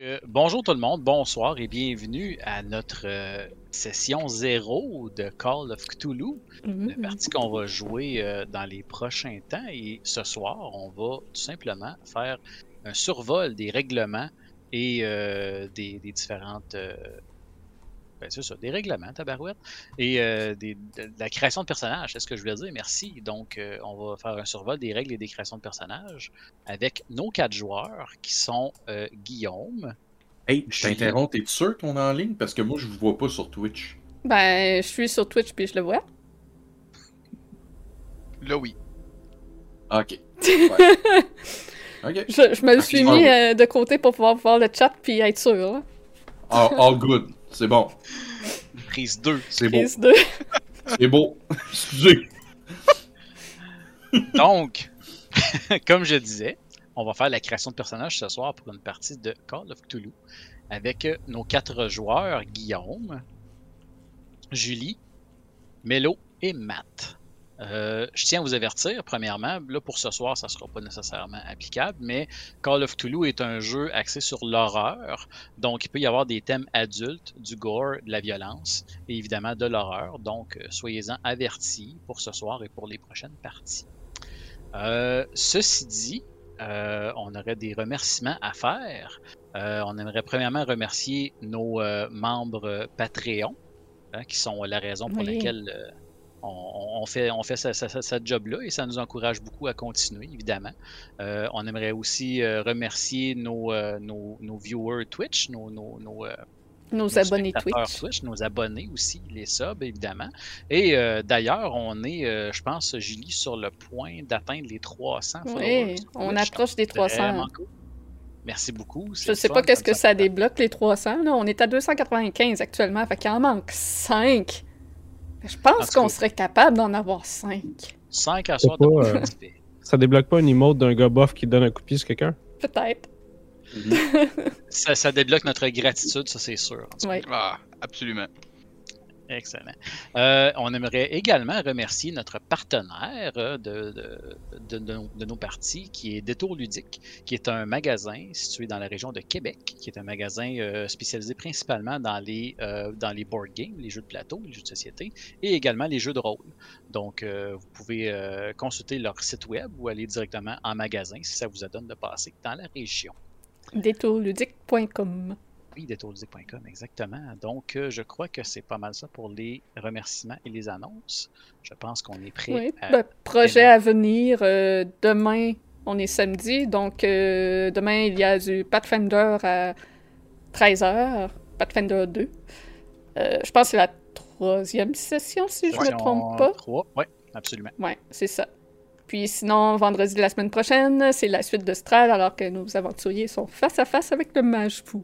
Euh, bonjour tout le monde, bonsoir et bienvenue à notre euh, session zéro de Call of Cthulhu, Mhm. une partie qu'on va jouer euh, dans les prochains temps. Et ce soir, on va tout simplement faire un survol des règlements et des, des différentes. Ben c'est ça, des règlements, tabarouette, et euh, des- de, de la création de personnages, c'est ce que je voulais dire, merci. Donc, euh, on va faire un survol des règles et des créations de personnages avec nos quatre joueurs qui sont euh, Guillaume, Hey, je t'interromps, t'es sûr qu'on est en ligne? Parce que moi, je vous vois pas sur Twitch. Ben, je suis sur Twitch puis je le vois. Là, oui. Ok. Ouais. Je, je me suis Ah, mis euh, de côté pour pouvoir voir le chat puis être sûr. All, all good. C'est bon. prise 2. C'est beau. Prise 2. C'est beau. Excusez. Donc, comme je disais, on va faire la création de personnages ce soir pour une partie de Call of Cthulhu avec euh, nos quatre joueurs, Guillaume, Julie, Mélo et Matt. Euh, je tiens à vous avertir, premièrement, là pour ce soir, ça ne sera pas nécessairement applicable, mais Call of Cthulhu est un jeu axé sur l'horreur, donc il peut y avoir des thèmes adultes, du gore, de la violence et évidemment de l'horreur, donc euh, soyez-en avertis pour ce soir et pour les prochaines parties. Euh, ceci dit, euh, on aurait des remerciements à faire. Euh, on aimerait premièrement remercier nos membres Patreon, hein, qui sont la raison pour Oui. laquelle on, on fait, on fait ce, ce- ce- ce job-là et ça nous encourage beaucoup à continuer, évidemment. Euh, on aimerait aussi euh, remercier nos, euh, nos, nos viewers Twitch, nos, nos, nos, abonnés Twitch. nos abonnés aussi, les subs évidemment. Et euh, d'ailleurs, on est, euh, je pense, Julie, sur le point d'atteindre les 300 followers. Oui, on Twitch. approche des Donc, 300. vraiment cool. Merci beaucoup. Je sais pas qu'est-ce que ça débloque, les 300. Là. On est à 295 actuellement, fait qu'il en manque 5. Je En pense qu'on serait capable d'en avoir 5. 5 à C'est soir de pas, euh, respect. Ça débloque pas une emote d'un gars bof qui donne un coup de pied sur quelqu'un? Peut-être. ça, ça débloque notre gratitude, ça c'est sûr. Ouais. Ah, absolument. Excellent. Euh, on aimerait également remercier notre partenaire euh, de, nos- de nos parties, qui est Détour Ludique, qui est un magasin situé dans la région de Québec, qui est un magasin euh, spécialisé principalement dans les, les board games, les jeux de plateau, les jeux de société, et également les jeux de rôle. Donc, vous pouvez consulter leur site web ou aller directement en magasin si ça vous adonne de passer dans la région. Détourludique.com. Oui, exactement. Donc, euh, je crois que c'est pas mal ça pour les remerciements et les annonces. Je pense qu'on est prêt Oui. à... Ben, projet à venir. euh, demain, on est samedi. Donc, euh, demain, il y a du Pathfinder à 13h. Pathfinder 2. Euh, je pense que c'est la troisième session, si je ne me trompe pas. Oui, absolument. Ouais, c'est ça. Puis sinon, vendredi de la semaine prochaine, c'est la suite de Strad, alors que nos aventuriers sont face à face avec le mage fou.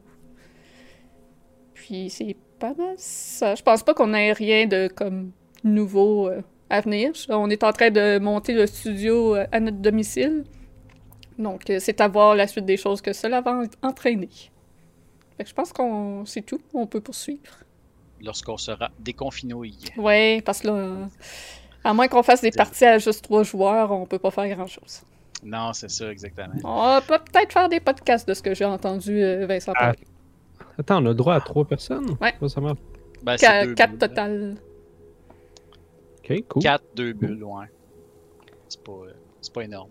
Puis c'est pas mal ça. Je pense pas qu'on ait rien de comme nouveau euh, à venir. On est en train de monter le studio euh, à notre domicile. Donc euh, c'est à voir la suite des choses que cela va en- entraîner. Fait que je pense qu'on c'est tout. On peut poursuivre. Lorsqu'on sera déconfinouille. Ouais, parce que là, à moins qu'on fasse des parties à juste trois joueurs, on peut pas faire grand-chose. Non, c'est ça, exactement. On peut peut-être faire des podcasts de ce que j'ai entendu Vincent Ah, parler. Attends, on a droit à trois personnes? Ouais. Ça, ça marche. Ben, deux quatre bulles. total. Ok, cool. 4, 2 bulles, ouais. C'est pas, euh, c'est pas énorme.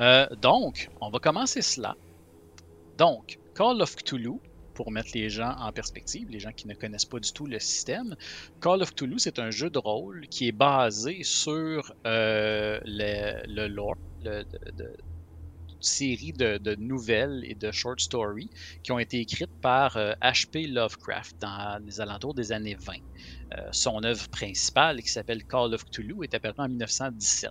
Euh, donc, on va commencer cela. Donc, Call of Cthulhu, pour mettre les gens en perspective, les gens qui ne connaissent pas du tout le système, Call of Cthulhu, c'est un jeu de rôle qui est basé sur euh, le, le lore, le, de- de- une série de, nouvelles et de short stories qui ont été écrites par euh, H.P. Lovecraft dans les alentours des années 20. Euh, son œuvre principale, qui s'appelle Call of Cthulhu, est apparue en 1917.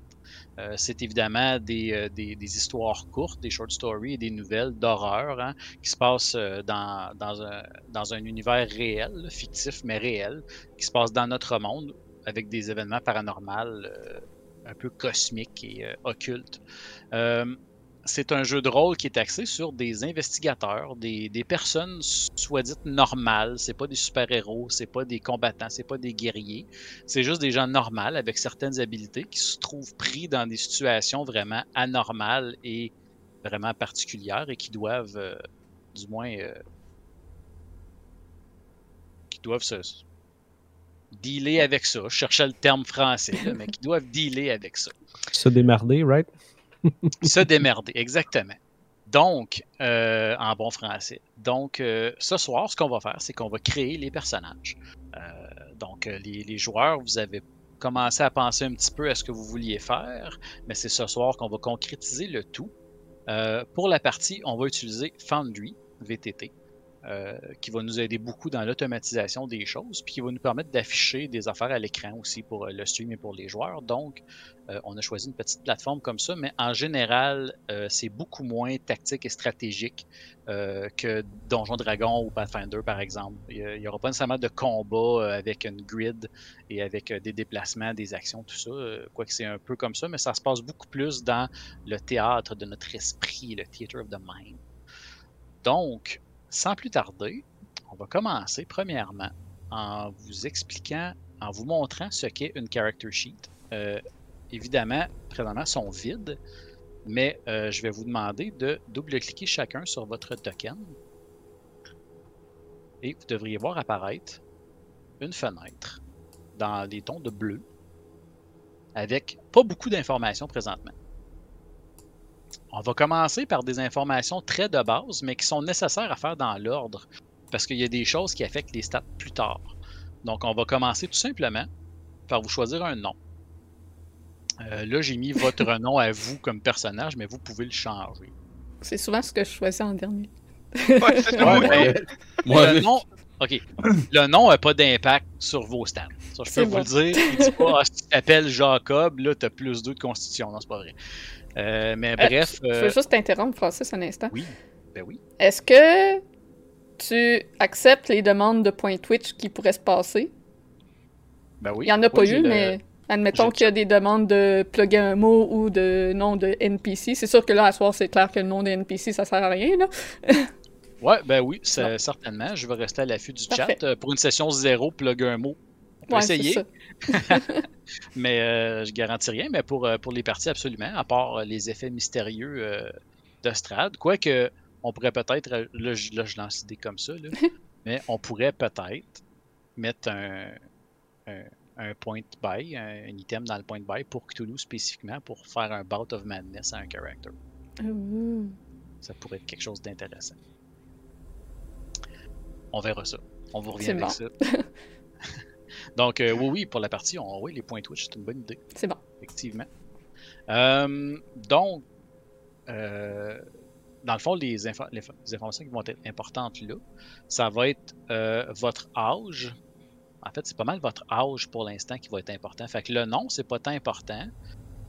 Euh, c'est évidemment des, euh, des- histoires courtes, des short stories et des nouvelles d'horreur hein, qui se passent euh, dans, dans un, dans un univers réel, fictif mais réel, qui se passe dans notre monde avec des événements paranormaux euh, un peu cosmiques et euh, occultes. C'est un jeu de rôle qui est axé sur des investigateurs, des, des personnes soit dites normales. C'est pas des super-héros, c'est pas des combattants, c'est pas des guerriers. C'est juste des gens normaux avec certaines habiletés qui se trouvent pris dans des situations vraiment anormales et vraiment particulières et qui doivent, euh, du moins, euh, qui doivent se dealer avec ça. Je cherchais le terme français, là, mais qui doivent dealer avec ça. Se démerder, right? Se démerder, exactement. Donc, euh, en bon français. Donc, euh, ce soir, ce qu'on va faire, c'est qu'on va créer les personnages. Euh, donc, les, les joueurs, vous avez commencé à penser un petit peu à ce que vous vouliez faire, mais c'est ce soir qu'on va concrétiser le tout. Pour la partie, on va utiliser Foundry, VTT, euh, qui va nous aider beaucoup dans l'automatisation des choses, puis qui va nous permettre d'afficher des affaires à l'écran aussi pour euh, le stream et pour les joueurs. Donc, euh, on a choisi une petite plateforme comme ça, mais en général, c'est beaucoup moins tactique et stratégique que Donjon Dragon ou Pathfinder, par exemple. Il n'y aura pas nécessairement de combat avec une grid et avec des déplacements, des actions, tout ça. Quoique c'est un peu comme ça, mais ça se passe beaucoup plus dans le théâtre de notre esprit, le theater of the mind. Donc, sans plus tarder, on va commencer premièrement en vous expliquant, en vous montrant ce qu'est une character sheet. Euh, évidemment, présentement, sont vides, mais euh, je vais vous demander de double-cliquer chacun sur votre token. Et vous devriez voir apparaître une fenêtre dans les tons de bleu avec pas beaucoup d'informations présentement. On va commencer par des informations très de base, mais qui sont nécessaires à faire dans l'ordre, parce qu'il y a des choses qui affectent les stats plus tard. Donc, on va commencer tout simplement par vous choisir un nom. Euh, là, j'ai mis votre nom à vous comme personnage, mais vous pouvez le changer. C'est souvent ce que je choisis en dernier. Ouais, c'est ça. Ouais, mais Moi, le nom, ok, le nom n'a pas d'impact sur vos stats. Ça, je peux vous bon. le dire. Il dit pas, ah, si tu t'appelles Jacob, là, t'as plus 2 de constitution. Non, c'est pas vrai. Euh, mais bref, Je euh, veux juste t'interrompre, Francis, un instant. oui, ben oui. Est-ce que tu acceptes les demandes de points Twitch qui pourraient se passer? Ben oui. Il n'y en a pas eu, le- mais admettons qu'il y a des demandes de plugger un mot ou de nom de NPC. C'est sûr que là, à soir, c'est clair que le nom de NPC, ça sert à rien, là. Ouais, ben oui, certainement. Je vais rester à l'affût du Parfait. chat. Euh, Pour une session zéro, plug un mot. On peut Ouais, c'est essayer, mais euh, je garantis rien. Mais pour, euh, pour les parties, absolument, à part euh, les effets mystérieux euh, de Strad. Quoique, on pourrait peut-être, euh, là, je, là, je lance l'idée comme ça, là, mais on pourrait peut-être mettre un, un, un point buy, un, un item dans le point buy pour Cthulhu spécifiquement pour faire un bout of madness à un character. Ça pourrait être quelque chose d'intéressant. On verra ça. On vous revient avec bon. ça. Donc, euh, oui, oui, pour la partie, on, oui, les points Twitch, c'est une bonne idée, C'est bon. effectivement. Euh, donc, euh, dans le fond, les, les informations qui vont être importantes là, ça va être euh, votre âge. En fait, c'est pas mal votre âge pour l'instant qui va être important. Fait que le nom, c'est pas tant important.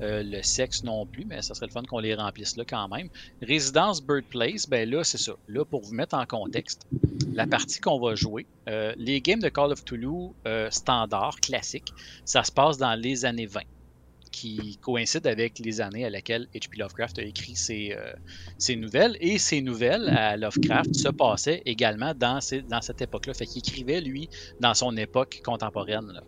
Euh, le sexe non plus, mais ça serait le fun qu'on les remplisse là quand même. Résidence Birthplace, ben là, c'est ça. Là, pour vous mettre en contexte, la partie qu'on va jouer, euh, les games de Call of Cthulhu euh, standard, classique, ça se passe dans les années 20, qui coïncident avec les années à laquelle H.P. Lovecraft a écrit ses, ses nouvelles. Et ces nouvelles à Lovecraft se passaient également dans, cette époque-là. Fait qu'il écrivait, lui, dans son époque contemporaine.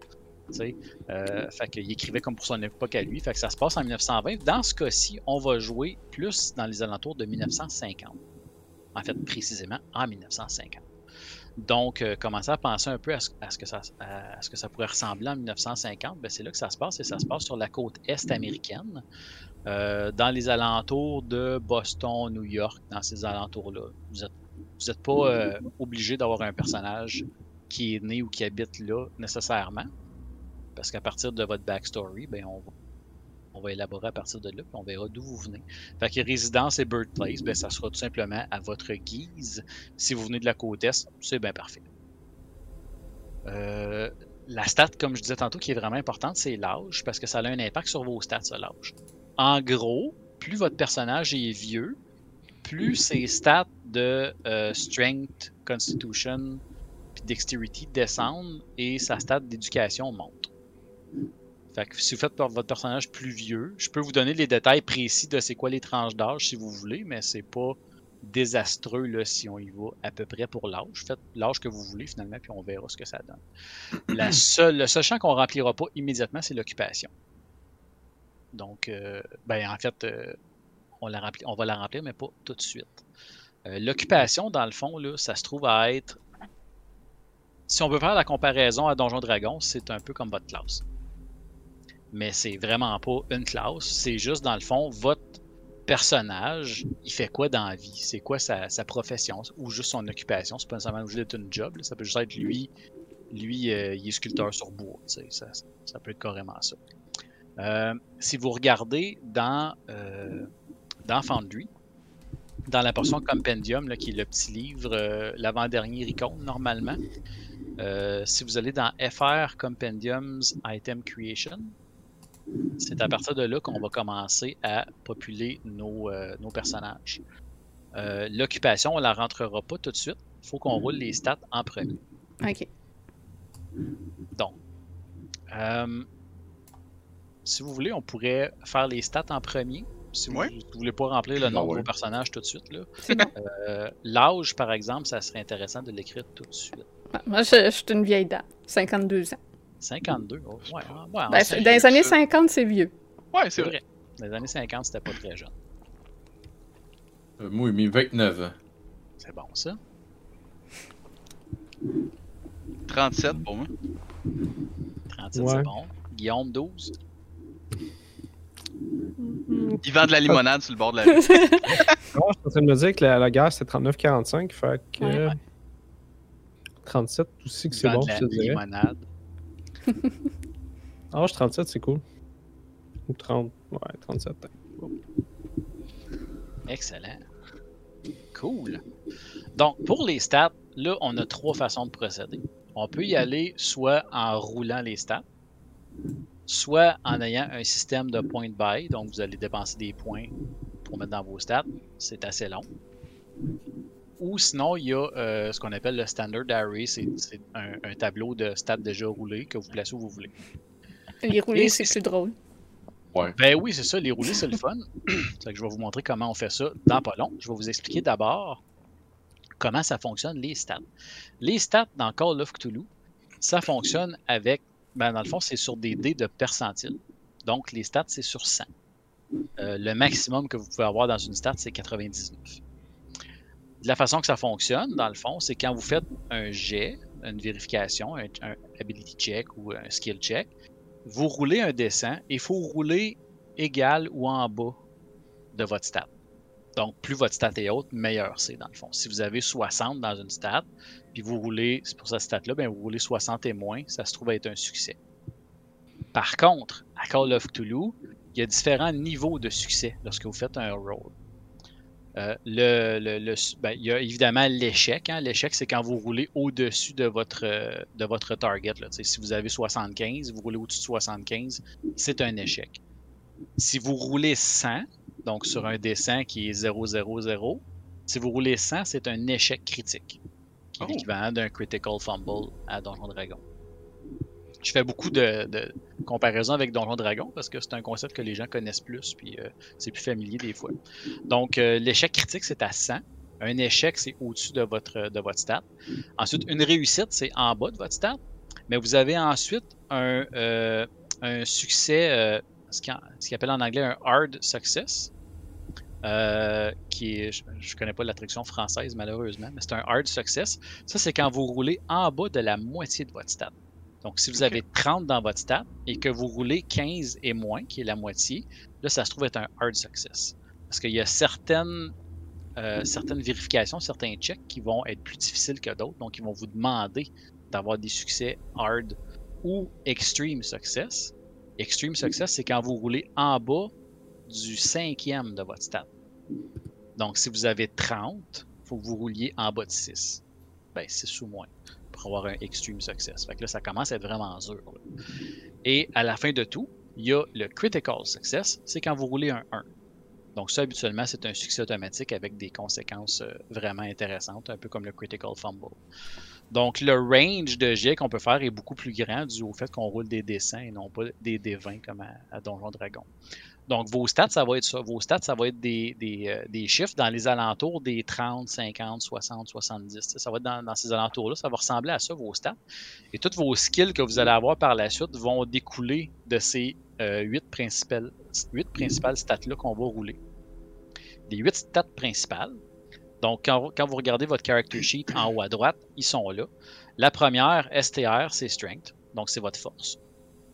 Euh, fait qu'il écrivait comme pour son époque à lui. Fait que ça se passe en 1920. Dans ce cas-ci, on va jouer plus dans les alentours de 1950. En fait, précisément en 1950. Donc, euh, commencer à penser un peu à ce, que, ça, pourrait ressembler en 1950, ben, c'est là que ça se passe et ça se passe sur la côte est américaine, euh, dans les alentours de Boston, New York, dans ces alentours-là. Vous n'êtes êtes pas euh, obligé d'avoir un personnage qui est né ou qui habite là nécessairement, parce qu'à partir de votre backstory, ben, on, va, on va élaborer à partir de là, puis on verra d'où vous venez. Fait que résidence et birthplace, ben, ça sera tout simplement à votre guise. Si vous venez de la côte est, c'est bien parfait. Euh, la stat, comme je disais tantôt, qui est vraiment importante, c'est l'âge, parce que ça a un impact sur vos stats, l'âge. En gros, plus votre personnage est vieux, plus ses stats de euh, strength, constitution, puis dexterity descendent et sa stat d'éducation monte. Fait que si vous faites votre personnage plus vieux, je peux vous donner les détails précis de c'est quoi les tranches d'âge si vous voulez, mais c'est pas désastreux là, si on y va à peu près pour l'âge. Faites l'âge que vous voulez finalement, puis on verra ce que ça donne. La seule, le seul champ qu'on remplira pas immédiatement, c'est l'occupation. Donc, euh, ben en fait, euh, on, la remplit- on va la remplir, mais pas tout de suite. Euh, L'occupation, dans le fond, là, ça se trouve à être. Si on veut faire la comparaison à Donjon Dragon, c'est un peu comme votre classe. Mais c'est vraiment pas une classe. C'est juste, dans le fond, votre personnage, il fait quoi dans la vie? C'est quoi sa, profession? Ou juste son occupation? C'est pas nécessairement obligé d'être une job. Ça peut juste être lui. Lui, euh, il est sculpteur sur bois. Ça, peut être carrément ça. Euh, si vous regardez dans, euh, dans Foundry, dans la portion Compendium, qui est le petit livre, euh, l'avant-dernier Recon, normalement, si vous allez dans FR Compendiums Item Creation, c'est à partir de là qu'on va commencer à populer nos, euh, nos personnages. Euh, L'occupation, on la rentrera pas tout de suite. Il faut qu'on roule les stats en premier. Ok. Donc, euh, si vous voulez, on pourrait faire les stats en premier. Si vous Ouais. ne voulez pas remplir le nom Ah de ouais. vos personnages tout de suite. là. C'est bon. Euh, L'âge, par exemple, ça serait intéressant de l'écrire tout de suite. Ah, Moi, je, je suis une vieille dame. 52 ans. 52, oh, ouais, ah, ouais, Ben, dans les années ça. 50, c'est vieux. Ouais, c'est vrai. Dans les années 50, c'était pas très jeune. Euh, moi, j'ai mis 29 ans. C'est bon, ça. 37 pour moi. 37, Ouais. c'est bon. Guillaume, 12. Il vend de la limonade sur le bord de la rue. Non, je suis en train de me dire que la, la guerre c'était 39-45, fait que. Ouais. 37 aussi que c'est Vend bon, de la je te dirais. Limonade. Âge 37, c'est cool. Ou 30, ouais, 37. Excellent. Cool. Donc, pour les stats, là, on a trois façons de procéder. On peut y aller soit en roulant les stats, soit en ayant un système de point buy, donc vous allez dépenser des points pour mettre dans vos stats. C'est assez long. Ou sinon, il y a euh, ce qu'on appelle le standard array, c'est un, un tableau de stats déjà roulés que vous placez où vous voulez. Les roulés, c'est plus drôle. Ben oui, c'est ça, les roulés, c'est le fun. Que je vais vous montrer comment on fait ça dans pas long. Je vais vous expliquer d'abord comment ça fonctionne, les stats. Les stats dans Call of Cthulhu, ça fonctionne avec, ben dans le fond, c'est sur des dés de percentile. Donc, les stats, c'est sur 100. Euh, le maximum que vous pouvez avoir dans une stat, c'est 99. La façon que ça fonctionne, dans le fond, c'est quand vous faites un jet, une vérification, un, ability check ou un skill check, vous roulez un dessin et il faut rouler égal ou en bas de votre stat. Donc, plus votre stat est haute, meilleur c'est dans le fond. Si vous avez 60 dans une stat, puis vous roulez, c'est pour cette stat-là, ben vous roulez 60 et moins, ça se trouve être un succès. Par contre, à Call of Cthulhu, il y a différents niveaux de succès lorsque vous faites un roll. Euh, le, le- le- ben, il y a évidemment l'échec. hein. L'échec, c'est quand vous roulez au-dessus de votre, euh, de votre target. Là. Si vous avez 75, vous roulez au-dessus de 75, c'est un échec. Si vous roulez 100, donc sur un dessin qui est 0, 0, 0, si vous roulez 100, c'est un échec critique, qui est Oh. l'équivalent d'un critical fumble à Donjon Dragon. Je fais beaucoup de, comparaisons avec Donjon Dragon parce que c'est un concept que les gens connaissent plus, puis euh, c'est plus familier des fois. Donc, euh, l'échec critique, c'est à 100. Un échec, c'est au-dessus de votre, de votre stat. Ensuite, une réussite, c'est en bas de votre stat. Mais vous avez ensuite un, euh, succès, ce qu'ils appelle en anglais un hard success. qui est, je ne connais pas la traduction française malheureusement, mais c'est un hard success. Ça, c'est quand vous roulez en bas de la moitié de votre stat. Donc, si vous avez 30 dans votre stat et que vous roulez 15 et moins, qui est la moitié, là, ça se trouve être un hard success. Parce qu'il y a certaines, euh, certaines vérifications, certains checks qui vont être plus difficiles que d'autres. Donc, ils vont vous demander d'avoir des succès hard ou extreme success. Extreme success, c'est quand vous roulez en bas du cinquième de votre stat. Donc, si vous avez 30, il faut que vous rouliez en bas de 6. Ben, 6 ou moins pour avoir un extreme success. Fait que là, ça commence à être vraiment dur. Et à la fin de tout, il y a le critical success, c'est quand vous roulez un 1. Donc ça, habituellement, c'est un succès automatique avec des conséquences euh, vraiment intéressantes, un peu comme le critical fumble. Donc le range de jet qu'on peut faire est beaucoup plus grand dû au fait qu'on roule des dessins et non pas des D20 comme à, à Donjon Dragon. Donc vos stats, ça va être ça. Vos stats, ça va être des, euh, chiffres dans les alentours des 30, 50, 60, 70. Tu sais, Ça va être dans, ces alentours-là. Ça va ressembler à ça, vos stats. Et tous vos skills que vous allez avoir par la suite vont découler de ces euh, huit principales, huit principales stats-là qu'on va rouler. les huit stats principales. Donc, quand, quand vous regardez votre character sheet en haut à droite, ils sont là. La première, STR, c'est Strength. Donc, c'est votre force.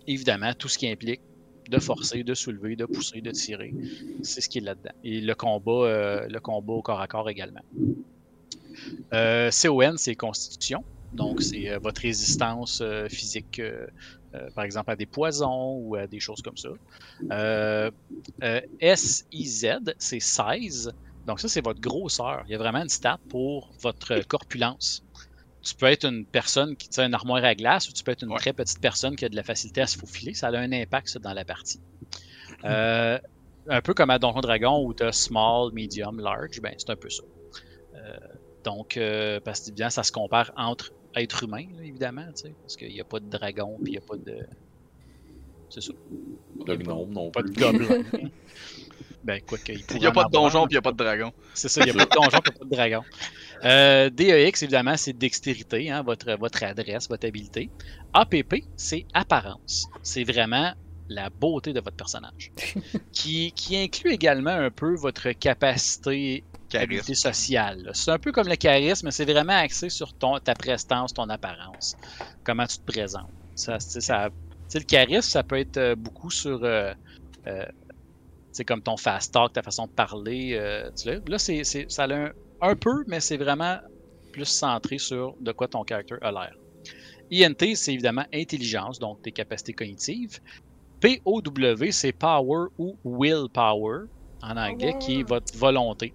Évidemment, tout ce qui implique de forcer, de soulever, de pousser, de tirer, c'est ce qui est là-dedans. Et le combat, euh, le combat au corps à corps également. Euh, CON, c'est Constitution. Donc, c'est euh, votre résistance euh, physique, par exemple, à des poisons ou à des choses comme ça. SIZ, c'est Size. Donc, ça, c'est votre grosseur. Il y a vraiment une stat pour votre corpulence. Tu peux être une personne qui a une armoire à glace ou tu peux être une Ouais. très petite personne qui a de la facilité à se faufiler. Ça a un impact, ça, dans la partie. Euh, un peu comme à Donjon Dragon où tu as small, medium, large, ben, c'est un peu ça. Euh, donc, euh, parce que bien, ça se compare entre êtres humains, là, évidemment, tu sais, parce qu'il n'y a pas de dragon, puis il n'y a pas de. C'est ça. Le gnome non Pas de gobelin. ben, quoi qu'il Il n'y a pas de donjon puis il n'y a pas de dragon. C'est ça, il n'y a pas de donjon, il n'y a pas de dragon. Euh, DEX, évidemment, c'est dextérité, hein, votre, votre adresse, votre habileté. APP, c'est apparence. C'est vraiment la beauté de votre personnage. qui, qui inclut également un peu votre capacité habileté sociale. C'est un peu comme le charisme, mais c'est vraiment axé sur ton, ta prestance, ton apparence. Comment tu te présentes. Ça, ça, le charisme, ça peut être euh, beaucoup sur. euh, euh, c'est comme ton fast talk, ta façon de parler. euh, là, c'est, c'est- ça a un, un peu, mais c'est vraiment plus centré sur de quoi ton character a l'air. INT, c'est évidemment intelligence, donc tes capacités cognitives. POW, c'est power ou willpower en anglais, qui est votre volonté.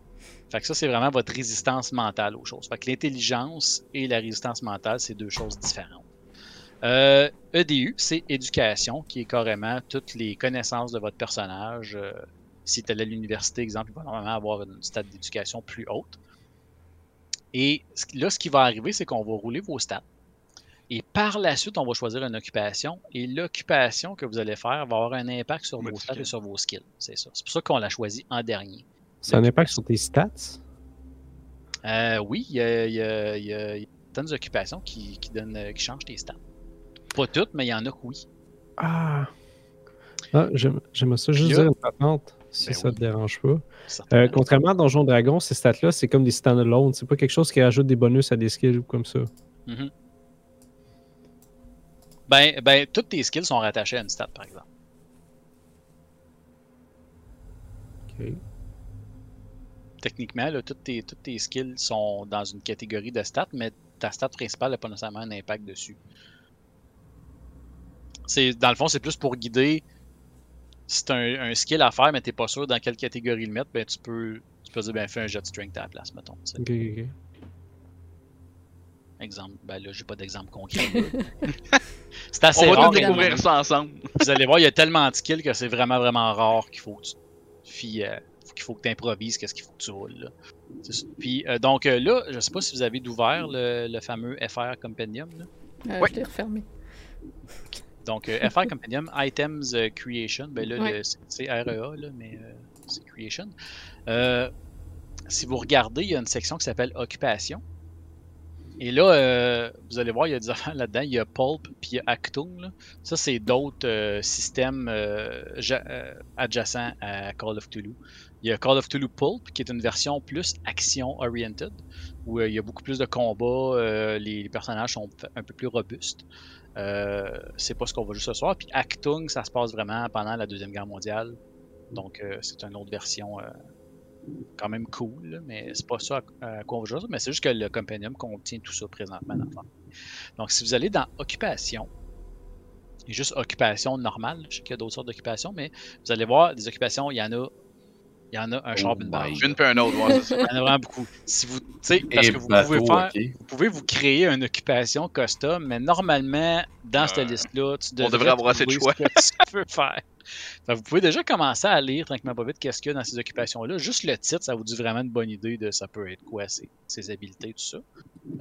Fait que ça, c'est vraiment votre résistance mentale aux choses. Fait que l'intelligence et la résistance mentale, c'est deux choses différentes. Euh, EDU, c'est éducation, qui est carrément toutes les connaissances de votre personnage. Euh, si tu es à l'université, exemple, il va normalement avoir une stade d'éducation plus haute. Et là, ce qui va arriver, c'est qu'on va rouler vos stats. Et par la suite, on va choisir une occupation. Et l'occupation que vous allez faire va avoir un impact sur vos stats et sur vos skills. C'est ça. C'est pour ça qu'on l'a choisi en dernier. Ça a un impact sur tes stats? Euh, oui, il y a, il y a- il y a- il y a certaines occupations qui, qui, donnent, euh, qui changent tes stats. Pas toutes, mais il y en a que oui. Ah! Ah, j'aime- J'aimerais ça juste Puis dire une patente, si Ben ça oui. te dérange pas. Euh, contrairement à Donjon Dragon, ces stats-là, c'est comme des stand-alone. C'est pas quelque chose qui rajoute des bonus à des skills ou comme ça. Mhm. Ben, ben, toutes tes skills sont rattachés à une stat, par exemple. Ok. Techniquement, là, toutes, tes, toutes tes skills sont dans une catégorie de stats, mais ta stat principale n'a pas nécessairement un impact dessus. Dans le fond, c'est plus pour guider. Si tu as un, un skill à faire, mais tu pas sûr dans quelle catégorie le mettre, ben, tu peux, tu peux dire ben, fais un jet strength à la place, mettons. Ok, ok, ok. Exemple. Ben là, j'ai pas d'exemple concret. c'est assez On va rare. découvrir ça ensemble. Vous allez voir, il y a tellement de skills que c'est vraiment, vraiment rare qu'il faut que tu fies, euh, qu'il faut que tu improvises, qu'est-ce qu'il faut que tu roules. Puis, euh, donc euh, là, je sais pas si vous avez ouvert le, le fameux FR Compendium. là. Euh, Ouais. Je l'ai refermé. Donc, euh, FR Compendium, Items euh, Creation, ben là, Ouais. c'est- REA, là, mais euh, c'est Creation. Euh, si vous regardez, il y a une section qui s'appelle Occupation. Et là, euh, vous allez voir, il y a des affaires là-dedans. Il y a Pulp puis il y a Actung. là. Ça, c'est d'autres systèmes ja- adjacents à Call of Cthulhu. Il y a Call of Cthulhu Pulp, qui est une version plus action-oriented, où euh, il y a beaucoup plus de combats, euh, les, les personnages sont un peu plus robustes. Euh, c'est pas ce qu'on va jouer ce soir. Puis Actung, ça se passe vraiment pendant la Deuxième Guerre mondiale. Donc, euh, c'est une autre version euh, quand même cool, mais c'est pas ça à, à quoi on va jouer. Mais c'est juste que le Compendium contient tout ça présentement dans le. Donc, si vous allez dans Occupation, juste Occupation normale, je sais qu'il y a d'autres sortes d'occupations, mais vous allez voir, des occupations, il y en a. Il y en a un char, Oh une barge. Une puis un autre, ouais, ça. Il y en a vraiment beaucoup. Si vous, tu sais, parce Et que vous bateau, pouvez faire, vous pouvez vous créer une occupation custom, mais normalement, dans cette liste-là, tu on devrais devrait avoir assez de choix. ce que tu peux faire. Vous pouvez déjà commencer à lire tranquillement pas vite qu'est-ce qu'il y a dans ces occupations-là. Juste le titre, ça vous dit vraiment une bonne idée de ça peut être quoi, ses, ses habiletés, tout ça.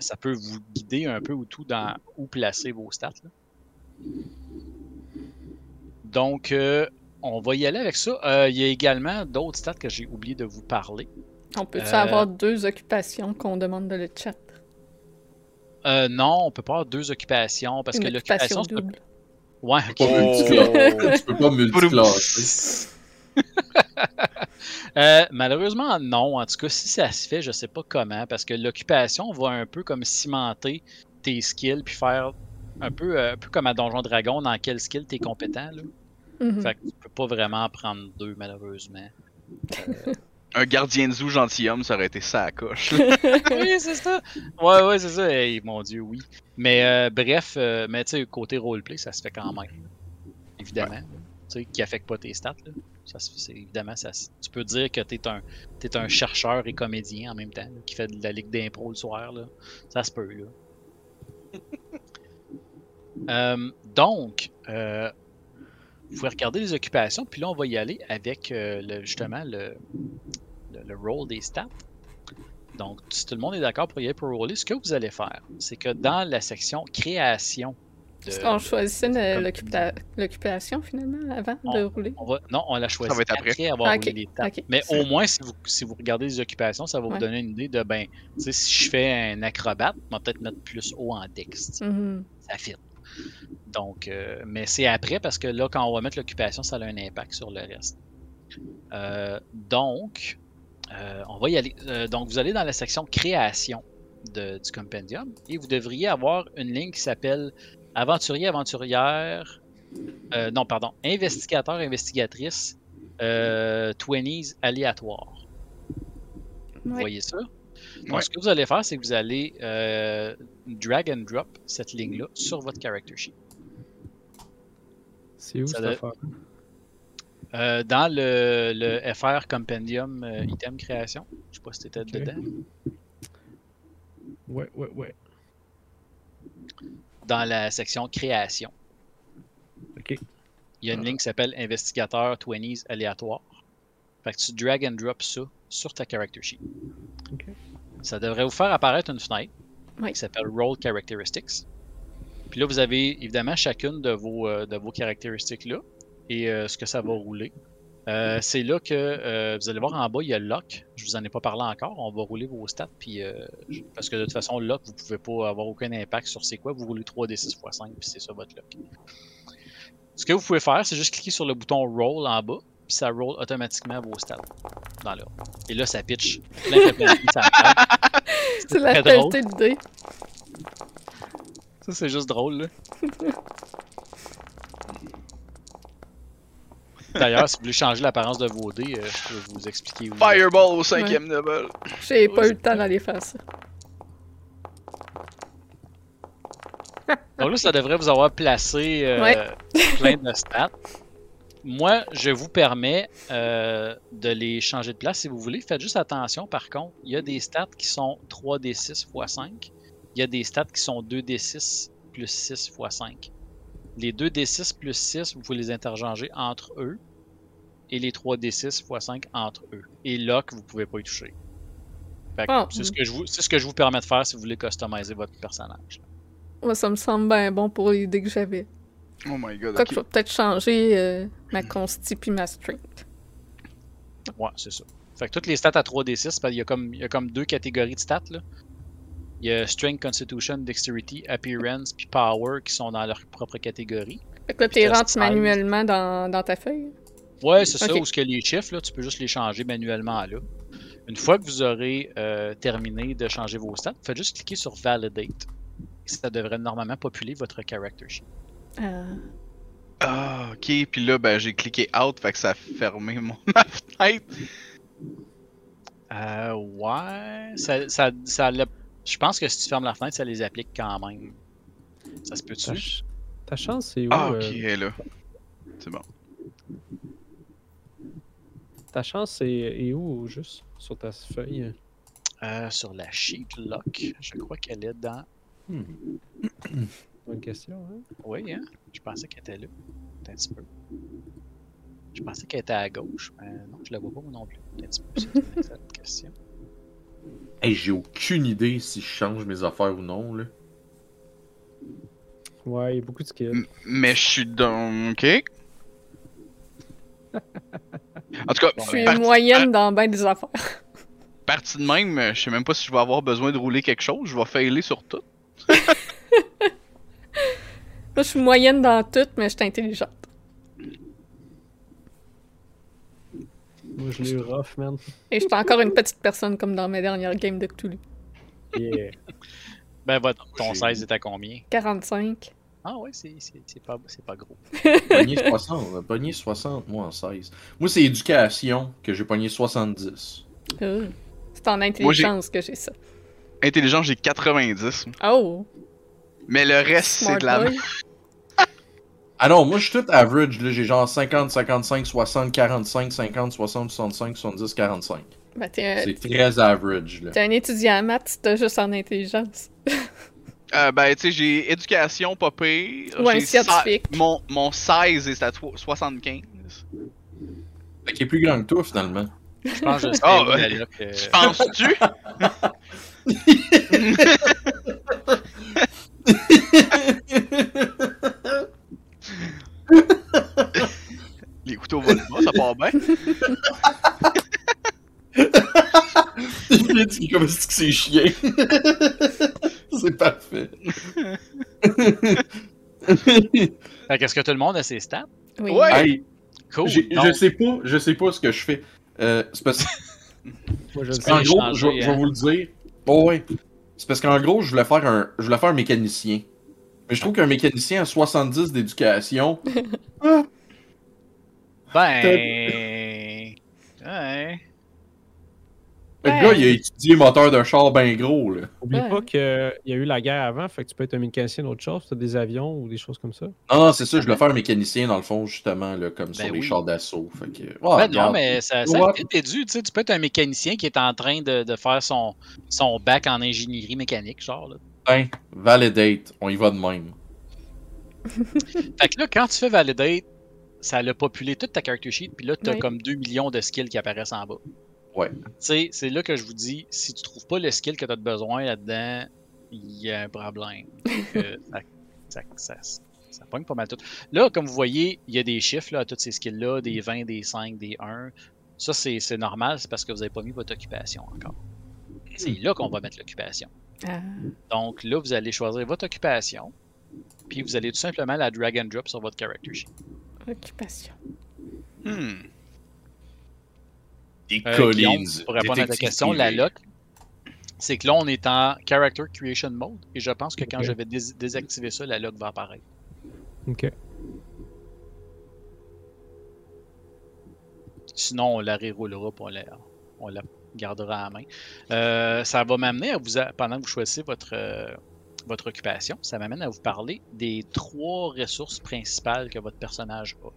Ça peut vous guider un peu ou tout dans où placer vos stats. là. Donc, euh, on va y aller avec ça. Euh, Il y a également d'autres stats que j'ai oublié de vous parler. On peut-tu Euh, avoir deux occupations qu'on demande de le chat? Euh, non, on peut pas avoir deux occupations parce Une que occupation l'occupation, double. Ouais, Tu peux pas ok. multiclasser. Tu peux pas multiclasser. Euh, malheureusement, non. En tout cas, si ça se fait, je sais pas comment, parce que l'occupation va un peu comme cimenter tes skills, puis faire un peu, euh, un peu comme à Donjon Dragon, dans quel skill t'es compétent. Là. Mhm. Fait que tu peux pas vraiment prendre deux, malheureusement. Un gardien de zoo gentilhomme, ça aurait été ça à coche. oui, c'est ça. Ouais, ouais, c'est ça. Hey, mon Dieu, oui. Mais euh, bref, euh, mais tu sais, côté roleplay, ça se fait quand même. Évidemment. Tu sais, qui affecte pas tes stats. Là. Ça, se- évidemment, ça, tu peux dire que t'es un, t'es un chercheur et comédien en même temps, là, qui fait de la ligue d'impro le soir. Là. Ça se peut, là. Euh, donc, euh, vous pouvez regarder les occupations, puis là, on va y aller avec euh, le, justement le, le, le roll des stats. Donc, si tout le monde est d'accord pour y aller pour roller, ce que vous allez faire, c'est que dans la section création. Est-ce qu'on choisissait l'occupation finalement avant de rouler? on va- non, on la être après. avoir Ah, roulé les stats. ok. Mais au moins, si vous, si vous regardez les occupations, ça va vous donner une idée de, ben, tu sais, si je fais un acrobate, on va peut-être mettre plus haut en sais. Mhm. Ça fit. Donc, euh, mais c'est après parce que là, quand on va mettre l'occupation, ça a un impact sur le reste. Euh, donc, euh, on va y aller. Donc, vous allez dans la section création de- du compendium et vous devriez avoir une ligne qui s'appelle aventurier, aventurière. non, pardon, investigateur, investigatrice, euh, 20s aléatoire. Vous voyez ça? Donc, ce que vous allez faire, c'est que vous allez drag and drop cette ligne-là sur votre character sheet. C'est où Ça cette doit- affaire? Euh, dans le, le FR Compendium euh, Item Création, je sais pas si t'étais Ok. dedans, Ouais, ouais, ouais. dans la section Création, Ok. il y a une ligne qui s'appelle Investigateur 20s aléatoire. Fait que tu drag and drop ça sur ta character sheet. Ok. Ça devrait vous faire apparaître une fenêtre Oui. qui s'appelle Roll Characteristics. Puis là, vous avez évidemment chacune de vos, euh, de vos caractéristiques là et euh, ce que ça va rouler. Euh, c'est là que vous allez voir en bas, il y a Lock. Je vous en ai pas parlé encore. On va rouler vos stats. Puis, parce que de toute façon, Lock, vous pouvez pas avoir aucun impact sur c'est quoi. Vous roulez 3d6 x 5, puis c'est ça votre Lock. Ce que vous pouvez faire, c'est juste cliquer sur le bouton Roll en bas, puis ça roll automatiquement vos stats dans l'ordre. Et là, ça pitch. C'est la qualité de dé. Ça, c'est juste drôle, là. D'ailleurs, si vous voulez changer l'apparence de vos dés, euh, je peux vous expliquer où. Fireball au cinquième level. J'ai pas eu le temps d'aller faire ça. Donc là, ça devrait vous avoir placé euh, Ouais. plein de stats. Moi, je vous permets euh, de les changer de place si vous voulez. Faites juste attention, par contre, il y a des stats qui sont 3d6 x 5. Il y a des stats qui sont 2d6 plus 6 x 5. Les 2d6 plus 6, vous pouvez les interchanger entre eux. Et les 3d6 x 5 entre eux. Et lock, vous pouvez pas y toucher. Fait que Ah. c'est ce que je vous- c'est ce que je vous permets de faire si vous voulez customiser votre personnage. Ça me semble bien bon pour l'idée que j'avais. Oh my god, Quoi que je ok. vais peut-être changer euh, ma consti puis ma strength. Ouais, c'est ça. Fait que toutes les stats à 3d6, parce qu'il y a comme, il y a comme deux catégories de stats. Là. Il y a Strength, Constitution, Dexterity, Appearance, puis Power qui sont dans leur propre catégorie. Fait que là, t'es manuellement dans, dans ta feuille. Ouais, c'est ça, où ce que les chiffres, là, tu peux juste les changer manuellement là. Une fois que vous aurez euh, terminé de changer vos stats, faites juste cliquer sur Validate. Et ça devrait normalement populer votre character sheet. Euh, Ah, ok. Puis là, ben, j'ai cliqué out, fait que ça a fermé mon ma fenêtre. Euh, ouais. Ça, ça, ça je pense que si tu fermes la fenêtre, ça les applique quand même. Ça se Ta, peut-tu? ch- ta chance, c'est où? Ah, ok, euh, elle est là. C'est bon. ta chance, c'est est où, juste, sur ta feuille? Euh, sur la sheet lock, je crois qu'elle est dans. Hmm. Bonne question, hein? Oui, hein? Je pensais qu'elle était là. Un petit peu. Je pensais qu'elle était à gauche. mais non, je la vois pas moi non plus. Un petit peu. C'est une excellente question. Hey, j'ai aucune idée si je change mes affaires ou non, là. Ouais, il y a beaucoup de skills. M- Mais je suis dans. Ok. En tout cas, je suis parti, moyenne dans ben des affaires. parti de même, je sais même pas si je vais avoir besoin de rouler quelque chose. Je vais failer sur tout. Moi, je suis moyenne dans tout, mais je suis intelligente. Moi, je l'ai eu rough, man. Et je suis encore une petite personne comme dans mes dernières games de Cthulhu. Yeah. Ben, votre, ton J'ai- 16 est à combien? 45. Ah, ouais, c'est c'est- c'est pas, c'est pas gros. Pogné 60, pogné 60, moi en 16. Moi, c'est éducation que j'ai pogné 70. Euh, C'est en intelligence que j'ai ça. Intelligent, j'ai 90. Oh! Mais le reste, c'est de la. Ah non, moi, je suis tout average. là. J'ai genre 50, 55, 60, 45, 50, 60, 65, 70, 45. Ben, t'es un, C'est très average, là. t'es un étudiant en maths, t'as juste en intelligence. Euh, ben, tu sais, j'ai éducation, pas pire. Ou un J'ai scientifique. sa- Mon, mon 16 est à tro- 75. Fait qu'il est plus grand que toi, finalement. Je pense que je Ah, ouais. Tu penses-tu? Les couteaux volent pas, ça part bien. Il dit comme si c'est chien. c'est parfait. Fait qu'est-ce que tout le monde a ses stats? Oui. Ouais. Hey, Cool. je sais pas, je sais pas ce que je fais. Euh, c'est parce Moi, je En gros, changer, je, vais- je vais hein. vous le dire. Oh ouais. C'est parce qu'en gros, je voulais faire un, je voulais faire un mécanicien. Mais je trouve qu'un mécanicien à 70 d'éducation, Ben. Ouais. le Ouais. gars, il a étudié moteur de char ben gros, là. Oublie Ouais. pas qu'il y a eu la guerre avant, fait que tu peux être un mécanicien d'autre chose, t'as des avions ou des choses comme ça. Non, non, c'est ça, je voulais faire un mécanicien, dans le fond, justement, là, comme sur les chars d'assaut. Fait que. Ben non, mais ça, ça a été dû. Tu sais, tu peux être un mécanicien qui est en train de, de faire son, son bac en ingénierie mécanique, genre. Là. Validate, on y va de même. Fait que là, quand tu fais validate, ça l'a populé toute ta character sheet, puis là, tu as Ouais. comme 2 millions de skills qui apparaissent en bas. Ouais. Tu sais, c'est là que je vous dis, si tu trouves pas le skill que tu as besoin là-dedans, il y a un problème. Ça, ça, ça, ça pogne pas mal tout. Là, comme vous voyez, il y a des chiffres là, à tous ces skills-là, des 20, des 5, des 1. Ça, c'est c'est normal, c'est parce que vous n'avez pas mis votre occupation encore. C'est là qu'on va mettre l'occupation. Ah. Donc là, vous allez choisir votre occupation, puis vous allez tout simplement la drag and drop sur votre character sheet. Occupation. Hmm. Des Euh, collines. pour répondre à ta question, la lock, c'est que là, on est en character creation mode, et je pense que quand je vais dés- désactiver ça, la lock va apparaître. Ok. Sinon, on la reroulera, on la, on la gardera à la main. Euh, ça va m'amener à vous, pendant que vous choisissez votre, euh, votre occupation, ça m'amène à vous parler des trois ressources principales que votre personnage a.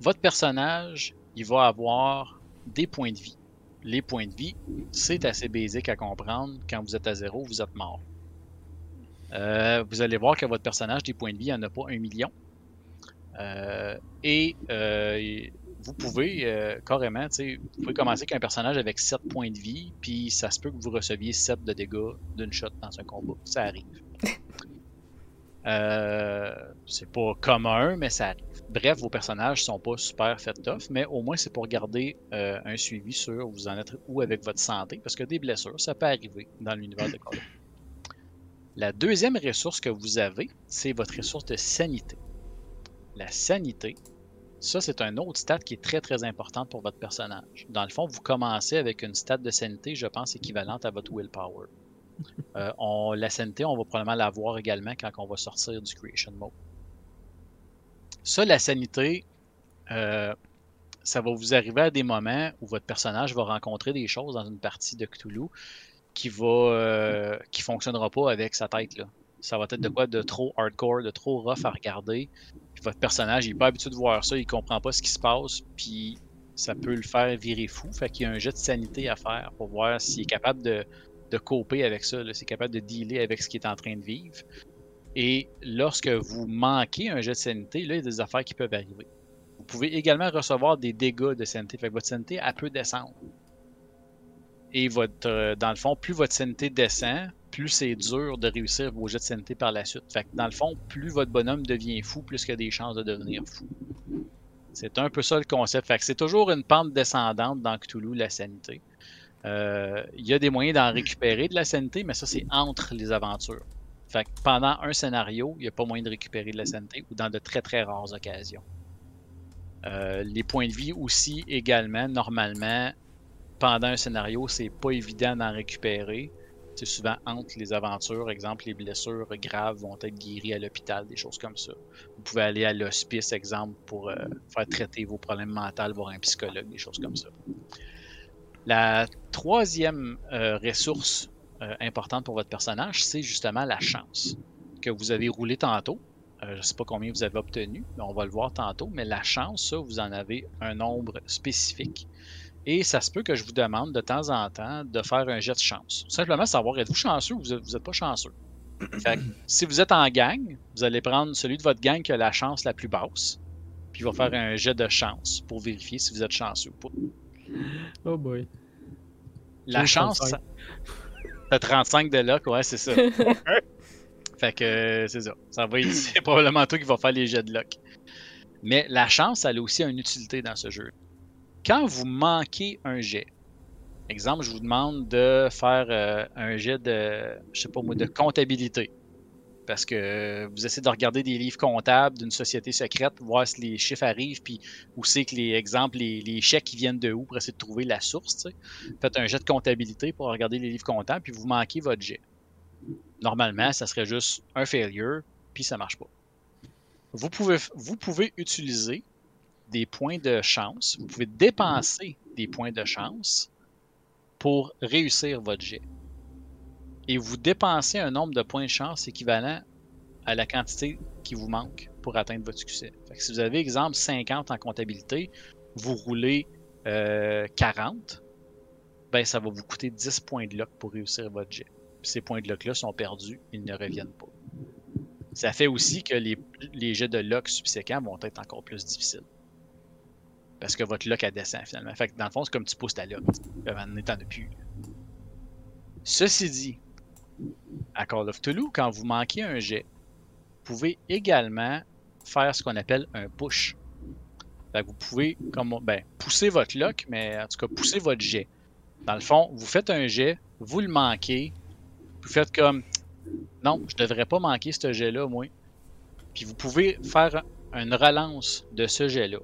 Votre personnage, il va avoir des points de vie. Les points de vie, c'est assez basique à comprendre. Quand vous êtes à zéro, vous êtes mort. Euh, vous allez voir que votre personnage, des points de vie, il n'y en a pas un million. Euh, et euh, vous pouvez euh, carrément, tu sais, vous pouvez commencer avec un personnage avec 7 points de vie, puis ça se peut que vous receviez 7 de dégâts d'une shot dans un combat. Ça arrive. Euh, c'est pas commun, mais ça arrive. Bref, vos personnages sont pas super fait tough, mais au moins c'est pour garder euh, un suivi sur vous en êtes où avec votre santé, parce que des blessures, ça peut arriver dans l'univers de Call of. La deuxième ressource que vous avez, c'est votre ressource de sanité. La sanité, ça c'est un autre stat qui est très très important pour votre personnage. Dans le fond, vous commencez avec une stat de sanité, je pense, équivalente à votre willpower. Euh, on, la sanité, on va probablement l'avoir également quand on va sortir du creation mode. Ça, la sanité, euh, ça va vous arriver à des moments où votre personnage va rencontrer des choses dans une partie de Cthulhu qui va euh, qui fonctionnera pas avec sa tête là. Ça va être de quoi de trop hardcore, de trop rough à regarder. Votre personnage, il est pas habitué de voir ça, il comprend pas ce qui se passe, puis ça peut le faire virer fou. Fait qu'il y a un jet de sanité à faire pour voir s'il est capable de, de coper avec ça, s'il est capable de dealer avec ce qu'il est en train de vivre. Et lorsque vous manquez un jet de sanité, là, il y a des affaires qui peuvent arriver. Vous pouvez également recevoir des dégâts de sanité. Fait que votre sanité, elle peut descendre. Et votre, euh, dans le fond, plus votre sanité descend, plus c'est dur de réussir vos jets de sanité par la suite. Fait dans le fond, plus votre bonhomme devient fou, plus il y a des chances de devenir fou. C'est un peu ça le concept. Fait c'est toujours une pente descendante dans Cthulhu, la sanité. Euh, Il y a des moyens d'en récupérer de la sanité, mais ça, c'est entre les aventures. Pendant un scénario, il n'y a pas moyen de récupérer de la santé ou dans de très très rares occasions. Euh, les points de vie aussi également, normalement, pendant un scénario, c'est pas évident d'en récupérer. C'est souvent entre les aventures, exemple, les blessures graves vont être guéries à l'hôpital, des choses comme ça. Vous pouvez aller à l'hospice, exemple, pour euh, faire traiter vos problèmes mentaux, voir un psychologue, des choses comme ça. La troisième euh, ressource euh, importante pour votre personnage, c'est justement la chance que vous avez roulé tantôt. Je ne sais pas combien vous avez obtenu, mais on va le voir tantôt. Mais la chance, ça, vous en avez un nombre spécifique. Et ça se peut que je vous demande de temps en temps de faire un jet de chance. Simplement savoir, êtes-vous chanceux ou vous n'êtes pas chanceux? Fait que, si vous êtes en gang, vous allez prendre celui de votre gang qui a la chance la plus basse, puis il va faire un jet de chance pour vérifier si vous êtes chanceux ou pas. Oh boy. La chance, 35. ça- t'as 35 de luck, ouais, c'est ça. fait que c'est ça. ça va être- c'est probablement toi qui va faire les jets de luck. Mais la chance, elle a aussi une utilité dans ce jeu. Quand vous manquez un jet, exemple, je vous demande de faire euh, un jet de, je sais pas de comptabilité. Parce que vous essayez de regarder des livres comptables d'une société secrète, voir si les chiffres arrivent, puis où c'est que les exemples, les, chèques qui viennent de où pour essayer de trouver la source. Faites un jet de comptabilité pour regarder les livres comptables, puis vous manquez votre jet. Normalement, ça serait juste un failure, puis ça marche pas. Vous pouvez, vous pouvez utiliser des points de chance, vous pouvez dépenser des points de chance pour réussir votre jet. Et vous dépensez un nombre de points de chance équivalent à la quantité qui vous manque pour atteindre votre succès. Si vous avez, exemple, 50 en comptabilité, vous roulez euh, 40, ben ça va vous coûter 10 points de luck pour réussir votre jet. Ces points de luck-là sont perdus, ils ne reviennent pas. Ça fait aussi que les, les jets de luck subséquents vont être encore plus difficiles. Parce que votre luck elle descend finalement. Fait dans le fond, c'est comme tu pousses ta sais. En étant depuis. Ceci dit, à Call of Toulouse, quand vous manquez un jet, vous pouvez également faire ce qu'on appelle un push. Vous pouvez comme, ben, pousser votre lock, mais en tout cas pousser votre jet. Dans le fond, vous faites un jet, vous le manquez, vous faites comme non, je devrais pas manquer ce jet-là, moi. Puis vous pouvez faire une relance de ce jet-là.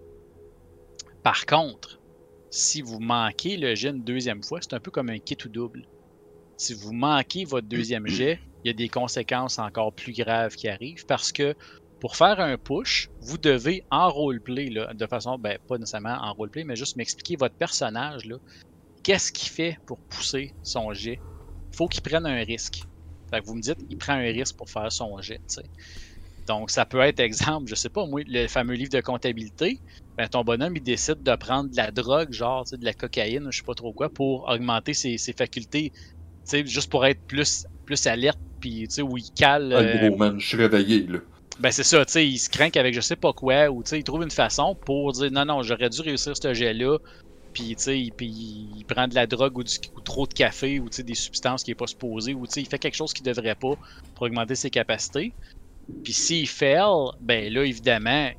Par contre, si vous manquez le jet une deuxième fois, c'est un peu comme un kit ou double. Si vous manquez votre deuxième jet, il y a des conséquences encore plus graves qui arrivent parce que pour faire un push, vous devez en roleplay, là, de façon, ben, pas nécessairement en roleplay, mais juste m'expliquer votre personnage, qu'est-ce qu'il fait pour pousser son jet? Il faut qu'il prenne un risque. Fait que vous me dites, il prend un risque pour faire son jet. Donc, ça peut être, exemple, je sais pas, moi, le fameux livre de comptabilité, ben, ton bonhomme, il décide de prendre de la drogue, genre, de la cocaïne, je sais pas trop quoi, pour augmenter ses, ses facultés, tu sais, juste pour être plus, plus alerte, puis, tu sais, où il cale... Ah, euh, gros man, je suis réveillé, là. ben c'est ça, tu sais, il se craint avec je sais pas quoi, ou tu sais, il trouve une façon pour dire non, non, j'aurais dû réussir ce jet-là, puis tu sais, il- il prend de la drogue ou, du- ou trop de café, ou tu sais, des substances qui est pas supposé, ou tu sais, il fait quelque chose qu'il devrait pas pour augmenter ses capacités. Puis s'il fail, ben là, évidemment,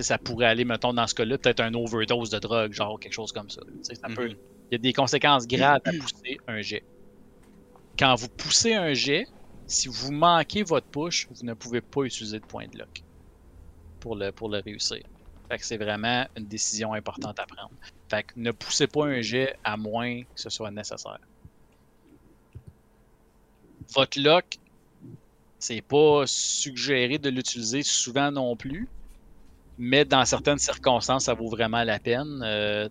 ça pourrait aller, mettons, dans ce cas-là, peut-être un overdose de drogue, genre quelque chose comme ça. Ça peut, Mhm. il y a des conséquences graves à pousser un jet. Quand vous poussez un jet, si vous manquez votre push, vous ne pouvez pas utiliser de point de lock pour le, pour le réussir. Fait que c'est vraiment une décision importante à prendre. Fait que ne poussez pas un jet à moins que ce soit nécessaire. Votre lock, c'est pas suggéré de l'utiliser souvent non plus. Mais dans certaines circonstances, ça vaut vraiment la peine. Euh,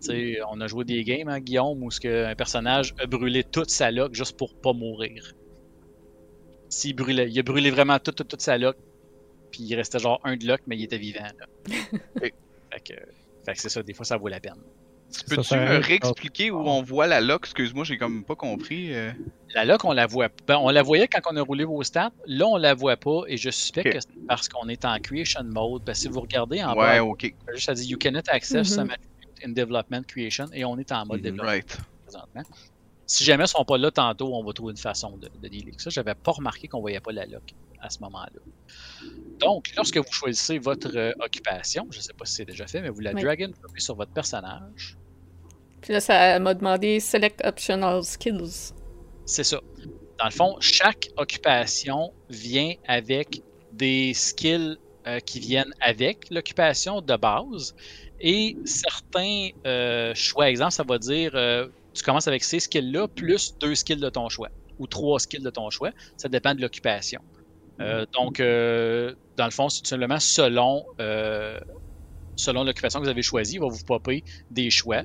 on a joué des games, hein, Guillaume, où ce que un personnage a brûlé toute sa lock juste pour pas mourir. S'il brûlait, il a brûlé vraiment toute, toute, toute sa lock, puis il restait genre un de lock, mais il était vivant. Là. fait que, fait que c'est ça, des fois ça vaut la peine. Peux-tu me réexpliquer où on voit la lock Excuse-moi, j'ai comme pas compris. euh. La lock, on la voit ben, on la voyait quand on a roulé vos stats. Là, on la voit pas, et je suspecte que c'est parce qu'on est en creation mode. Parce que si vous regardez en Ouais, bas, ok. juste ça dit You cannot access Mhm. some attribute in development creation, et on est en mode Mhm. développement. Right. présentement. Si jamais ils sont pas là tantôt, on va trouver une façon de, de dealer ça. J'avais pas remarqué qu'on voyait pas la lock à ce moment-là. Donc, lorsque vous choisissez votre euh, occupation, je sais pas si c'est déjà fait, mais vous la Oui. drag and dropez sur votre personnage. Puis là, ça m'a demandé Select Optional Skills. C'est ça. Dans le fond, chaque occupation vient avec des skills euh, qui viennent avec l'occupation de base et certains euh, choix. Exemple, ça va dire euh, tu commences avec ces skills-là plus deux skills de ton choix ou trois skills de ton choix. Ça dépend de l'occupation. Euh, donc, euh, dans le fond, c'est tout simplement selon, euh, selon l'occupation que vous avez choisie, il va vous popper des choix.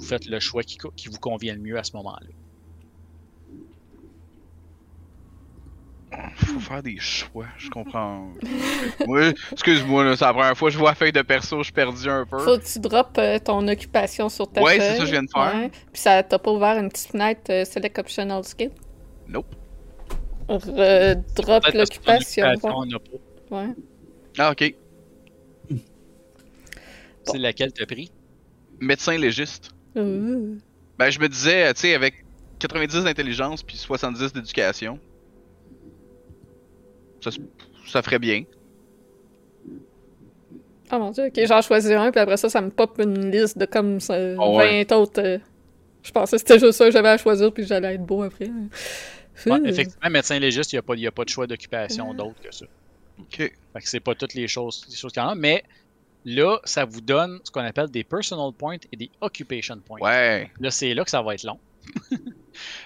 Vous faites le choix qui, vous convient le mieux à ce moment-là. Faut faire des choix, je comprends. oui, excuse-moi, c'est la première fois que je vois la feuille de perso, je suis perdu un peu. Faut que tu droppes euh, ton occupation sur ta Ouais, feuille. c'est ça que je viens de faire. Ouais. Puis ça t'a pas ouvert une petite fenêtre euh, Select Optional Skill. Nope. Re- drop Peut-être parce que ton l'occupation. Ouais. Ah, ok. C'est laquelle t'as pris? Médecin légiste. Ben, je me disais, tu sais, avec 90 d'intelligence puis 70 d'éducation, ça, ça ferait bien. Oh mon dieu, ok, j'en choisis un, puis après ça, ça me pop une liste de comme ça, Ah ouais. 20 autres. euh, Je pensais que c'était juste ça que j'avais à choisir, puis j'allais être beau après. Ouais, Ouh. effectivement, médecin légiste, il n'y a, pas- il y a pas de choix d'occupation Euh. d'autre que ça. Ok. Fait que c'est pas toutes les choses, les choses qu'il y en a, mais là, ça vous donne ce qu'on appelle des personal points et des occupation points. Ouais. Là, c'est là que ça va être long.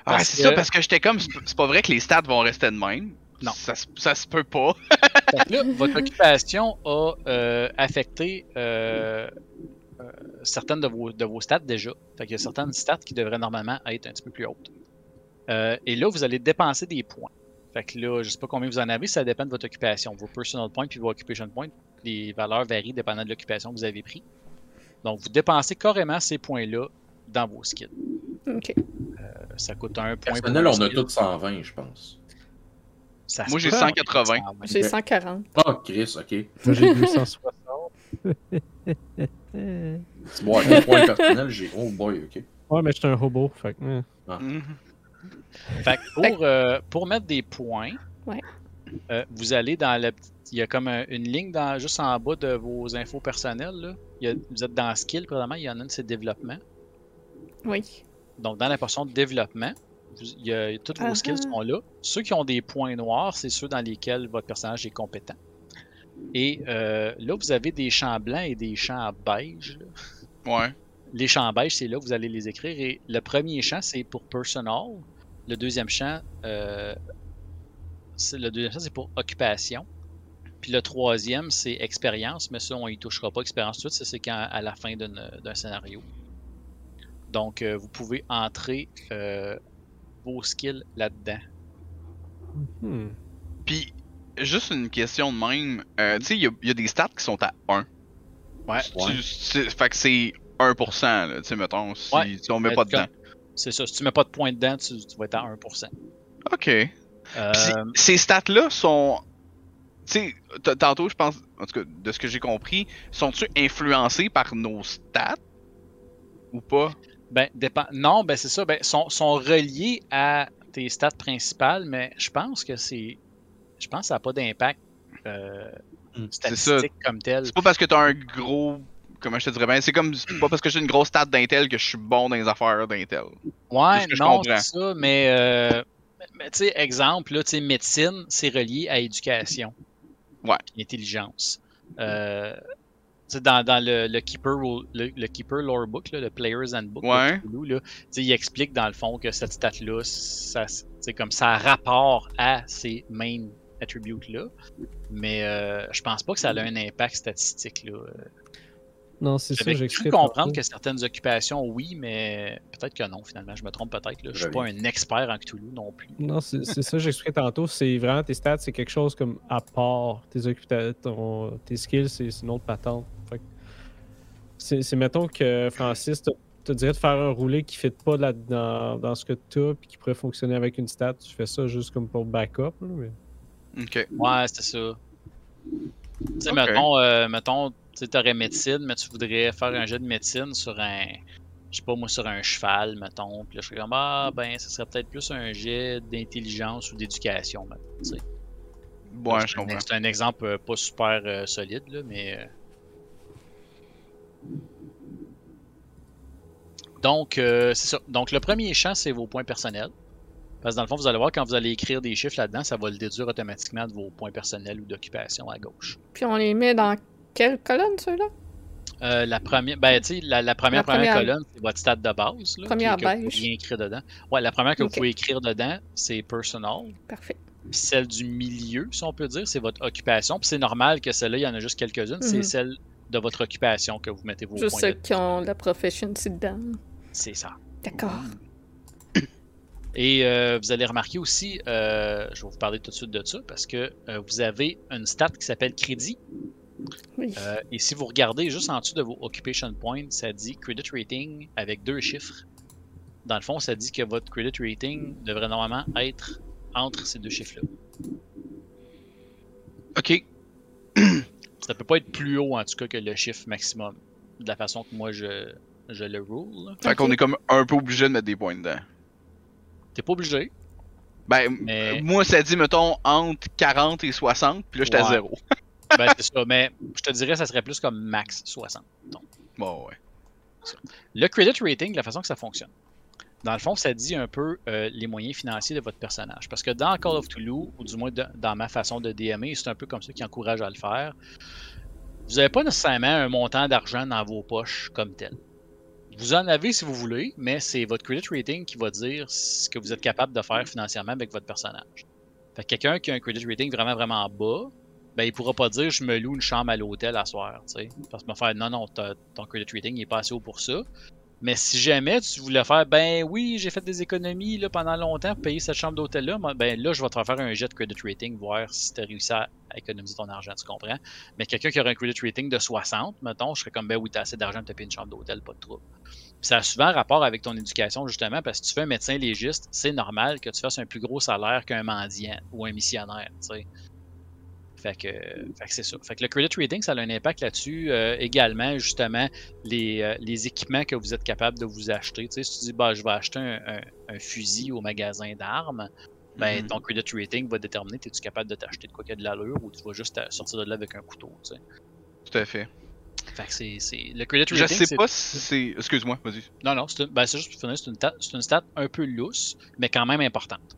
Ah, c'est que- ça, parce que j'étais comme, c'est pas vrai que les stats vont rester de même. Non. Ça, se- ça se peut pas. Que là, votre occupation a euh, affecté euh, euh, certaines de vos, de vos stats déjà. Fait qu'il y a certaines stats qui devraient normalement être un petit peu plus hautes. Et là, vous allez dépenser des points. Fait que là, je sais pas combien vous en avez, ça dépend de votre occupation. Vos personal points puis vos occupation points, les valeurs varient dépendant de l'occupation que vous avez pris. Donc, vous dépensez carrément ces points-là dans vos skills. Ok. Euh, ça coûte un point Personnel, on a tous 120, je pense. Ça Moi, j'ai peut, 180. ça, ouais. J'ai Ok. 140. Ah, Chris, ok. Moi, j'ai 260. Bon, à quel point personnel, j'ai. Oh boy, ok. Ouais, mais j'étais un robot. Fait que, Mhm. Fait que pour, euh, pour mettre des points, Ouais. Euh, vous allez dans la petite- Il y a comme un- une ligne dans, juste en bas de vos infos personnelles. là. Il y a- vous êtes dans Skill, probablement. Il y en a une, c'est Développement. Oui. Donc, dans la portion de Développement, vous- il y a, tous vos skills sont là. Ceux qui ont des points noirs, c'est ceux dans lesquels votre personnage est compétent. Et euh, là, vous avez des champs blancs et des champs beige. là. Ouais. Les champs beige, c'est là que vous allez les écrire. Et le premier champ, c'est pour personal. Le deuxième champ, euh, le deuxième c'est pour occupation. Puis le troisième, c'est expérience, mais ça, on y touchera pas. Expérience tout de suite, ça, c'est quand à la fin d'un scénario. Donc, euh, vous pouvez entrer euh, vos skills là-dedans. hmm. Puis, juste une question de même. euh, tu sais, il y, a- il y a des stats qui sont à 1. Ouais. C'est- fait que c'est 1%, là, tu sais, mettons, si, Ouais. si on met Ouais, pas dedans. C'est ça. Si tu mets pas de points dedans, tu, tu vas être à 1%. Ok. Euh, ces stats-là sont. Tu sais, tantôt, je pense, en tout cas, de ce que j'ai compris, sont-ils influencés par nos stats ou pas? Ben, dépend... Non, ben c'est ça. Ben, sont, sont reliés à tes stats principales, mais je pense que c'est. Je pense que ça n'a pas d'impact euh, Hmm. C'est ça. statistique comme tel. C'est pas parce que t'as un gros. Comment je te dirais bien? C'est comme. C'est pas parce que j'ai une grosse stat d'Intel que je suis bon dans les affaires d'Intel. Ouais, non, c'est ça, mais, euh, mais tu sais, exemple, là, tu sais, médecine, c'est relié à éducation. Ouais. Intelligence. Euh, dans, dans le, le Keeper, Rule- le, le Keeper Lore Book, là, le Player's Handbook, Ouais. Là, tu sais, il explique dans le fond que cette stat-là, ça, c'est comme ça a rapport à ces main attributes-là. Mais euh, je pense pas que ça a un impact statistique. Là. Non, c'est ça, j'ai cru comprendre que certaines occupations, oui, mais peut-être que non, finalement. Je me trompe peut-être. Je suis pas un expert en Cthulhu non plus. Non, c'est ça, j'expliquais tantôt. C'est vraiment tes stats, c'est quelque chose comme à part. Tes, occupa- ton- tes skills, c'est une autre patente. C'est mettons que Francis te, te dirait de faire un roulé qui ne fit pas là dans, dans ce que tu as puis qui pourrait fonctionner avec une stat. Tu fais ça juste comme pour backup. là, mais... Ok. Ouais, c'est ça. Tu sais, mettons, euh, mettons tu aurais médecine, mais tu voudrais faire un jeu de médecine sur un. Je sais pas moi, sur un cheval, mettons. Puis là, je serais comme, ah, ben, ça serait peut-être plus un jet d'intelligence ou d'éducation, mettons. Ouais, C'est je un- comprends. C'est un exemple euh, pas super euh, solide, là, mais. euh. Donc, euh, c'est ça. Donc, le premier champ, c'est vos points personnels. Parce que dans le fond, vous allez voir, quand vous allez écrire des chiffres là-dedans, ça va le déduire automatiquement de vos points personnels ou d'occupation à gauche. Puis on les met dans quelle colonne, ceux-là? Euh, la première, ben, la, la première, La première, première- colonne, c'est votre stat de base. Là, Première que vous pouvez écrire dedans. Ouais, la première que vous pouvez écrire dedans, c'est personal. Parfait. Puis celle du milieu, si on peut dire, c'est votre occupation. Puis c'est normal que celle-là, il y en a juste quelques-unes. C'est Mhm. celle de votre occupation que vous mettez vos Juste points ceux dedans. qui ont la proficiency dedans. C'est ça. D'accord. Et euh, vous allez remarquer aussi, euh, je vais vous parler tout de suite de ça, parce que vous avez une stat qui s'appelle crédit. Euh, et si vous regardez juste en dessous de vos occupation points, ça dit credit rating avec deux chiffres. Dans le fond, ça dit que votre credit rating devrait normalement être entre ces deux chiffres-là. OK. ça peut pas être plus haut en tout cas que le chiffre maximum, de la façon que moi je, je le rule. Fait qu'on est comme un peu obligé de mettre des points dedans. T'es pas obligé. Ben, moi, ça dit, mettons, entre 40 et 60, puis là, j'étais à 0. ben, c'est ça. Mais je te dirais, ça serait plus comme max 60. Bon, ouais. Le credit rating, la façon que ça fonctionne. Dans le fond, ça dit un peu euh, les moyens financiers de votre personnage. Parce que dans Call of Cthulhu, ou du moins de- dans ma façon de DMer, c'est un peu comme ça qui encourage à le faire. Vous n'avez pas nécessairement un montant d'argent dans vos poches comme tel. Vous en avez si vous voulez, mais c'est votre credit rating qui va dire ce que vous êtes capable de faire financièrement avec votre personnage. Fait que quelqu'un qui a un credit rating vraiment vraiment bas, ben il pourra pas dire je me loue une chambre à l'hôtel à soir, tu sais. Parce qu'il va faire non non, t'as- ton credit rating il est pas assez haut pour ça. Mais si jamais tu voulais faire, ben oui, j'ai fait des économies là, pendant longtemps pour payer cette chambre d'hôtel-là, ben là, je vais te faire un jet de credit rating, voir si tu as réussi à économiser ton argent, tu comprends? Mais quelqu'un qui aurait un credit rating de 60, mettons, je serais comme, ben oui, tu as assez d'argent pour te payer une chambre d'hôtel, pas de trouble. Ça a souvent rapport avec ton éducation, justement, parce que si tu fais un médecin légiste, c'est normal que tu fasses un plus gros salaire qu'un mendiant ou un missionnaire, tu sais. Fait que, fait que c'est ça. Fait que le credit rating, ça a un impact là-dessus. euh, également, justement, les, euh, les équipements que vous êtes capable de vous acheter. Tu sais, si tu dis, bah, je vais acheter un, un- un fusil au magasin d'armes, ben, Mhm. ton credit rating va déterminer, es-tu capable de t'acheter de quoi qui a de l'allure ou tu vas juste euh, sortir de là avec un couteau, tu sais. Tout à fait. Fait que c'est, c'est... Le credit Je rating, sais c'est... pas si c'est. Excuse-moi, vas-y. Non, non, c'est, ben, c'est juste pour finir, c'est une, ta- une stat un peu lousse, mais quand même importante.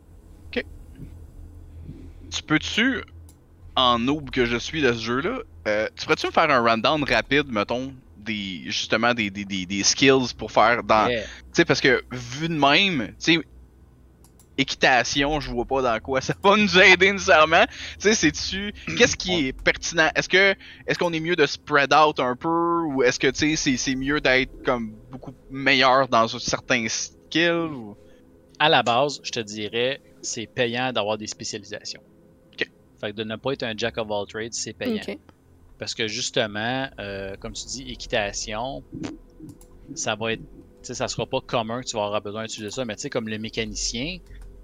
Tu peux-tu, en noob que je suis de ce jeu-là, euh, tu pourrais-tu me faire un rundown rapide, mettons, des justement des, des, des, des skills pour faire dans. Yeah. Tu sais, parce que vu de même, tu sais, équitation, je vois pas dans quoi ça va nous aider nécessairement. Tu sais, c'est-tu. Qu'est-ce qui est pertinent? Est-ce que est-ce qu'on est mieux de spread out un peu ou est-ce que tu sais, c'est, c'est mieux d'être comme beaucoup meilleur dans certains skills? Ou... à la base, je te dirais, c'est payant d'avoir des spécialisations. Fait que de ne pas être un jack of all trades, c'est payant. Parce que justement, euh, comme tu dis, équitation, ça va être. Tu sais, ça sera pas commun que tu vas avoir besoin d'utiliser ça, mais tu sais, comme le mécanicien,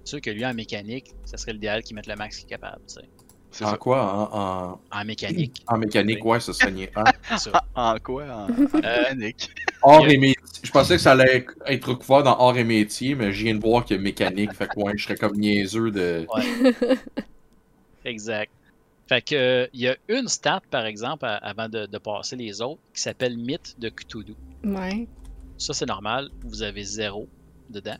c'est sûr que lui en mécanique, ça serait l'idéal qu'il mette le max qu'il est capable, tu sais. C'est En ça. quoi En, en, En mécanique, en mécanique, ouais, ça serait. En quoi? En, en Euh, mécanique? Art et métier. Je pensais que ça allait être recouvert dans art et métier, mais je viens de voir a mécanique. Fait que ouais, je serais comme niaiseux de. Exact. Fait que euh, il y a une stat, par exemple, à- avant de, de passer les autres, qui s'appelle Mythe de Cthulhu. Ouais. Ça, c'est normal. Vous avez zéro dedans.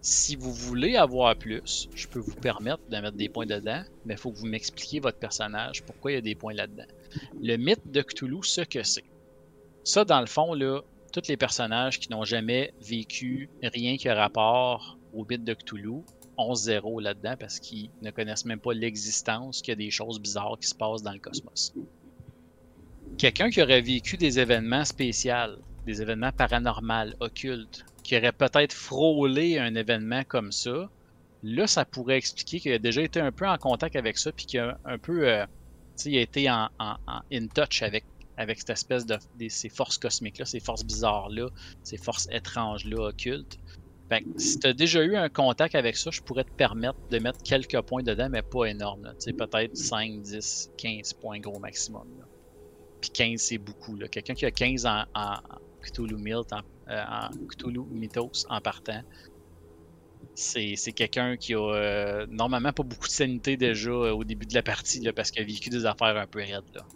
Si vous voulez avoir plus, je peux vous permettre de mettre des points dedans, mais il faut que vous m'expliquiez votre personnage, pourquoi il y a des points là-dedans. Le mythe de Cthulhu, ce que c'est? Ça, dans le fond, là, tous les personnages qui n'ont jamais vécu rien qui a rapport au mythe de Cthulhu ont zéro là-dedans parce qu'ils ne connaissent même pas l'existence qu'il y a des choses bizarres qui se passent dans le cosmos. Quelqu'un qui aurait vécu des événements spéciaux, des événements paranormaux, occultes, qui aurait peut-être frôlé un événement comme ça, là, ça pourrait expliquer qu'il a déjà été un peu en contact avec ça, puis qu'il a un peu, euh, été en, in touch avec, avec cette espèce de ces forces cosmiques-là, ces forces bizarres-là, ces forces étranges-là, occultes. Fait que si tu as déjà eu un contact avec ça, je pourrais te permettre de mettre quelques points dedans, mais pas énorme. Tu sais, peut-être 5, 10, 15 points gros maximum. là. Puis 15, c'est beaucoup. Quelqu'un qui a 15 en, en Cthulhu Myth, en, euh, en Cthulhu Mythos en partant, c'est c'est quelqu'un qui a euh, normalement pas beaucoup de sanité déjà euh, au début de la partie là, parce qu'il a vécu des affaires un peu raides. Là.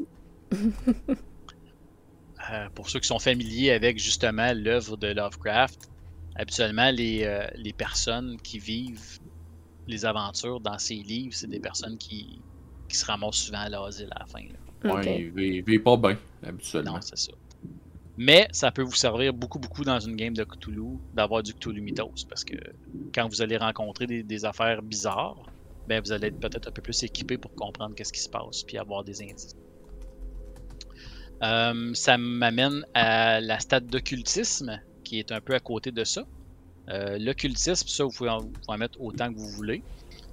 Euh, pour ceux qui sont familiers avec justement l'œuvre de Lovecraft, habituellement les, euh, les personnes qui vivent les aventures dans ses livres, c'est des personnes qui, qui se ramassent souvent à l'asile à la fin. là. Ok. Ouais, il vit- il vit pas bien, habituellement. Non, c'est ça. Mais ça peut vous servir beaucoup, beaucoup dans une game de Cthulhu d'avoir du Cthulhu Mythos parce que quand vous allez rencontrer des, des affaires bizarres, ben vous allez être peut-être un peu plus équipé pour comprendre qu'est-ce qui se passe puis avoir des indices. Euh, ça m'amène à la stade d'occultisme qui est un peu à côté de ça. Euh, L'occultisme, ça, vous pouvez, en, mettre autant que vous voulez.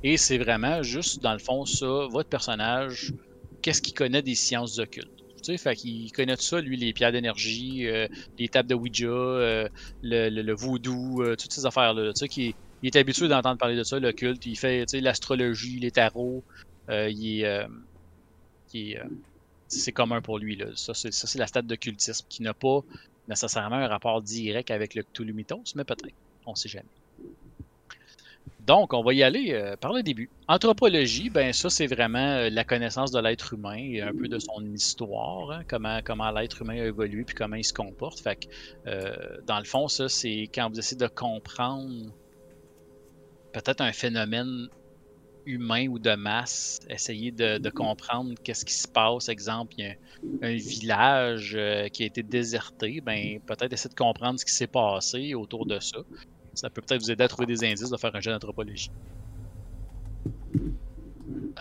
Et c'est vraiment juste, dans le fond, ça, votre personnage, qu'est-ce qu'il connaît des sciences occultes. Tu sais, fait qu'il connaît tout ça, lui, les pierres d'énergie, euh, les tables de Ouija, euh, le, voodoo, toutes ces affaires-là. Il est habitué d'entendre parler de ça, l'occulte. Il fait, tu sais, l'astrologie, les tarots. il est, c'est commun pour lui, là. Ça, c'est, ça, c'est la stade d'occultisme qui n'a pas nécessairement un rapport direct avec le Cthulhu Mythos, mais peut-être. On sait jamais. Donc, on va y aller euh, par le début. Anthropologie, ben ça, c'est vraiment euh, la connaissance de l'être humain et un peu de son histoire, hein, comment, comment l'être humain a évolué puis comment il se comporte. Fait que, euh, dans le fond, ça, c'est quand vous essayez de comprendre peut-être un phénomène humain ou de masse, essayer de, de comprendre qu'est-ce qui se passe. Exemple, il y a un, un village euh, qui a été déserté, ben peut-être essayer de comprendre ce qui s'est passé autour de ça. Ça peut peut-être vous aider à trouver des indices de faire un jeu d'anthropologie.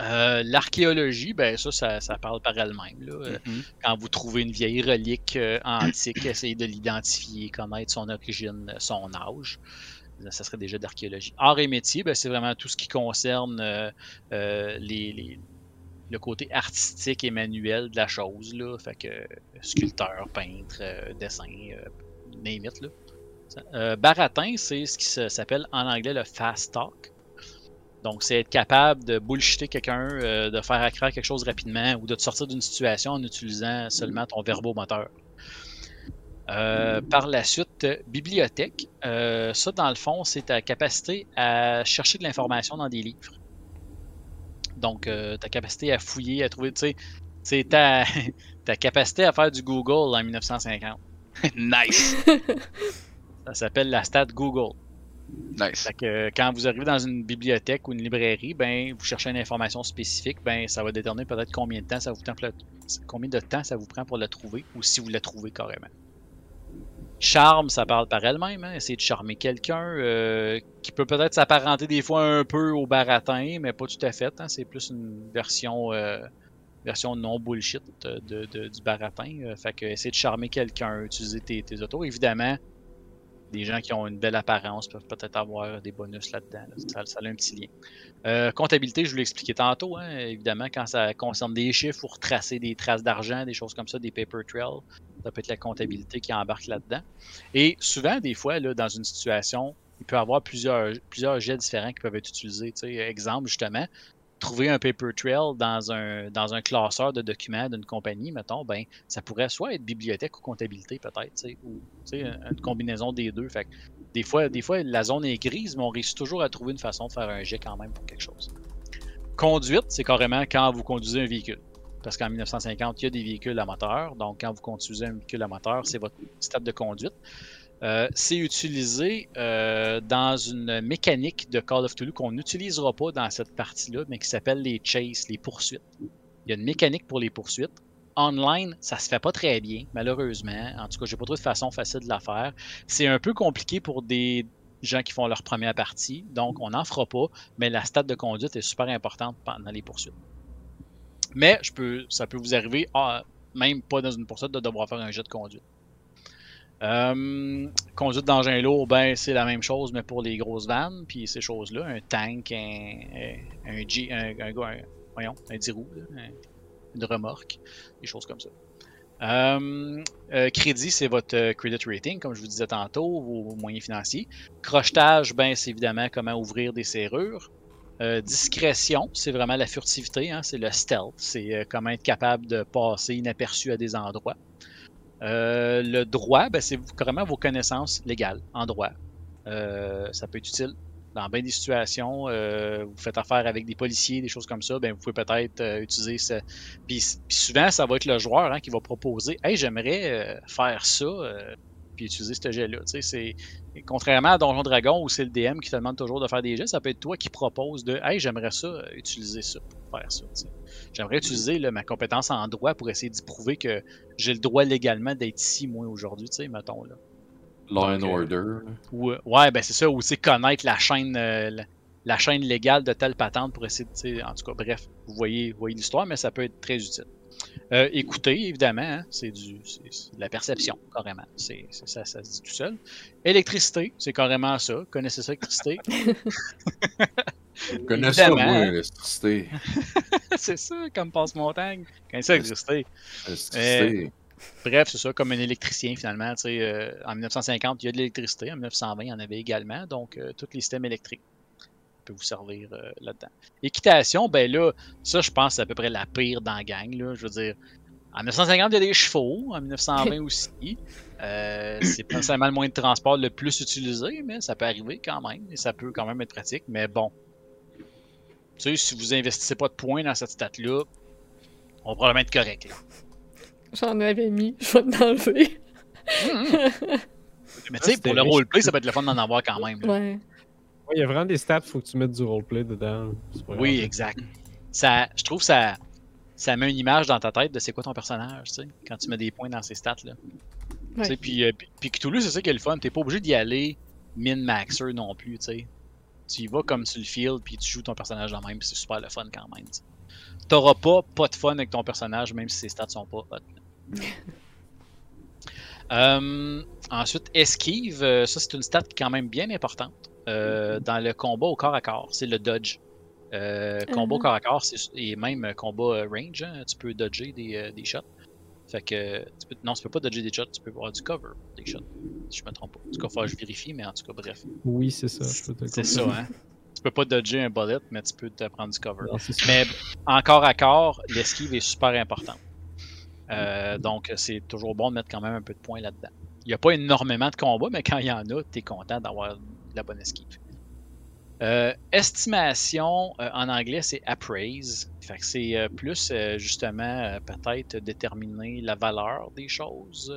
Euh, L'archéologie, ben ça, ça, ça parle par elle-même. Euh, Mhm. Quand vous trouvez une vieille relique euh, antique, essayez de l'identifier, connaître son origine, son âge. Ça serait déjà d'archéologie. Art et métier, ben, c'est vraiment tout ce qui concerne euh, euh, les, le côté artistique et manuel de la chose. Là. Fait que euh, sculpteur, peintre, dessin, name it, là. Baratin, c'est ce qui s'appelle en anglais le fast talk. Donc, c'est être capable de bullshiter quelqu'un, de faire accroire quelque chose rapidement ou de te sortir d'une situation en utilisant seulement ton verbomoteur. Euh, par la suite, euh, bibliothèque. Euh, ça, dans le fond, c'est ta capacité à chercher de l'information dans des livres. Donc, euh, ta capacité à fouiller, à trouver, tu sais, c'est ta, ta capacité à faire du Google en 1950. nice. Ça s'appelle la stat Google. Nice. Fait que quand vous arrivez dans une bibliothèque ou une librairie, ben vous cherchez une information spécifique, ben ça va déterminer peut-être combien de temps ça vous prend pour la- combien de temps ça vous prend pour la trouver ou si vous la trouvez carrément. Charme, ça parle par elle-même, hein, essayer de charmer quelqu'un euh, qui peut peut-être s'apparenter des fois un peu au baratin, mais pas tout à fait. hein, c'est plus une version euh, version non bullshit euh, de, du baratin. euh, fait que essayer de charmer quelqu'un, utiliser tes, tes autos, évidemment des gens qui ont une belle apparence peuvent peut-être avoir des bonus là-dedans. là. Ça, ça a un petit lien. Comptabilité, je vous l'ai expliqué tantôt, hein, évidemment, quand ça concerne des chiffres ou retracer des traces d'argent, des choses comme ça, des paper trails, ça peut être la comptabilité qui embarque là-dedans. Et souvent, des fois, là, dans une situation, il peut y avoir plusieurs, plusieurs jets différents qui peuvent être utilisés. Exemple, justement, trouver un paper trail dans un, dans un classeur de documents d'une compagnie, mettons, ben, ça pourrait soit être bibliothèque ou comptabilité, peut-être, ou une combinaison des deux. Fait que des fois, des fois, la zone est grise, mais on réussit toujours à trouver une façon de faire un jet quand même pour quelque chose. Conduite, c'est carrément quand vous conduisez un véhicule. Parce qu'en 1950, il y a des véhicules à moteur. Donc, quand vous conduisez un véhicule à moteur, c'est votre stade de conduite. Euh, c'est utilisé euh, dans une mécanique de Call of Cthulhu qu'on n'utilisera pas dans cette partie-là, mais qui s'appelle les chases, les poursuites. Il y a une mécanique pour les poursuites. Online, ça se fait pas très bien, malheureusement. En tout cas, j'ai pas trouvé de façon facile de la faire. C'est un peu compliqué pour des gens qui font leur première partie, donc on n'en fera pas, mais la stade de conduite est super importante pendant les poursuites. Mais je peux, ça peut vous arriver, ah, même pas dans une poursuite, de devoir faire un jet de conduite. Euh, conduite d'engin lourd, ben c'est la même chose, mais pour les grosses vannes, puis ces choses-là, un tank, un, un, G- un, un, voyons, un 10 roues, une remorque, des choses comme ça. Euh, euh, crédit, c'est votre credit rating, comme je vous disais tantôt, vos moyens financiers. Crochetage, ben c'est évidemment comment ouvrir des serrures. Euh, discrétion, c'est vraiment la furtivité, hein, c'est le stealth, c'est euh, comment être capable de passer inaperçu à des endroits. Euh, le droit, ben, c'est carrément vos connaissances légales en droit. Ça peut être utile dans bien des situations. vous faites affaire avec des policiers, des choses comme ça, ben, vous pouvez peut-être utiliser ce. Puis, souvent, ça va être le joueur hein, qui va proposer Hey, j'aimerais faire ça. Puis utiliser ce jet-là. C'est... Contrairement à Donjon Dragon, où c'est le DM qui te demande toujours de faire des jets, ça peut être toi qui propose de Hey, j'aimerais ça, euh, utiliser ça pour faire ça. J'aimerais utiliser là, ma compétence en droit pour essayer d'y prouver que j'ai le droit légalement d'être ici, moi, aujourd'hui, mettons. Là. Law and euh, Order. Ou, euh, ouais, ben c'est ça, ou c'est connaître la chaîne, euh, la, la chaîne légale de telle patente pour essayer de. tu sais, En tout cas, bref, vous voyez, vous voyez l'histoire, mais ça peut être très utile. Euh, écoutez, évidemment, hein, c'est du c'est de la perception, carrément. C'est c'est- ça, ça se dit tout seul. Électricité, c'est carrément ça. Connaissez ça, électricité? Je connais ça, moi, hein. l'électricité. c'est ça, comme passe-montagne. Connaissez ça, électricité? L'électricité. Bref, c'est ça, comme un électricien finalement. tu sais, euh, en 1950, il y a de l'électricité. En 1920, il y en avait également. Donc, euh, tous les systèmes électriques vous servir euh, là-dedans. Équitation, ben là, ça, je pense, que c'est à peu près la pire dans la gang. Là. Je veux dire, en 1950, il y a des chevaux. En 1920 aussi. Euh, c'est pas nécessairement le moyen de transport le plus utilisé, mais ça peut arriver quand même. Et ça peut quand même être pratique. Mais bon, tu sais, si vous investissez pas de points dans cette stat-là, on va probablement être correct. là. J'en avais mis, je vais t'enlever. Mais tu sais, c'était pour le roleplay, ça peut être le fun d'en avoir quand même. là. Ouais. Ouais, il y a vraiment des stats, faut que tu mettes du roleplay dedans. Oui, grave. exact. Ça, je trouve que ça, ça met une image dans ta tête de c'est quoi ton personnage, tu sais, quand tu mets des points dans ces stats-là. Tu sais, Ouais. Puis, euh, puis, Cthulhu, c'est ça qui est le fun. T'es pas obligé d'y aller min-maxer non plus, tu sais. Tu y vas comme sur le field, puis tu joues ton personnage de même, puis c'est super le fun quand même. tu sais. T'auras pas pas de fun avec ton personnage, même si ses stats sont pas hot. Euh, ensuite, esquive, euh, ça c'est une stat qui est quand même bien importante euh, dans le combat au corps à corps. C'est le dodge. Euh, combat au Mhm. corps à corps, c'est- et même combat euh, range, hein, tu peux dodger des, euh, des shots. Fait que, tu peux, non, tu peux pas dodger des shots, tu peux avoir du cover des shots, si je me trompe pas. En tout cas, faut que je vérifie, mais en tout cas, bref. Oui, c'est ça. je peux te C'est ça, hein. Tu peux pas dodger un bullet, mais tu peux te prendre du cover. Non. Mais en corps à corps, l'esquive est super importante. Euh, donc, c'est toujours bon de mettre quand même un peu de points là-dedans. Il n'y a pas énormément de combats, mais quand il y en a, tu es content d'avoir bonne esquive. Euh, estimation, euh, en anglais, c'est appraise. C'est euh, plus justement peut-être déterminer la valeur des choses.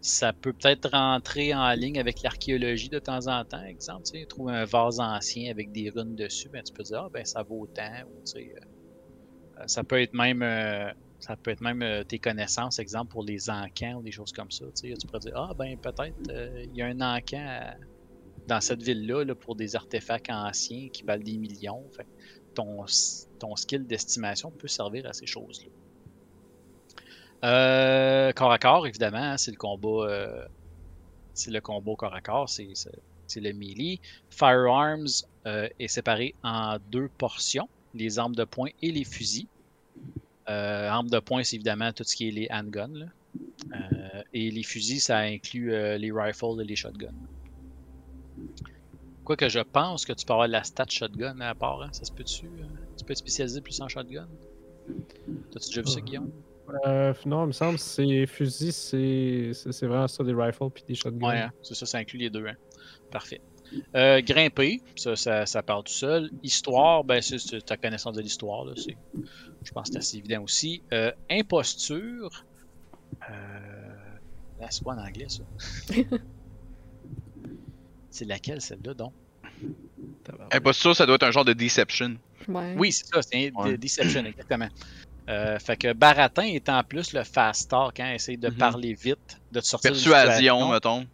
Ça peut peut-être rentrer en ligne avec l'archéologie de temps en temps. Exemple, tu trouver un vase ancien avec des runes dessus, ben, tu peux dire ah ben ça vaut tant. Ça peut être même ça peut être même tes connaissances, exemple pour les encans ou des choses comme ça. Tu, pourrais dire ah ben peut-être il y a un encan à- dans cette ville-là là, pour des artefacts anciens qui valent des millions. Ton, ton skill d'estimation peut servir à ces choses-là. Euh, corps à corps, évidemment, hein, c'est le combat. euh, c'est le combat au corps à corps, c'est, le melee. Firearms euh, est séparé en deux portions, les armes de poing et les fusils. Armes de poing, c'est évidemment tout ce qui est les handguns. et les fusils, ça inclut les rifles et les shotguns. Quoique je pense que tu peux avoir la stat shotgun à part, hein, ça se peut-tu? euh, tu peux être spécialisé plus en shotgun? T'as-tu déjà vu ça, Guillaume? Euh, non, il me semble que c'est fusil, c'est vraiment ça, des rifles puis des shotguns. Ouais, hein, c'est ça, ça inclut les deux. Hein. Parfait. Euh, grimper, ça, ça, ça parle tout seul. Histoire, ben c'est c'est ta connaissance de l'histoire, là, c'est, je pense que c'est assez évident aussi. Euh, imposture, euh, c'est pas en anglais ça. c'est laquelle celle-là donc? Imposture, ça doit être un genre de deception. Ouais. Oui, c'est ça, c'est un Ouais. de- Deception, exactement. Euh, fait que Baratin est en plus le fast talk, hein, essayer de Mhm. parler vite, de te sortir. Persuasion, mettons.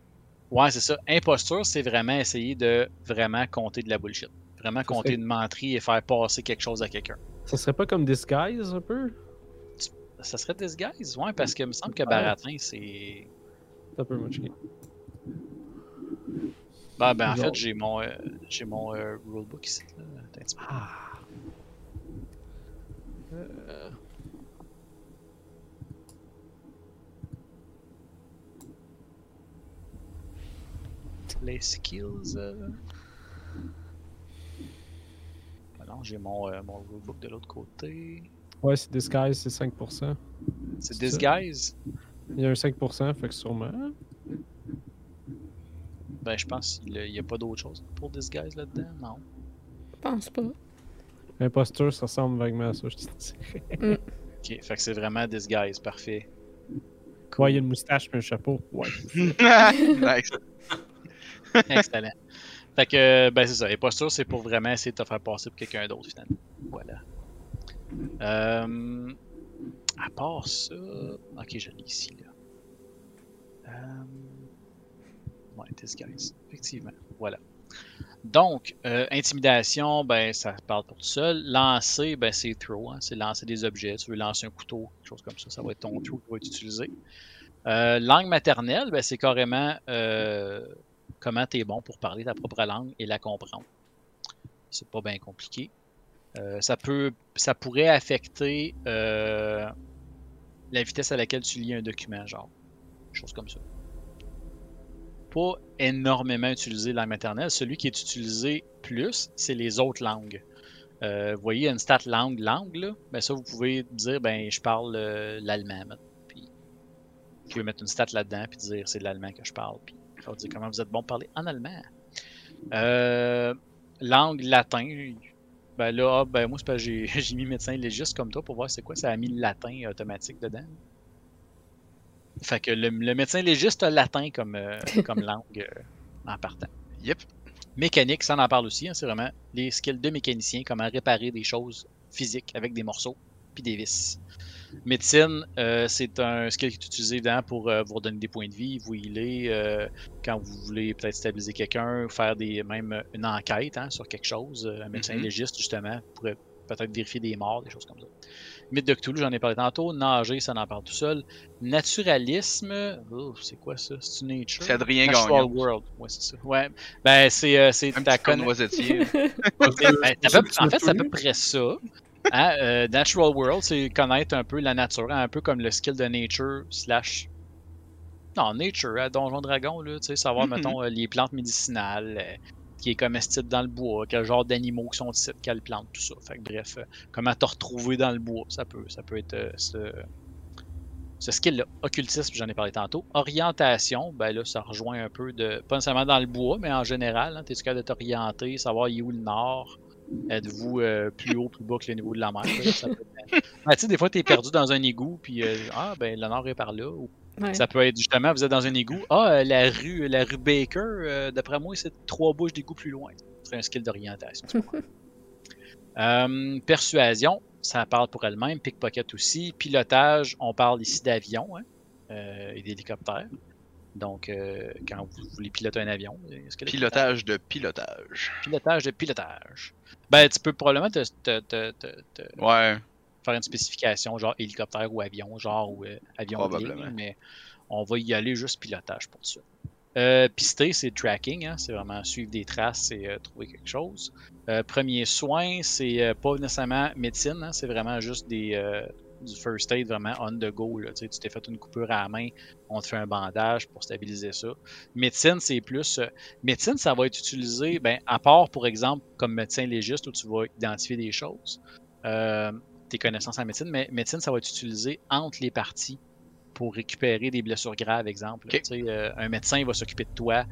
Ouais, c'est ça. Imposture, c'est vraiment essayer de vraiment compter de la bullshit. Vraiment compter serait- une menterie et faire passer quelque chose à quelqu'un. Ça serait pas comme Disguise un peu? Ça serait disguise, ouais, parce que il me semble que Baratin, c'est. C'est un peu much. Ben, en fait, j'ai mon, euh, j'ai mon euh, rulebook ici. Là. Attends. Ah. Euh, Les skills. euh. Ben non, j'ai mon, euh, mon rulebook de l'autre côté. Ouais, c'est Disguise, c'est 5%. C'est ça. disguise? Il y a un 5%, fait que sûrement. Ben, je pense qu'il n'y a pas d'autre chose pour disguise là-dedans. Non. Je pense pas. Imposture, ça ressemble vaguement à ça, je te dis. Ok, fait que c'est vraiment disguise, parfait. Ouais, il y a une moustache et un chapeau. Ouais. nice. Excellent. Fait que, ben c'est ça. Les postures, c'est pour vraiment essayer de te faire passer pour quelqu'un d'autre, finalement. Voilà. Euh, à part ça. Ok, je l'ai ici, là. Euh, ouais. Effectivement. Voilà. Donc, euh, intimidation, ben ça parle pour tout seul. Lancer, ben c'est throw, hein, c'est lancer des objets. Tu veux lancer un couteau, quelque chose comme ça, ça va être ton throw qui va être utilisé. Euh, langue maternelle, ben, c'est carrément euh, comment tu es bon pour parler ta propre langue et la comprendre. C'est pas bien compliqué. Ça, peut, ça pourrait affecter la vitesse à laquelle tu lis un document, genre. Chose comme ça. Pas énormément utilisé la maternelle. Celui qui est utilisé plus, c'est les autres langues. Euh, vous voyez, une stat langue, langue, là, ben ça, vous pouvez dire, ben, je parle euh, l'allemand. Puis, vous pouvez mettre une stat là-dedans, puis dire, c'est de l'allemand que je parle. Puis, ça dire comment vous êtes bon pour parler en allemand. Euh, langue latin, ben là, ah, ben moi, c'est j'ai j'ai mis médecin légiste comme toi pour voir c'est quoi, ça a mis le latin automatique dedans. Fait que le, le médecin légiste a latin comme, euh, comme langue euh, en partant. Yep. Mécanique, ça en parle aussi, hein, c'est vraiment les skills de mécanicien, comment réparer des choses physiques avec des morceaux puis des vis. Médecine, euh, c'est un skill qui est utilisé évidemment pour euh, vous redonner des points de vie, vous healer, euh, quand vous voulez peut-être stabiliser quelqu'un, faire des même une enquête hein, sur quelque chose. Euh, Un médecin Mhm. légiste, justement, pourrait peut-être vérifier des morts, des choses comme ça. Mythe de Cthulhu, j'en ai parlé tantôt. Nager, ça en parle tout seul. Naturalisme, oh, c'est quoi ça? C'est une nature? C'est Adrien Natural Gagnon. World, ouais, c'est ça. Ouais, ben c'est euh, c'est Un ta ben, en fait, c'est à peu près ça. Hein, euh, Natural World, c'est connaître un peu la nature, un peu comme le skill de nature slash. Non, nature, à Donjon Dragon, là, tu sais, savoir, Mhm. mettons, euh, les plantes médicinales, euh, qui est comestible dans le bois, quel genre d'animaux qui sont ici, quelles plantes, tout ça. Fait que bref, euh, comment te retrouver dans le bois, ça peut, ça peut être euh, ce, ce skill-là. Occultisme, j'en ai parlé tantôt. Orientation, ben là, ça rejoint un peu de. Pas nécessairement dans le bois, mais en général, hein, t'es-tu capable de t'orienter, savoir il est où le nord? Êtes-vous euh, plus haut, plus bas que le niveau de la mer? Ben, tu sais, des fois, t'es perdu dans un égout, puis ah, ben, le nord est par là. Ouais. ça peut être justement, vous êtes dans un égout. Ah, euh, la rue, la rue Baker, euh, d'après moi, c'est trois bouches d'égout plus loin. C'est un skill d'orientation. Euh, persuasion, ça parle pour elle-même. Pickpocket aussi. Pilotage, on parle ici d'avion hein, euh, et d'hélicoptère. Donc, euh, quand vous voulez piloter un avion, est-ce que Pilotage de pilotage. pilotage de pilotage. Ben, tu peux probablement te, te- te- te- te Ouais. Faire une spécification, genre hélicoptère ou avion, genre ou euh, avion Probablement. ligne, mais on va y aller juste pilotage pour ça. Euh, pister, c'est tracking, hein, c'est vraiment suivre des traces et euh, trouver quelque chose. Euh, premier soin, c'est pas nécessairement médecine, hein, c'est vraiment juste des, du first aid vraiment on the go. Là, tu t'es fait une coupure à la main, on te fait un bandage pour stabiliser ça. Médecine, c'est plus. euh, médecine, ça va être utilisé, ben, à part, pour exemple, comme médecin légiste où tu vas identifier des choses. Euh, tes connaissances en médecine, mais médecine, ça va être utilisé entre les parties pour récupérer des blessures graves, exemple. Euh, un médecin il va s'occuper de toi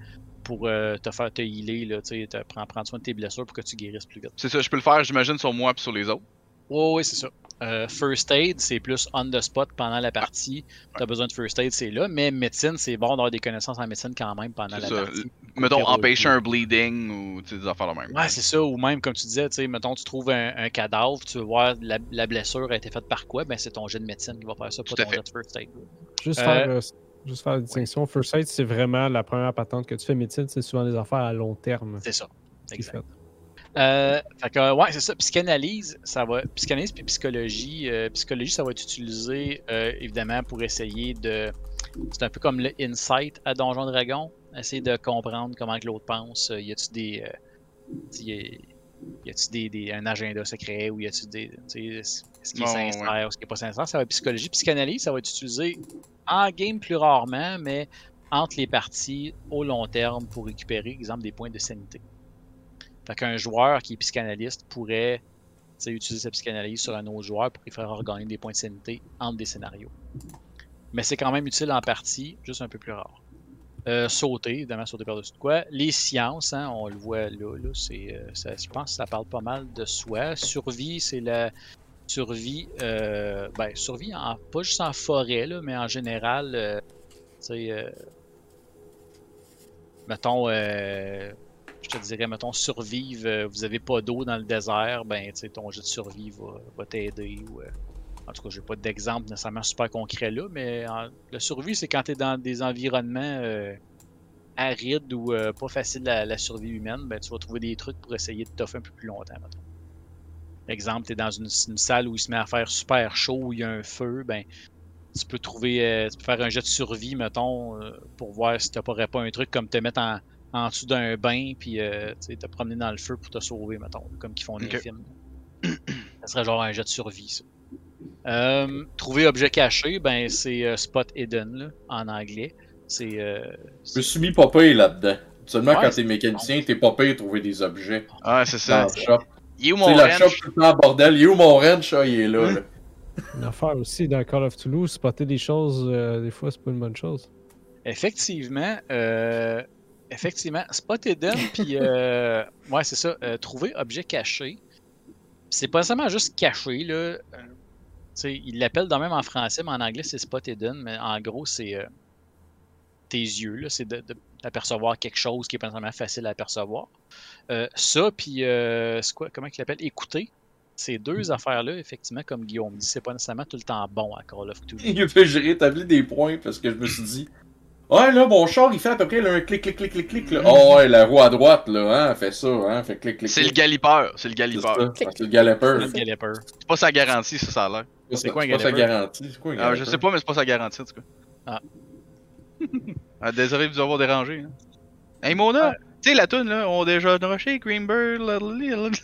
pour euh, te faire te healer, là, te prendre, prendre soin de tes blessures pour que tu guérisses plus vite. C'est ça, je peux le faire, j'imagine, sur moi et sur les autres? Oui, oui, c'est ça. Euh, first aid, c'est plus on the spot pendant la partie. Tu as besoin de first aid, c'est là. Mais médecine, c'est bon d'avoir des connaissances en médecine quand même pendant la ça. partie. Mettons, empêcher un bleeding ou tu sais, des affaires de même. Ouais, c'est ça. Ou même, comme tu disais, tu sais, mettons, tu trouves un, un cadavre, tu veux voir la, la blessure a été faite par quoi, ben c'est ton jet de médecine qui va faire ça, pas ton fait. jet de first aid. Juste, Euh, faire, euh, juste faire la distinction. First Aid, c'est vraiment la première patente que tu fais. Médecine, c'est souvent des affaires à long terme. C'est ça. Exact. Euh, fait que, ouais, c'est ça. Psychanalyse, ça va. Psychanalyse puis psychologie. euh, psychologie, ça va être utilisé euh, évidemment pour essayer de. C'est un peu comme le insight à Donjon Dragon. Essayer de comprendre comment que l'autre pense. Euh, Y a-tu des. euh, y a-tu des, des- un agenda secret ou y a-tu des. Ce qui est ouais, sincère ou ce qui est pas sincère? Ça va être psychologie. Psychanalyse, ça va être utilisé en game plus rarement, mais entre les parties au long terme pour récupérer, exemple, des points de sanité. Fait qu'un joueur qui est psychanalyste pourrait utiliser sa psychanalyse sur un autre joueur pour lui faire regagner des points de sanité entre des scénarios. Mais c'est quand même utile en partie, juste un peu plus rare. Euh, sauter, évidemment, sauter par-dessus de quoi. Les sciences, hein, on le voit là, là c'est, euh, je pense que ça parle pas mal de soi. Survie, c'est la, survie, euh, ben, survie en, pas juste en forêt, là, mais en général, euh, tu sais, mettons, je te dirais, mettons, survivre, euh, vous avez pas d'eau dans le désert, ben, tu sais, ton jet de survie va, t'aider. Euh, en tout cas, j'ai pas d'exemple nécessairement super concret là, mais en- le survie, c'est quand tu es dans des environnements euh, arides ou pas faciles à la survie humaine, ben, tu vas trouver des trucs pour essayer de toffer un peu plus longtemps, mettons. Exemple, tu es dans une, salle où il se met à faire super chaud, où il y a un feu, ben, tu peux trouver, tu peux faire un jet de survie, mettons, pour voir si t'aurais pas un truc comme te mettre en, en dessous d'un bain, puis euh, te promener dans le feu pour te sauver, mettons, comme qu'ils font dans les films. ça serait genre un jet de survie, ça. Euh, trouver objet caché, ben c'est euh, spot hidden là, en anglais. C'est euh, Je me suis mis pas pire là-dedans. Seulement Ouais, quand t'es mécanicien, t'es pas pire à trouver des objets Ah, c'est ça. dans le shop. Il est où mon la shop ranch? tout le temps bordel. Il est où mon ranch? Ah, il est là. Là. Une affaire aussi dans Call of Toulouse, spotter des choses, euh, des fois, c'est pas une bonne chose. Effectivement, euh, effectivement, spot hidden, puis euh, ouais, c'est ça, euh, trouver objet caché. C'est pas nécessairement juste caché, là. euh, tu sais, ils l'appellent dans même en français, mais en anglais, c'est spot hidden, mais en gros, c'est euh, tes yeux, là, c'est d'apercevoir quelque chose qui est pas nécessairement facile à apercevoir. Euh, ça, puis, euh, c'est quoi, comment il l'appelle? Écouter. Ces deux affaires-là, effectivement, comme Guillaume dit, c'est pas nécessairement tout le temps bon à Call of Duty. Il j'ai rétabli des points parce que je me suis dit. Ouais, là, mon char, il fait à peu près là, un clic, clic, clic, clic, clic. Là. Oh, ouais, la roue à droite, là, hein, fait ça, hein, fait clic, clic, C'est le galipeur. C'est le C'est galipeur. C'est le galloper. Le Galloper. C'est pas sa garantie, ça, ça a l'air. C'est quoi un pas sa garantie? C'est quoi un Ah, je sais pas, mais c'est pas sa garantie, en tout cas. Ah. Ah, désolé de vous avoir dérangé. Hein. Hey, Mona! Tu sais, la toune, là, on déjà rocher, Greenbird,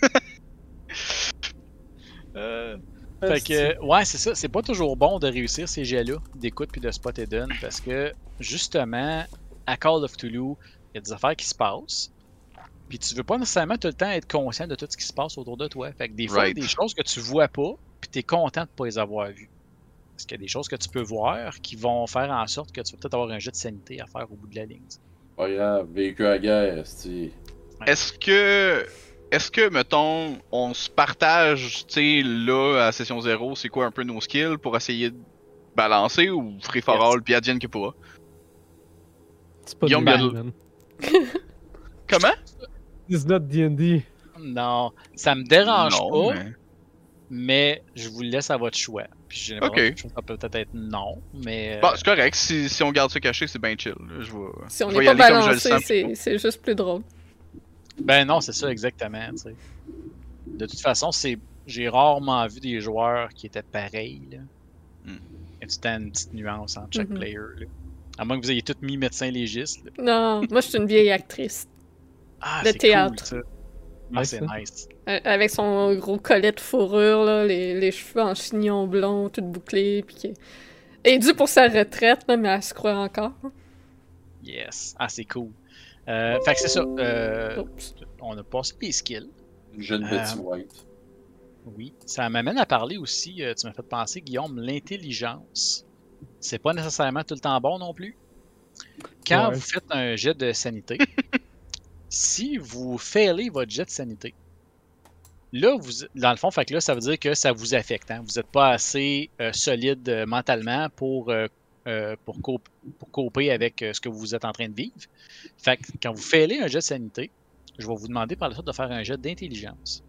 Euh, Fait que, ouais, c'est ça. C'est pas toujours bon de réussir ces jets-là d'écoute puis de spot hidden parce que, justement, à Call of Toulouse, il y a des affaires qui se passent. Puis tu veux pas nécessairement tout le temps être conscient de tout ce qui se passe autour de toi. Fait que des fois, il y a Right. des choses que tu vois pas, puis t'es content de pas les avoir vues. Parce qu'il y a des choses que tu peux voir qui vont faire en sorte que tu vas peut-être avoir un jet de sanité à faire au bout de la ligne. Pas grave, véhicule à guerre. Est-ce que. Est-ce que, mettons, on se partage, tu sais, là, à session 0, c'est quoi un peu nos skills pour essayer de balancer ou free for Yes. all puis advienne que pourra? C'est pas Guillaume, man. Comment? It's not D&D. Non, ça me dérange Non, pas, mais- mais je vous laisse à votre choix. Puis j'ai Ok. l'impression que ça peut peut-être être non, mais. Bon, c'est correct. Si, si on garde ça caché, c'est bien chill. Je vais, Si on n'est pas balancé, c'est juste plus drôle. Ben non, c'est ça exactement. tu sais. De toute façon, c'est j'ai rarement vu des joueurs qui étaient pareils. Là. Il y a tout le temps une petite nuance entre chaque Mhm. player. Là. À moins que vous ayez tous mis médecin légiste. là. Non, moi je suis une vieille actrice. Ah, Le c'est théâtre. cool, ça. Ah, c'est nice. Euh, Avec son gros collet de fourrure, là, les, les cheveux en chignon blond, tout bouclé, puis qui... Elle est due pour sa retraite, là, mais elle se croit encore. Yes. Ah, c'est cool. Euh, fait que c'est ça. euh, on a passé les skills. Une jeune Euh, Betty White. Oui. Ça m'amène à parler aussi, euh, tu m'as fait penser, Guillaume, l'intelligence. C'est pas nécessairement tout le temps bon non plus. Quand Ouais. vous faites un jet de sanité, si vous failez votre jet de sanité, là, vous, dans le fond, fait que là, ça veut dire que ça vous affecte. hein. Vous n'êtes pas assez euh, solide euh, mentalement pour, euh, euh, pour, coper avec euh, ce que vous êtes en train de vivre. Fait que quand vous failez un jet de sanité, je vais vous demander par la suite de faire un jet d'intelligence.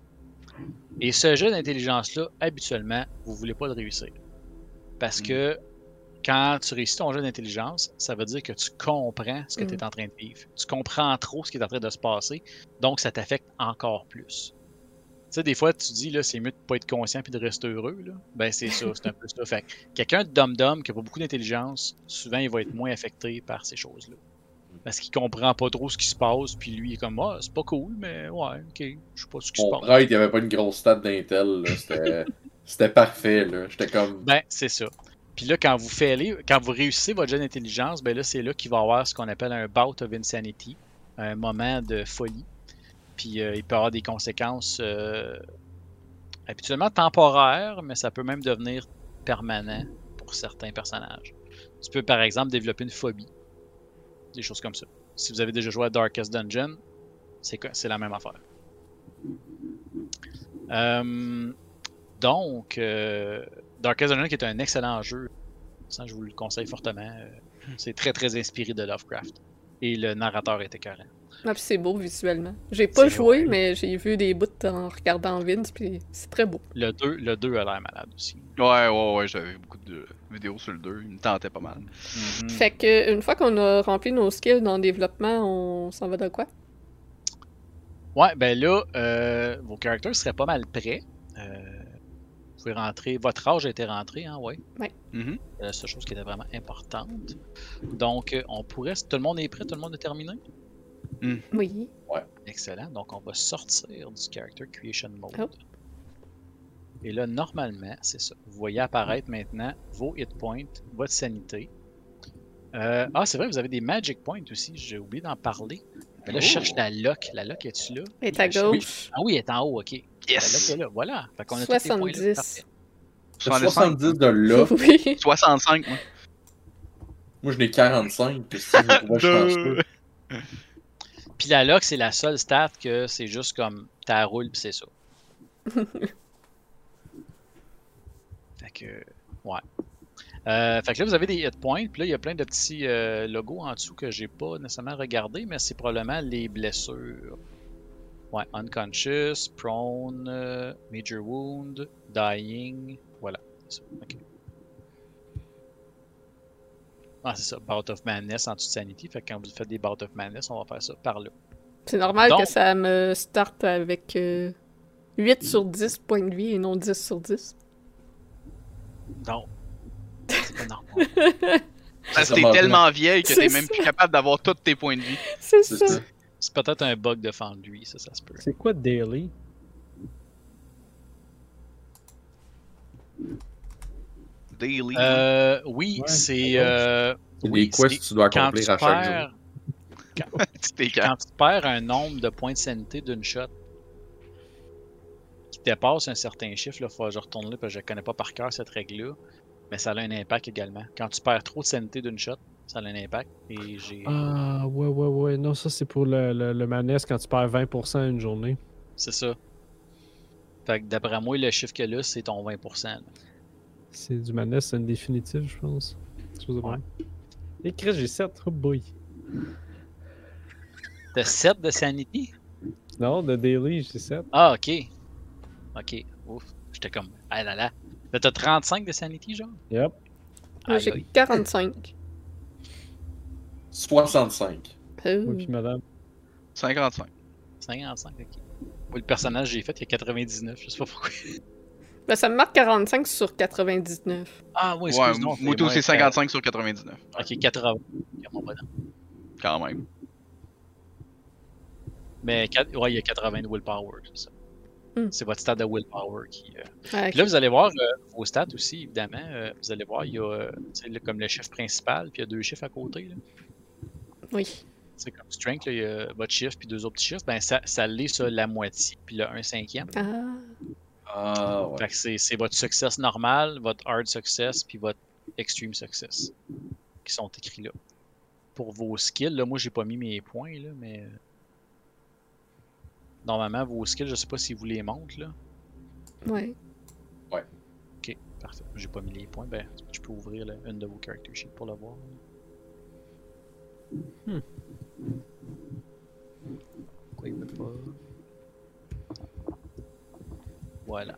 Et ce jeu d'intelligence-là, habituellement, vous voulez pas le réussir. Parce Mm. que quand tu réussis ton jeu d'intelligence, ça veut dire que tu comprends ce que Mm. tu es en train de vivre. Tu comprends trop ce qui est en train de se passer, donc ça t'affecte encore plus. Tu sais, des fois, tu dis, là, c'est mieux de pas être conscient puis de rester heureux, là. Ben, c'est ça, c'est un peu ça. Fait que quelqu'un de dum-dum qui a pas beaucoup d'intelligence, souvent, il va être moins affecté par ces choses-là. Parce qu'il comprend pas trop ce qui se passe, puis lui, il est comme, ah, c'est pas cool, mais ouais, ok, je sais pas ce qui se passe. il avait pas une grosse stat d'Intel. C'était. Parfait, là. J'étais comme. Ben, c'est ça. Puis là, quand vous faites, quand vous réussissez votre jeu d'intelligence, ben là, c'est là qu'il va y avoir ce qu'on appelle un bout of insanity, un moment de folie. Puis euh, il peut avoir des conséquences euh, habituellement temporaires, mais ça peut même devenir permanent pour certains personnages. Tu peux par exemple développer une phobie, des choses comme ça. Si vous avez déjà joué à Darkest Dungeon, c'est la même affaire. Euh, Donc, euh, Darkest Dungeon qui est un excellent jeu. Ça, je vous le conseille fortement. C'est très très inspiré de Lovecraft. Et le narrateur est écœurant. Ah, puis c'est beau visuellement. J'ai pas joué, vrai. mais j'ai vu des bouts en regardant Vince, puis c'est très beau. Le 2, le 2 a l'air malade aussi. Ouais, ouais, ouais, j'avais vu beaucoup de vidéos sur le 2. Il me tentait pas mal. Mhm. Fait que une fois qu'on a rempli nos skills dans le développement, on s'en va de quoi? Ouais, ben là, euh, vos caractères seraient pas mal prêts. Euh, vous pouvez rentrer. Votre âge a été rentré, hein, ouais. Mhm. C'est la seule chose qui était vraiment importante. Donc, euh, on pourrait. Tout le monde est prêt, tout le monde est terminé? Oui. Excellent. Donc, on va sortir du Character Creation Mode. Oh. Et là, normalement, c'est ça. Vous voyez apparaître maintenant vos hit points, votre sanité. Euh, ah, c'est vrai, vous avez des magic points aussi. J'ai oublié d'en parler. Mais là, je cherche la lock. La lock, est-tu là? Et à Je cherche- gauche, Ah oui, elle est en haut, ok. La lock Yes! est là. Voilà. Fait qu'on a tous les points là. 70. Parfait. 65. 70 de là. Oui. 65, moi. Moi, je n'ai 45. Puis si je chanceux. Puis la lock, c'est la seule stat que c'est juste comme ta roule, puis c'est ça. fait que, ouais. Euh, fait que là, vous avez des hit points, puis là, il y a plein de petits euh, logos en dessous que j'ai pas nécessairement regardé, mais c'est probablement les blessures. Ouais, unconscious, prone, euh, major wound, dying, voilà. c'est ça, ok. Ah, c'est ça, Bout of Madness en dessous de Sanity. Fait que quand vous faites des Bout of Madness, on va faire ça par là. C'est normal Donc- que ça me starte avec euh, 8 sur 10 points de vie et non 10 sur 10. Non. C'est pas normal. Parce que t'es tellement vieille que t'es même plus capable d'avoir tous tes points de vie. C'est ça. ça. C'est peut-être un bug de Foundry, ça, ça se peut. C'est quoi Daily? Daily. Euh, oui, Ouais, c'est. euh, oui, quests que tu dois quand accomplir tu à chaque jour. tu quand tu perds un nombre de points de sanité d'une shot qui dépasse un certain chiffre, il faut que je retourne là parce que je connais pas par cœur cette règle-là, mais ça a un impact également. Quand tu perds trop de sanité d'une shot, ça a un impact. Et j'ai. Ah, ouais, ouais, ouais. Non, ça, c'est pour le, le, le manès quand tu perds 20% une journée. C'est ça. Fait que d'après moi, le chiffre que là, c'est ton 20%. là. C'est du manès, c'est une définitive, je pense. Chose de Ouais. Et Chris, j'ai 7. Oh boy. T'as 7 de sanity? Non, de Daily, j'ai 7. Ah, ok. Ok. Ouf. J'étais comme. Ah là là. Là, t'as 35 de sanity, genre? Yep. Moi, j'ai aïe. 45. 65. Euh, Oui, puis madame. 55. 55, ok. Moi, le personnage j'ai fait, il y a 99, je sais pas pourquoi. Ben, ça me marque 45 sur 99. Ah, oui, Ouais, excuse-moi. Moutou, c'est 55 sur 99. Ok, 80. Ok, mon bonhomme. Quand même. Mais ouais, il y a 80 de willpower, c'est ça. Hmm. C'est votre stat de willpower qui. euh, Ah, Puis là, vous allez voir euh, vos stats aussi, évidemment. Euh, vous allez voir, il y a euh, là, comme le chiffre principal, puis il y a deux chiffres à côté. là. Oui. C'est comme strength, là, il y a votre chiffre, puis deux autres petits chiffres. Ben, ça, ça l'est, ça, la moitié, puis le 1 cinquième. Ah. Ah, ouais. Fait que c'est, votre success normal, votre hard success, puis votre extreme success qui sont écrits là. Pour vos skills, là, moi j'ai pas mis mes points, là, mais. Normalement, vos skills, je sais pas si vous les montrent, là. Ouais. Ok, parfait. J'ai pas mis les points. Ben, je peux ouvrir une de vos character sheets pour le voir. Hmm. Pourquoi il veut pas? Voilà.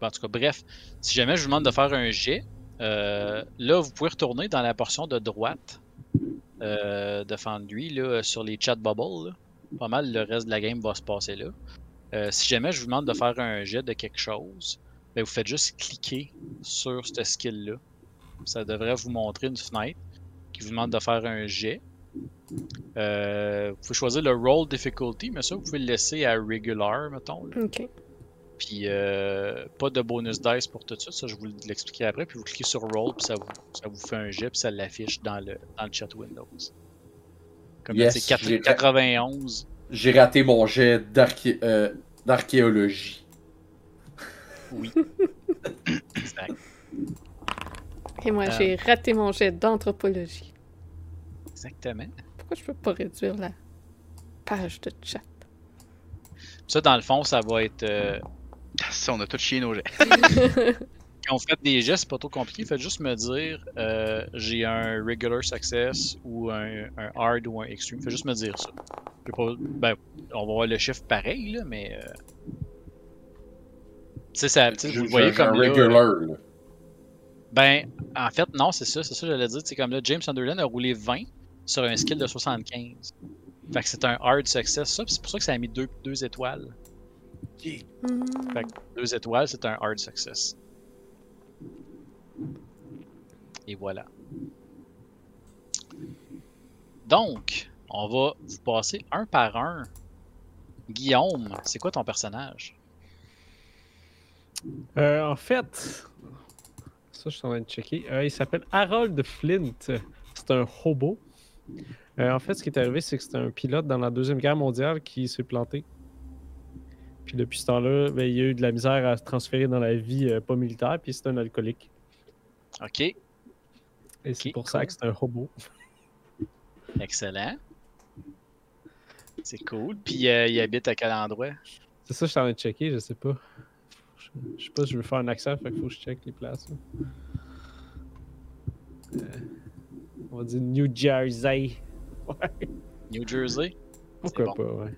En tout cas, bref, si jamais je vous demande de faire un jet, euh, là, vous pouvez retourner dans la portion de droite euh, de Foundry, là, sur les chat bubbles. là. Pas mal, le reste de la game va se passer là. Euh, si jamais je vous demande de faire un jet de quelque chose, ben, vous faites juste cliquer sur ce skill-là. Ça devrait vous montrer une fenêtre qui vous demande de faire un jet. Euh, vous pouvez choisir le roll difficulty, mais ça, vous pouvez le laisser à regular, mettons. là. Ok. Puis euh, pas de bonus dice pour tout de suite, ça je vous l'expliquerai après. Puis vous cliquez sur roll, puis ça vous, ça vous fait un jet, puis ça l'affiche dans le, dans le chat Windows. Comme Yes, c'est quatre- j'ai- 91. J'ai raté mon jet d'arché- euh, d'archéologie. Oui. exact. Et moi, Euh. j'ai raté mon jet d'anthropologie. Exactement. Pourquoi je peux pas réduire la page de chat? Ça, dans le fond, ça va être. euh, Ça, on a tout chié nos jets. quand vous faites des gestes, c'est pas trop compliqué. Faites juste me dire euh, j'ai un regular success ou un, un hard ou un extreme. Faites juste me dire ça. Je vais pas- ben, on va voir le chiffre pareil, là, mais. euh, Tu sais, ça, tu sais, vous voyez un comme là, regular, là. Ben, en fait, non, c'est ça, c'est ça que j'allais dire. C'est comme là, James Sunderland a roulé 20 sur un skill de 75. Fait que c'est un hard success, ça, c'est pour ça que ça a mis deux, deux étoiles. Hmm. Fait que deux étoiles, c'est un hard success. Et voilà. Donc, on va vous passer un par un. Guillaume, c'est quoi ton personnage? Euh, en fait, ça, je suis en train de checker. Euh, il s'appelle Harold Flint. C'est un hobo. Euh, en fait, ce qui est arrivé, c'est que c'était un pilote dans la Deuxième Guerre mondiale qui s'est planté. Puis depuis ce temps-là, ben, il a eu de la misère à se transférer dans la vie euh, pas militaire, puis c'est un alcoolique. Ok, Et c'est pour ça que c'est un hobo. excellent. C'est cool. Puis il habite à quel endroit? C'est ça, je suis en train de checker, je sais pas. Je, sais pas si je veux faire un accent, fait qu'il faut que je check les places. Euh, on va dire New Jersey. Ouais, New Jersey? pourquoi bon. pas, ouais.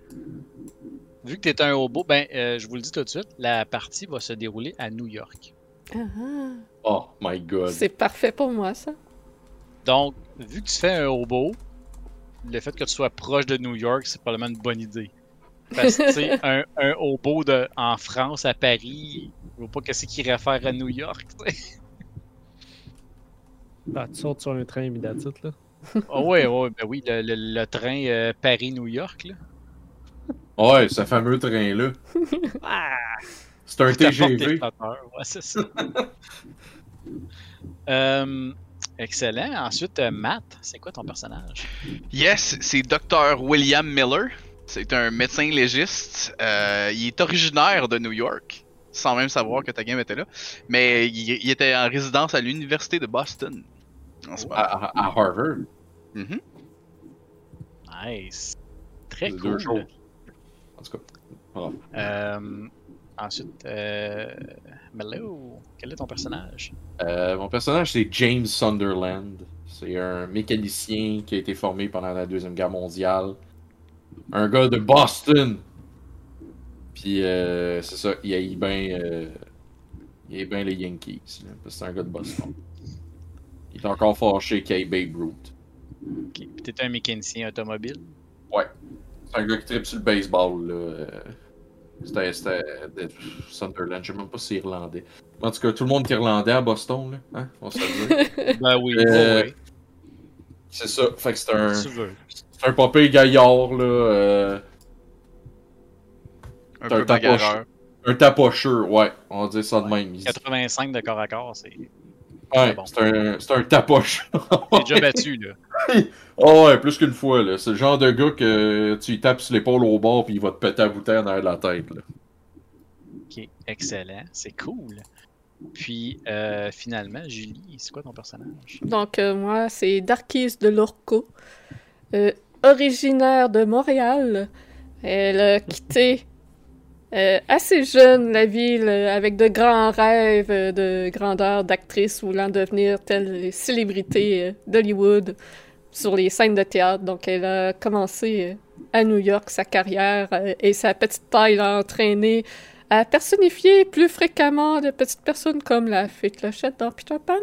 Vu que tu es un hobo, ben, euh, je vous le dis tout de suite, la partie va se dérouler à New York. Ah, ah. Oh my god. C'est parfait pour moi, ça. Donc, vu que tu fais un hobo, le fait que tu sois proche de New York, c'est probablement une bonne idée. Parce que, tu sais, un, un hobo de, en France, à Paris, je vois pas qu'est-ce qu'il irait faire à New York, tu sais. Ah, tu sautes sur un train immédiatement, là. Ah ouais, ouais, ben oui, le, le- le train euh, Paris-New York, là. Ouais, ce fameux train-là. C'est un TGV. Ouais, c'est ça. Euh, excellent. Ensuite, euh, Matt, c'est quoi ton personnage? Yes, c'est Dr. William Miller. C'est un médecin légiste. Euh, il est originaire de New York, sans même savoir que ta game était là. Mais il, il était en résidence à l'université de Boston. En ce moment. À, Harvard. Mhm. Nice. Très cool. deux choses. En tout cas. voilà. Euh, ensuite, euh, Mello, quel est ton personnage? Euh, mon personnage, c'est James Sunderland. C'est un mécanicien qui a été formé pendant la Deuxième Guerre mondiale. Un gars de Boston. Puis, euh, c'est ça, il haït bien euh, les Yankees. là, parce que c'est un gars de Boston. Il est encore fâché qu'il ait Babe Ruth. Ok. Puis t'es un mécanicien automobile? C'est un gars qui tripe sur le baseball. Là. C'était, c'était de Sunderland, je sais même pas si c'est irlandais. En tout cas, tout le monde est irlandais à Boston, là. Hein? On se le dit. Ben oui, Euh, ouais, C'est ça. Fait que c'est ouais. un. Si tu veux. C'est un papé gaillard, là. euh, Un T'as un peu tapoche. bagarreur. un tapocheur, ouais. On va dire ça de même. Il- 85 de corps à corps, c'est Ouais, bon. c'est un, c'est un tapocheur. t'es déjà battu, là. oh, ouais, plus qu'une fois, là. C'est le genre de gars que tu lui tapes sur l'épaule au bord puis il va te péter la bouteille en arrière de la tête, là. Ok, excellent. C'est cool. Puis, euh, finalement, Julie, c'est quoi ton personnage? Donc, euh, moi, c'est Darkis de Lorco. Euh, originaire de Montréal. Elle a quitté euh, assez jeune la ville euh, avec de grands rêves euh, de grandeur d'actrice voulant devenir telle euh, d'Hollywood sur les scènes de théâtre. Donc, elle a commencé à New York sa carrière et sa petite taille l'a entraînée à personnifier plus fréquemment de petites personnes comme la fée Clochette dans Peter Pan.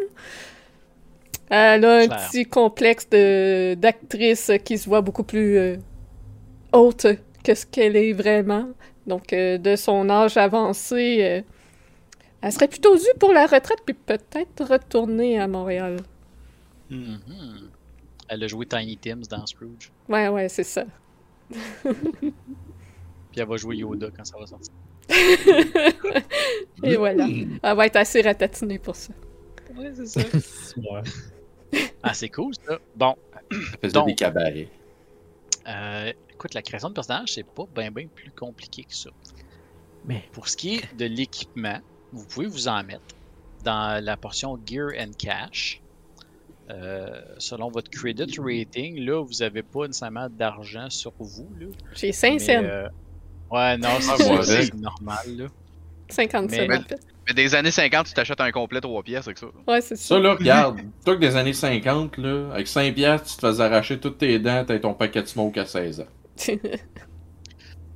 Elle a un Claire. petit complexe de d'actrice qui se voit beaucoup plus euh, haute que ce qu'elle est vraiment. Donc, euh, de son âge avancé, euh, elle serait plutôt due pour la retraite, puis peut-être retourner à Montréal. Mhm. Elle a joué Tiny Tims dans Scrooge. Ouais, ouais, c'est ça. Puis elle va jouer Yoda quand ça va sortir. Et voilà. Elle va être assez ratatinée pour ça. Ouais, c'est ça. Ouais. ah, c'est cool, ça. Bon, Ça faisait Donc- des cabarets. Euh, écoute, la création de personnage, c'est pas bien bien plus compliqué que ça. Mais- Pour ce qui est de l'équipement, vous pouvez vous en mettre dans la portion Gear and Cash. Euh, selon votre credit rating, là, vous avez pas nécessairement d'argent sur vous. Là, J'ai 5 mais, cents. euh, Ouais, non, Ah, c'est avec. normal. Là. 50 cents, mais- en fait. Mais des années 50, tu t'achètes un complet 3 pièces avec ça. Ouais, c'est Ça, ça. là, regarde, toi que des années 50, là, avec 5 piastres, tu te faisais arracher toutes tes dents, t'as ton paquet de smoke à 16 ans.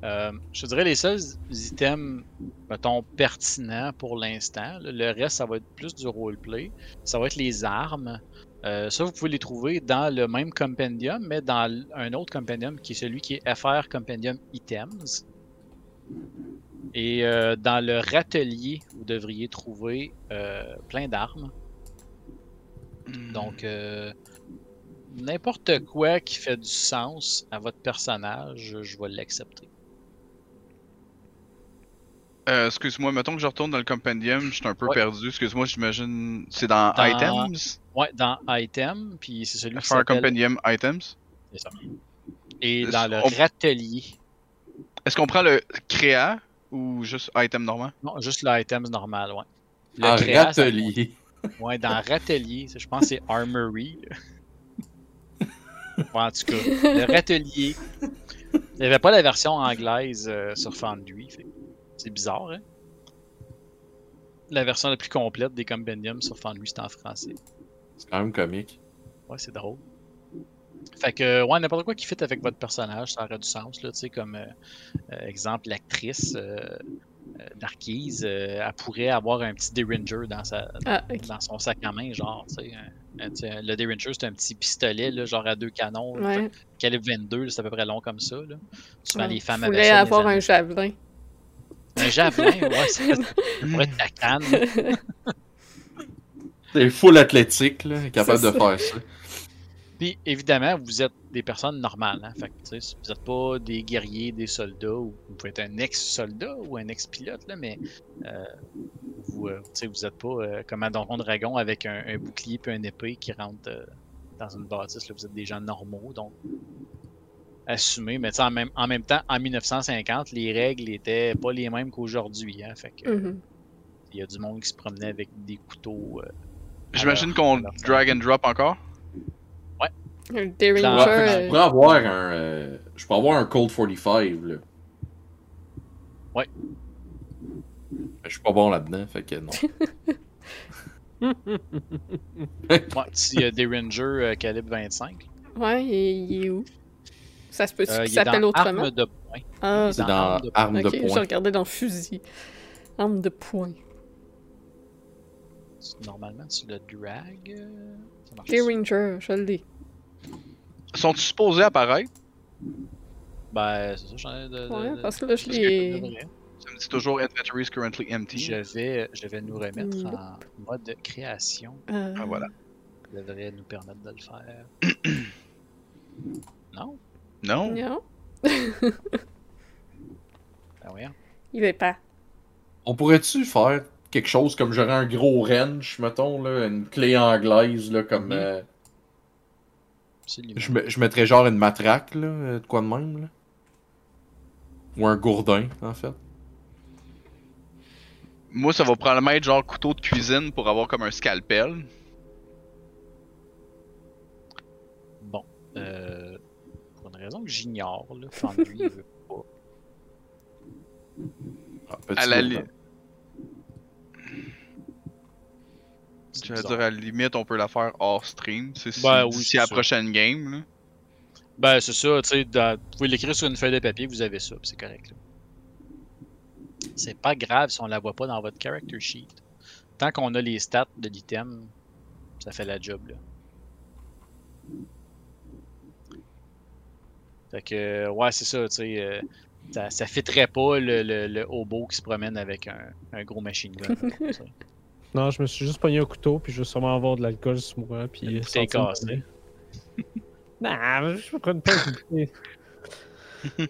Euh, je te dirais les seuls items, mettons, pertinents pour l'instant. Le reste, ça va être plus du roleplay. Ça va être les armes. Euh, ça, vous pouvez les trouver dans le même compendium, mais dans un autre compendium qui est celui qui est FR Compendium Items. Et euh, dans le râtelier, vous devriez trouver euh, plein d'armes. Donc, euh, n'importe quoi qui fait du sens à votre personnage, je vais l'accepter. Excuse-moi, mettons que je retourne dans le compendium, je suis un peu Ouais. perdu. Excuse-moi, j'imagine. C'est dans, Dans- Items? Ouais, dans Item, puis c'est celui qui Faire s'appelle... compendium Items? C'est ça. Et dans le qu'on- râtelier. Est-ce qu'on prend le créa? Ou juste item normal? Non, juste l'items normal, ouais. Le En créa, ça- râtelier. Ouais, dans râtelier, ça, je pense que c'est Armory. Ouais, en tout cas, le râtelier. Il n'y avait pas la version anglaise euh, sur Foundry. C'est bizarre, hein? La version la plus complète des compendiums sur Foundry, c'est en français. C'est quand même comique. Ouais, c'est drôle. Fait que, ouais, n'importe quoi qui fit avec votre personnage, ça aurait du sens, là, tu sais, comme, euh, euh, exemple, l'actrice euh, euh, Darkise, euh, elle pourrait avoir un petit Derringer dans, sa, Ah, dans son sac à main, genre, tu sais. un- un- le Derringer, c'est un petit pistolet, là, genre à deux canons, Ouais. calibre 22, là, c'est à peu près long comme ça, là. Souvent, Ouais. les femmes avaient ça avoir un javelin. un javelin, ouais, ça ça pourrait être ta canne. C'est full athlétique, là, capable de faire ça. Puis évidemment, vous êtes des personnes normales. Hein? Fait que, tu sais, vous n'êtes pas des guerriers, des soldats, ou vous pouvez être un ex-soldat ou un ex-pilote, là, mais euh, vous euh, tu sais, vous n'êtes pas euh, comme un Donjon Dragon avec un, un bouclier puis un épée qui rentre euh, dans une bâtisse. Là. Vous êtes des gens normaux, donc assumez. Mais tu sais, en même, en même temps, en 1950, les règles étaient pas les mêmes qu'aujourd'hui. Hein? Fait que Mhm. il y a du monde qui se promenait avec des couteaux. euh, J'imagine qu'on drag and drop encore? Derringer. Que je euh, pourrais avoir un. euh, je peux avoir un Cold 45, là. Ouais. Je suis pas bon là-dedans, fait que non. ouais, petit euh, Derringer euh, calibre 25. Ouais, et il est où? Ça se peut-tu Euh, qu'il s'appelle autrement? Arme de poing. Ah, C'est dans dans arme de- arme ok, de je poing. regardais dans fusil. Arme de poing. Normalement, tu le drag. euh. Derringer, je l'ai. Sont-ils supposés apparaître? Ben, c'est ça, j'en ai de. de- Ouais, de- parce que là, je l'ai. Ça me dit toujours inventory is currently empty. Je vais, je vais nous remettre Nope. en mode création. Euh, Ah, voilà. Ça devrait nous permettre de le faire. non? Non Non, Ben oui. il veut pas. On pourrait-tu faire quelque chose comme j'aurais un gros wrench, mettons, là, une clé anglaise, là, comme. Mhm. euh. Je, me- je mettrais genre une matraque, là, euh, de quoi de même, là. Ou un gourdin, en fait. Moi, ça va probablement être genre couteau de cuisine pour avoir comme un scalpel. Bon. Euh, pour une raison que j'ignore, là, Foundry il veut pas. Ah, petit À la li- C'est Je veux bizarre. dire, à la limite, on peut la faire hors stream. C'est si Ben oui, la ça. prochaine game. Là. Ben, c'est ça, tu sais, dans- vous pouvez l'écrire sur une feuille de papier, vous avez ça, puis c'est correct. C'est pas grave si on la voit pas dans votre character sheet. Tant qu'on a les stats de l'item, ça fait la job, là. Fait que, ouais, c'est ça, tu sais, euh, ça, ça fitterait pas le, le, le hobo qui se promène avec un, un gros machine gun. Non, je me suis juste pogné un couteau, puis je vais sûrement avoir de l'alcool sur moi, puis... Cassée. promener. nah, je me prends pas une bouteille.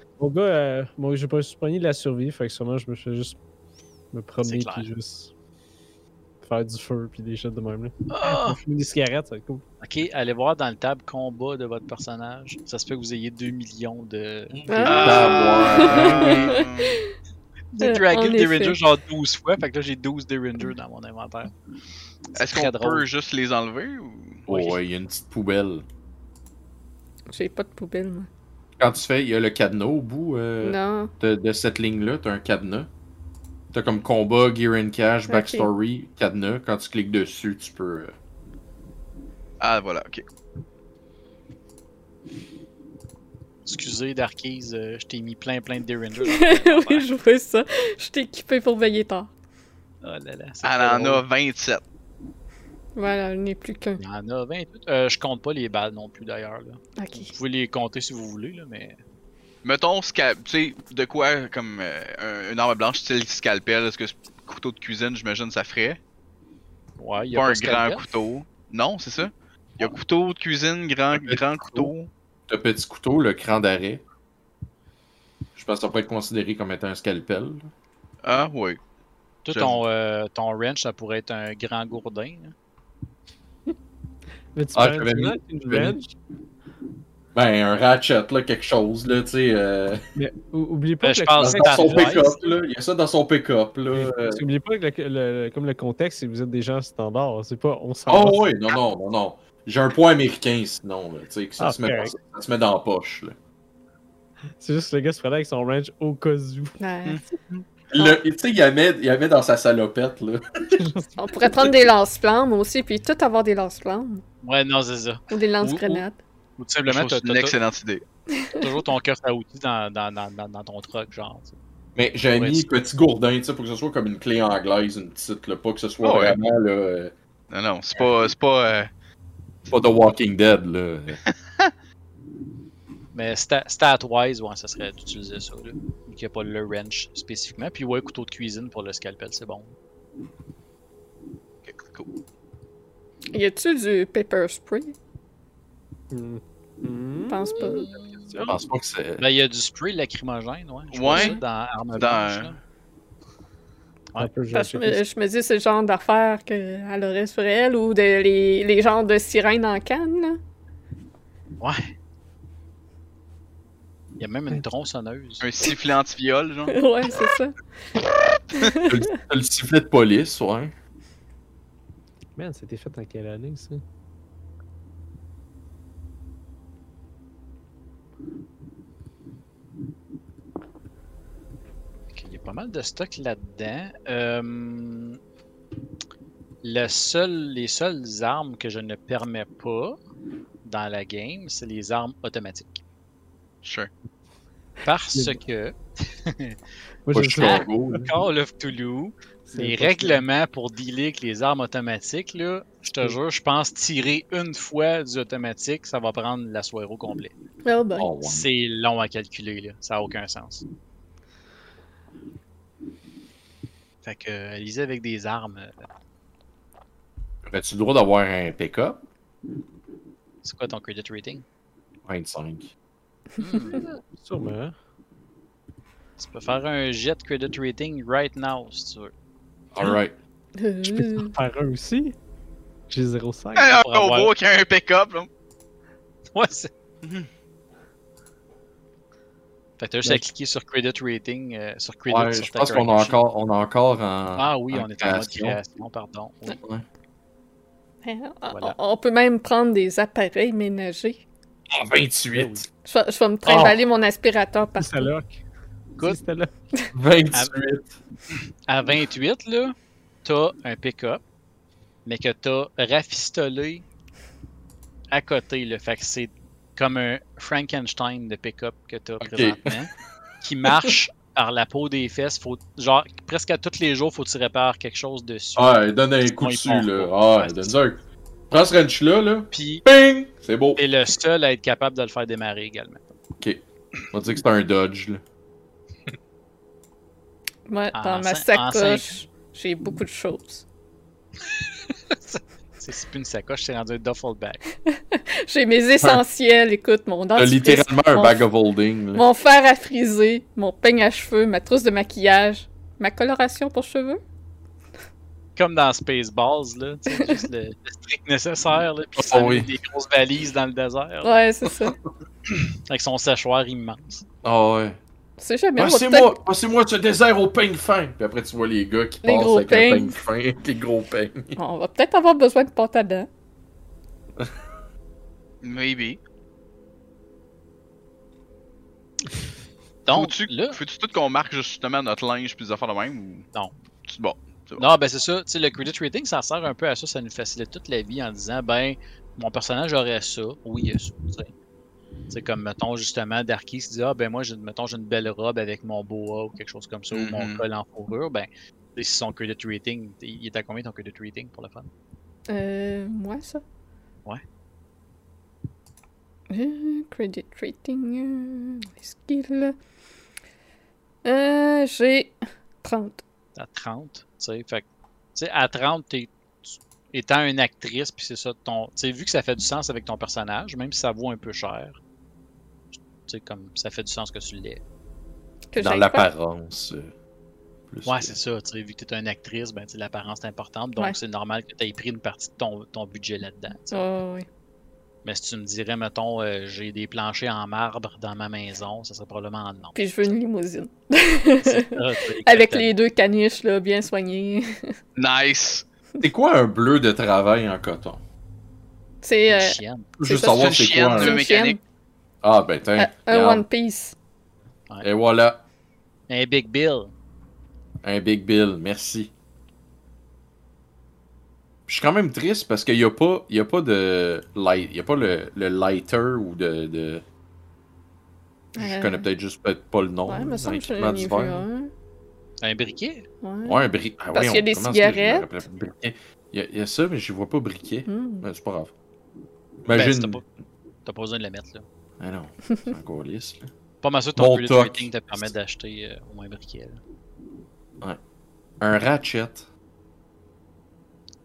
Mon gars, euh, moi, j'ai pas me suis pogné de la survie, fait que sûrement je me fais juste me promener, puis juste faire du feu, puis des choses de même. Là. Ah! Fumer des cigarettes, ça va être cool. Ok, allez voir dans le tab combat de votre personnage. Ça se peut que vous ayez 2 millions de. Ah! Ah, ouais. J'ai dragué le Derringer genre 12 fois, fait que là j'ai 12 Derringer dans mon inventaire. Est-ce qu'on peut juste les enlever ou? Oh, Oui. ouais, il y a une petite poubelle. J'ai pas de poubelle, moi. Quand tu fais, il y a le cadenas au bout euh, Non. de, de cette ligne-là, t'as un cadenas. T'as comme combat, gear and cash, backstory, cadenas. Quand tu cliques dessus, tu peux. euh, Ah, voilà, ok. Excusez, Darkies, euh, je t'ai mis plein plein de Derringer. oui, je vois ça. Je t'ai équipé pour veiller tard. Oh là là, Elle en a 27. Voilà, il n'est plus qu'un. Il y en a 28. Euh, je compte pas les balles non plus d'ailleurs. là. Ok. Vous pouvez les compter si vous voulez, là, mais. Mettons, tu sais, de quoi, comme euh, un- une arme blanche, style scalpel, est-ce que ce couteau de cuisine, j'imagine, ça ferait? Ouais, il y a Pas pas un grand couteau. Non, c'est ça? Il y a couteau de cuisine, grand, grand couteau. Le petit couteau, le cran d'arrêt. Je pense que ça peut être considéré comme étant un scalpel. Ah, oui. Toi, ton, euh, ton wrench, ça pourrait être un grand gourdin. là. Mais tu Ah, j'avais mis- une wrench, Ben, un ratchet, là, quelque chose, là, tu sais. euh, mais ou- oublie pas Ben, que pense que son pick-up, là. Il y a ça dans son pick-up, là. euh. Qu'oublie pas que le, le- comme le contexte, que vous êtes des gens standards. C'est pas on s'en Oh, oui, non, non, non, non. J'ai un point américain, sinon, là, tu sais, que ça, Ah, se met ça se met dans la poche, là. C'est juste que le gars se prenait avec son wrench au cas où. Ouais. Le- Tu sais, il met, il met dans sa salopette, là. On pourrait prendre des lance-flammes aussi, puis tout avoir des lance-flammes. Ouais, non, c'est ça. Ou des lance-grenades. Ou tout simplement, t'as c'est une excellente idée. toujours ton cœur à outils dans, dans, dans, dans, dans ton truck, genre. tu sais. Mais j'ai Ouais, mis petit gourdin, tu sais, pour que ce soit comme une clé anglaise, une petite, là, pas que ce soit Ah ouais. vraiment, là, euh, Non, non, c'est pas. C'est pas. euh, pas The Walking Dead, là. Mais sta- stat-wise, ouais, ça serait d'utiliser ça, là. Vu qu'il n'y a pas le wrench spécifiquement. Puis ouais, couteau de cuisine pour le scalpel, c'est bon. ok, cool. Y a-tu du pepper spray? Hmm. Je pense pas. Je pense pas que c'est... Ben, il y a du spray lacrymogène, ouais. Je Ouais. vois ça dans Arme Blanche. Parce que je me, je me dis, c'est le genre d'affaires qu'elle aurait sur elle, ou de, les, les genres de sirènes en canne, là. Ouais. Il y a même une tronçonneuse. Un sifflet anti-viol, genre. ouais, c'est ça. Le, le sifflet de police, ouais. Man, c'était fait en quelle année ça Ok, Il y a pas mal de stock là-dedans. Euh, le seul, les seules armes que je ne permets pas dans la game, c'est les armes automatiques. Sure. Parce que Moi, je. Call of Toulouse, c'est les règlements pour dealer avec les armes automatiques, là, je te Mm. jure, je pense tirer une fois du automatique, ça va prendre la soirée au complet. Oh. Oh. C'est long à calculer, là. ça n'a aucun sens. Fait que, euh, lisez avec des armes. euh, As-tu le droit d'avoir un pick-up? C'est quoi ton credit rating? 25. Hmm, Sûrement. tu peux faire un jet credit rating right now si tu veux. Alright. Je peux en faire un aussi? J'ai 0,5. Un combo qui a un pick-up, là. Ouais, c'est. Fait que t'as juste Ouais. à cliquer sur credit rating, euh, sur credit Ouais, sur je pense qu'on a encore, on a encore en. Ah oui, en on est en mode création. pardon. Oui. Ouais. Hein, on- Voilà. On peut même prendre des appareils ménagers. Ah, 28! Je vais, je vais me trimballer mon aspirateur là. Good. Si c'était là. 28! À 28, là, t'as un pick-up, mais que t'as rafistolé à côté, là. Fait que c'est comme un Frankenstein de pick-up que t'as présentement, qui marche par la peau des fesses. Faut, genre, presque à tous les jours, faut que tu répares quelque chose dessus. Ouais, donne un coup dessus, là. Ah, Ouais, donne un. Prends ce wrench-là, là. Puis, Ping! C'est beau. t'es le seul à être capable de le faire démarrer également. Ok. On va dire que c'est un dodge, là. Ouais, En dans ma en sacoche, j'ai beaucoup de choses. C'est plus une sacoche, c'est rendu un duffel bag. J'ai mes essentiels, écoute, mon T'as dentifrice, littéralement un mon, bag of holding, là. mon fer à friser, mon peigne à cheveux, ma trousse de maquillage, ma coloration pour cheveux. Comme dans Spaceballs, là, juste le, le strict nécessaire, là, puis Oh, ça oui. met des grosses valises dans le désert, là, Ouais, c'est ça. avec son séchoir immense. Ah ouais. C'est jamais. Passez-moi, passez-moi ce désert au peigne fin. Puis après, tu vois les gars qui Les passent gros avec un peigne fin, les gros peignes. On va peut-être avoir besoin de pâte à dents. Maybe. Donc, Faut-tu là, tout qu'on marque justement notre linge puis des affaires de même ou? Non. C'est bon. Non, ben c'est ça. Tu sais, le credit rating, ça sert un peu à ça. Ça nous facilite toute la vie en disant, ben, mon personnage aurait ça. Oui, il y a ça. tu sais. C'est comme, mettons, justement, Darky se dit, ah, ben, moi, j'ai- mettons, j'ai une belle robe avec mon boa ou quelque chose comme ça, ou mon Mhm. col en fourrure. Ben, si son credit rating, il est à combien ton credit rating pour le fun? Euh, moi, ça? Ouais. Euh, credit rating, euh, les skills. Euh, j'ai 30. À 30, tu sais. Fait que, tu sais, à 30, t'es, tu- étant une actrice, puis c'est ça, ton, tu sais, vu que ça fait du sens avec ton personnage, même si ça vaut un peu cher, sais, comme, ça fait du sens que tu l'aies. Que Dans l'apparence. euh, plus Ouais, que- c'est ça. Tu sais, vu que tu es une actrice, ben, tu sais, l'apparence est importante. Donc, Ouais. c'est normal que tu aies pris une partie de ton, ton budget là-dedans. Oh, oui. Mais si tu me dirais, mettons, euh, j'ai des planchers en marbre dans ma maison, ça serait probablement en non. Puis je veux une limousine. Ça, Avec les deux caniches, là, bien soignées. Nice! C'est quoi un bleu de travail en coton? C'est Une euh, juste savoir c'est quoi chienne, un... le mécanique. Ah, ben, tiens. un- un regarde. One Piece. Et voilà, Un Big Bill. un Big Bill, merci. Je suis quand même triste parce qu'il n'y a pas, il y a pas de light, il y a pas le, le lighter ou de, de- Je Euh, connais peut-être juste peut-être pas le nom. Ouais, vu d'hiver. un. Un briquet? Ouais. Ouais, un briquet. Ah, Parce qu'il y a des cigarettes. Il y, a, il y a ça, mais je vois pas briquet. Hmm. Mais c'est pas grave. Ben, t'as pas, pas besoin de le mettre, là. Ah non, c'est encore lisse. Là. Pas mal sûr que ton rating te permet d'acheter euh, au moins un briquet. là. Un ratchet.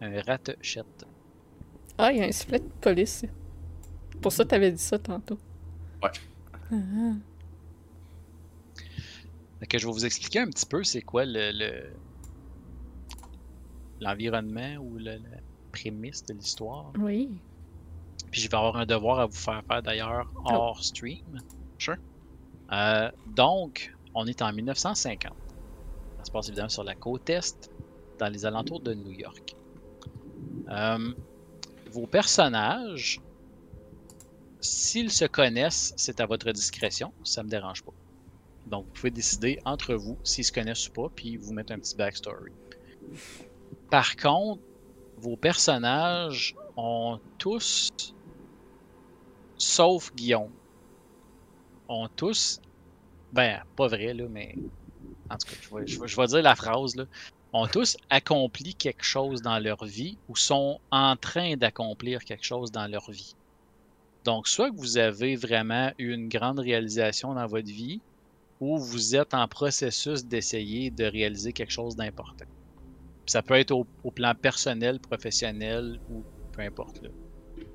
Un ratchette. Ah, il y a un sifflet de police. Pour ça, t'avais dit ça tantôt. Ouais. Ah. Fait que je vais vous expliquer un petit peu c'est quoi le, le- l'environnement ou le- la prémisse de l'histoire. Oui. Puis je vais avoir un devoir à vous faire faire d'ailleurs hors stream. Sure. Euh, donc, on est en 1950. Ça se passe évidemment sur la côte est, dans les alentours de New York. Euh, vos personnages, s'ils se connaissent, c'est à votre discrétion, ça me dérange pas. Donc, vous pouvez décider entre vous s'ils se connaissent ou pas, puis vous mettre un petit backstory. Par contre, vos personnages ont tous, sauf Guillaume, ont tous, ben, pas vrai, là, mais en tout cas, je vais, dire la phrase, là, ont tous accompli quelque chose dans leur vie ou sont en train d'accomplir quelque chose dans leur vie. Donc, soit que vous avez vraiment eu une grande réalisation dans votre vie, ou vous êtes en processus d'essayer de réaliser quelque chose d'important. Ça peut être au, au plan personnel, professionnel ou peu importe. Là.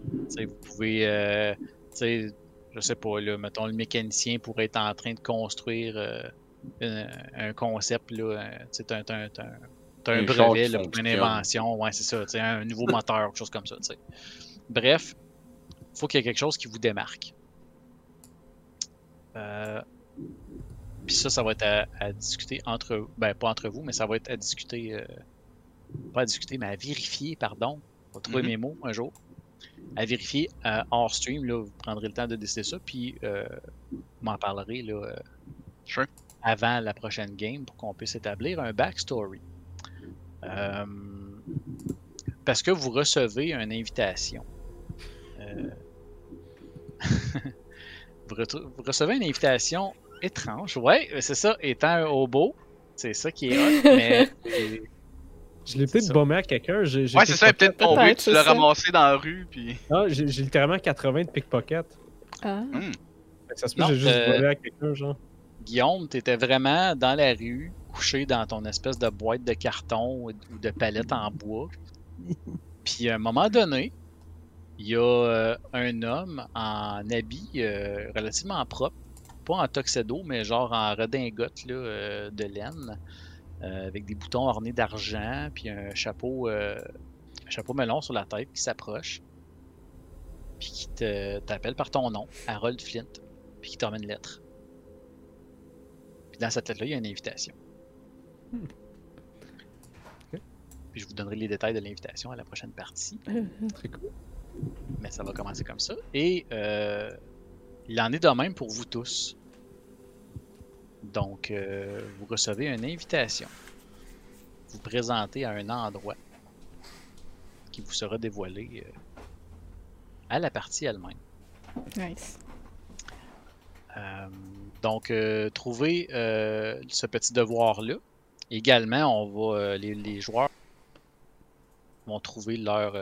Vous pouvez, euh, je sais pas, là, mettons le mécanicien pourrait être en train de construire euh, un, un concept, là, euh, t'as- t'as un Un char brevet, là, pour une invention, ouais, c'est ça, un nouveau moteur, quelque chose comme ça. tu sais. Bref, faut qu'il y ait quelque chose qui vous démarque. Euh, puis ça, ça va être à, à discuter entre, ben pas entre vous, mais ça va être à discuter, euh, pas à discuter, mais à vérifier, pardon. On va trouver Mhm. mes mots un jour. À vérifier euh, hors stream, là, vous prendrez le temps de décider ça, puis euh, vous m'en parlerez là, euh, Sure. avant la prochaine game pour qu'on puisse établir un backstory. Euh, parce que vous recevez une invitation. Euh, vous, vous recevez une invitation étrange. Ouais, c'est ça, étant un hobo, c'est ça qui est hot, mais c'est- Je l'ai peut-être bombé à quelqu'un. j'ai- Ouais, c'est ça, peut-être tombé, tu l'as ramassé dans la rue, puis. Ah, j'ai littéralement 80 de pickpocket. Ah. Hmm. Ça se peut Non, que j'ai juste euh, volé à quelqu'un, genre. Guillaume, tu étais vraiment dans la rue, couché dans ton espèce de boîte de carton ou de palette en bois. Puis à un moment donné, il y a euh, un homme en habit euh, relativement propre, pas en tuxedo, mais genre en redingote là, euh, de laine, avec des boutons ornés d'argent, puis un chapeau, euh, un chapeau melon sur la tête qui s'approche, puis qui t'appelle par ton nom, Harold Flint, puis qui t'emmène une lettre. Puis dans cette lettre-là, il y a une invitation. Hmm. Puis je vous donnerai les détails de l'invitation à la prochaine partie. Très cool. Mais ça va commencer comme ça. Et euh, il en est de même pour vous tous. Donc, euh, vous recevez une invitation. Vous présentez à un endroit qui vous sera dévoilé euh, à la partie elle-même. Nice. Euh, donc, euh, trouvez ce petit devoir-là. Également, on va, les, les joueurs vont trouver leur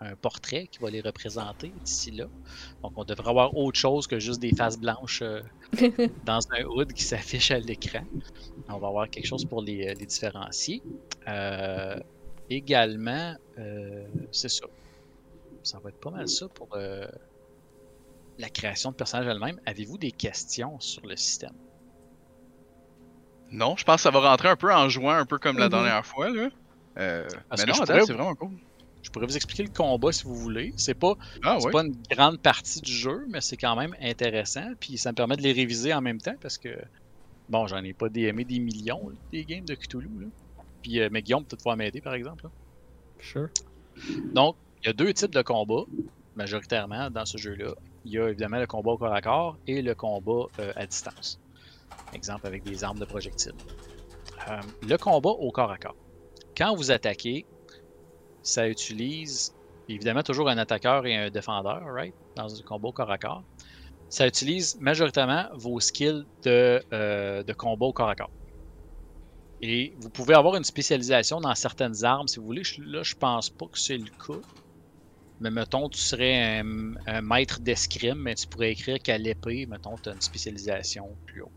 un portrait qui va les représenter d'ici là. Donc, on devrait avoir autre chose que juste des faces blanches euh, dans un hood qui s'affiche à l'écran. On va avoir quelque chose pour les, les différencier. Euh, également, euh, c'est ça. Ça va être pas mal ça pour euh, la création de personnages elle-même. Avez-vous des questions sur le système? Non, je pense que ça va rentrer un peu en jouant, un peu comme la Mhm. dernière fois. Là. Euh, mais non, c'est vraiment cool. Je pourrais vous expliquer le combat si vous voulez. C'est pas, Ah pas une grande partie du jeu, mais c'est quand même intéressant. Puis ça me permet de les réviser en même temps parce que, bon, j'en ai pas DMé des millions, là, des games de Cthulhu. Là. Puis, euh, mais Guillaume peut pouvoir m'aider par exemple. là. Sure. Donc, il y a deux types de combats, majoritairement, dans ce jeu-là. Il y a évidemment le combat au corps à corps et le combat euh, à distance. Exemple avec des armes de projectiles. Euh, le combat au corps à corps. Quand vous attaquez, ça utilise évidemment toujours un attaqueur et un défendeur, right? Dans un combat au corps à corps. Ça utilise majoritairement vos skills de, euh, de combat au corps à corps. Et vous pouvez avoir une spécialisation dans certaines armes si vous voulez. Là, je pense pas que c'est le cas. Mais mettons, tu serais un, un maître d'escrime, mais tu pourrais écrire qu'à l'épée, mettons, tu as une spécialisation plus haut.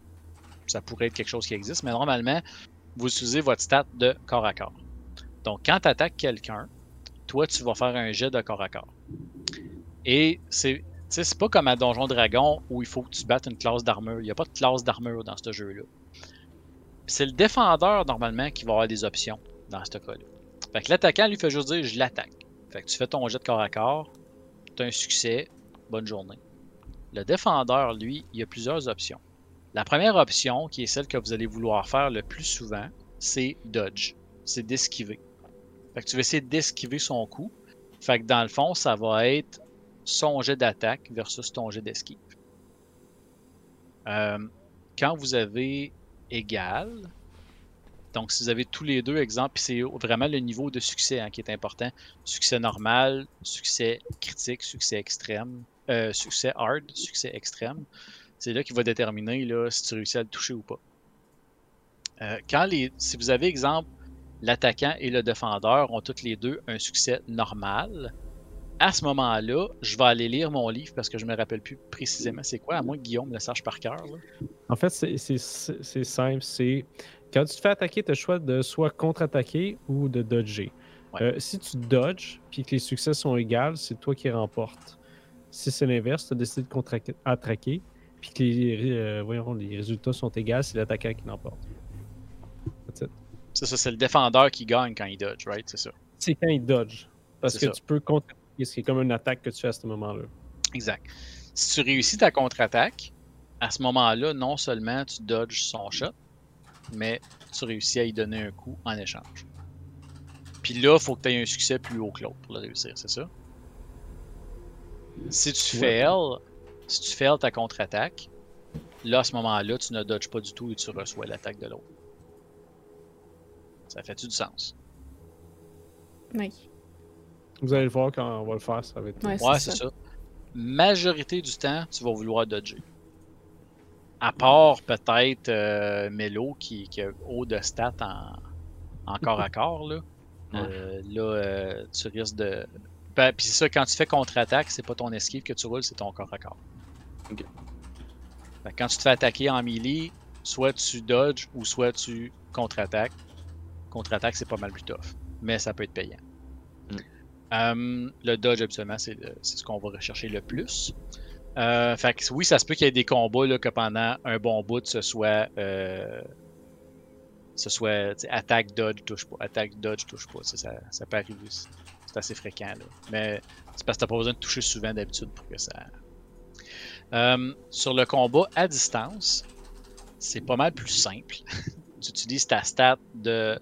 Ça pourrait être quelque chose qui existe, mais normalement, vous utilisez votre stat de corps à corps. Donc, quand tu attaques quelqu'un, toi, tu vas faire un jet de corps à corps. Et c'est c'est pas comme à Donjon Dragon où il faut que tu battes une classe d'armure. Il n'y a pas de classe d'armure dans ce jeu-là. C'est le défendeur, normalement, qui va avoir des options dans ce cas-là. Fait que l'attaquant, lui, fait juste dire je l'attaque. Fait que tu fais ton jet de corps à corps, tu as un succès, bonne journée. Le défendeur, lui, il y a plusieurs options. La première option, qui est celle que vous allez vouloir faire le plus souvent, c'est dodge. C'est d'esquiver. Fait que tu vas essayer d'esquiver son coup. Fait que dans le fond, ça va être son jet d'attaque versus ton jet d'esquive. Euh, quand vous avez égal, donc si vous avez tous les deux, exemple, c'est vraiment le niveau de succès hein, qui est important. Succès normal, succès critique, succès extrême, euh, succès hard, succès extrême. C'est là qui va déterminer là, si tu réussis à le toucher ou pas. Euh, quand les, si vous avez, exemple, l'attaquant et le défendeur ont tous les deux un succès normal, à ce moment-là, je vais aller lire mon livre parce que je me rappelle plus précisément c'est quoi, à moins que Guillaume le sache par cœur. là. En fait, c'est- simple. C'est quand tu te fais attaquer, tu as le choix de soit contre-attaquer ou de dodger. Ouais. Euh, si tu dodges puis que les succès sont égaux, c'est toi qui remporte. Si c'est l'inverse, tu as décidé de contre-attaquer puis que les, euh, voyons, les résultats sont égaux, c'est l'attaquant qui l'emporte. That's it. C'est ça, c'est le défendeur qui gagne quand il dodge, right? C'est ça. C'est quand il dodge. Parce C'est que ça. tu peux contre-attaquer, ce qui est comme une attaque que tu fais à ce moment-là. Exact. Si tu réussis ta contre-attaque, à ce moment-là, non seulement tu dodges son shot, mais tu réussis à y donner un coup en échange. Puis là, il faut que tu aies un succès plus haut que l'autre pour le réussir, c'est ça? Si tu Ouais. fails, si tu fails ta contre-attaque, là, à ce moment-là, tu ne dodges pas du tout et tu reçois l'attaque de l'autre. Ça fait-tu du sens? Oui. Vous allez le voir quand on va le faire, ça va être. Ouais, Ouais, c'est ça. ça. Majorité du temps, tu vas vouloir dodger. À part peut-être euh, Melo qui, qui a haut de stats en, en corps à corps. Là, Euh, là euh, tu risques de. Ben, Puis c'est ça, quand tu fais contre-attaque, c'est pas ton esquive que tu roules, c'est ton corps à corps. Ok. Quand tu te fais attaquer en melee, soit tu dodges ou soit tu contre-attaques. Contre-attaque, c'est pas mal plus tough, mais ça peut être payant. Euh, le dodge, habituellement, c'est ce qu'on va rechercher le plus. Euh, fait que oui, ça se peut qu'il y ait des combats là, que pendant un bon bout, ce soit, euh, ce soit attaque, dodge, touche pas. Attaque, dodge, touche pas. Ça, ça, ça peut arriver. C'est c'est assez fréquent. Là. Mais c'est parce que t'as pas besoin de toucher souvent d'habitude pour que ça. Euh, sur le combat à distance, c'est pas mal plus simple. tu utilises ta stat de,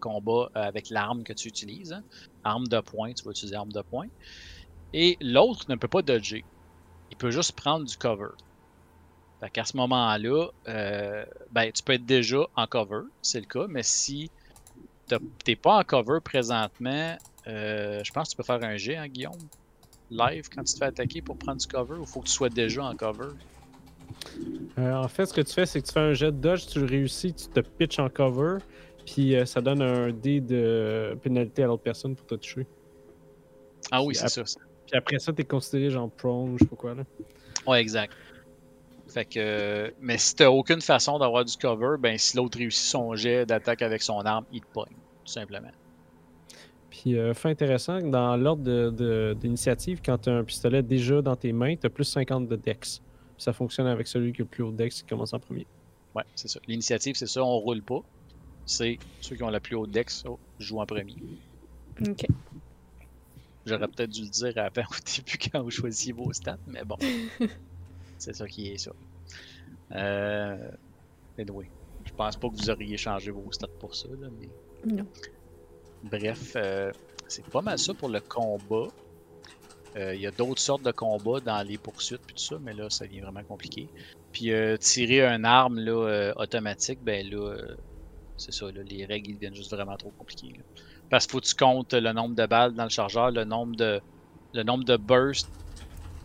combat euh, avec l'arme que tu utilises. hein. Arme de poing, tu vas utiliser arme de poing. Et l'autre ne peut pas dodger. Il peut juste prendre du cover. Fait qu'à ce moment-là, euh, ben, tu peux être déjà en cover, c'est le cas, mais si t'es pas en cover présentement, euh, je pense que tu peux faire un jet, hein, Guillaume? Live quand tu te fais attaquer pour prendre du cover ou faut que tu sois déjà en cover? Euh, en fait, ce que tu fais, c'est que tu fais un jet de dodge, tu le réussis, tu te pitches en cover, puis euh, ça donne un dé de pénalité à l'autre personne pour te toucher. Ah oui, c'est ça. Puis après ça, t'es considéré genre prone, je sais pas quoi là. Ouais, exact. Fait que, mais si t'as aucune façon d'avoir du cover, ben si l'autre réussit son jet d'attaque avec son arme, il te pogne, tout simplement. Puis, euh, fait intéressant, dans l'ordre de- de- d'initiative, quand tu as un pistolet déjà dans tes mains, tu as plus 50 de dex. Ça fonctionne avec celui qui a le plus haut dex qui commence en premier. Ouais, c'est ça. L'initiative, c'est ça, on roule pas. C'est ceux qui ont la plus haute dex, oh, jouent en premier. Ok. J'aurais peut-être dû le dire avant au début quand vous choisissiez vos stats, mais bon. c'est ça qui est ça. Euh. Anyway, je pense pas que vous auriez changé vos stats pour ça, là, mais. Non. Bref, euh, c'est pas mal ça pour le combat. Euh, Il y a d'autres sortes de combats dans les poursuites puis tout ça, mais là, ça devient vraiment compliqué. Puis euh, tirer un arme là, euh, automatique, ben là, euh, c'est ça, là, les règles ils deviennent juste vraiment trop compliquées. là. Parce qu'il faut que tu comptes le nombre de balles dans le chargeur, le nombre de le nombre de bursts,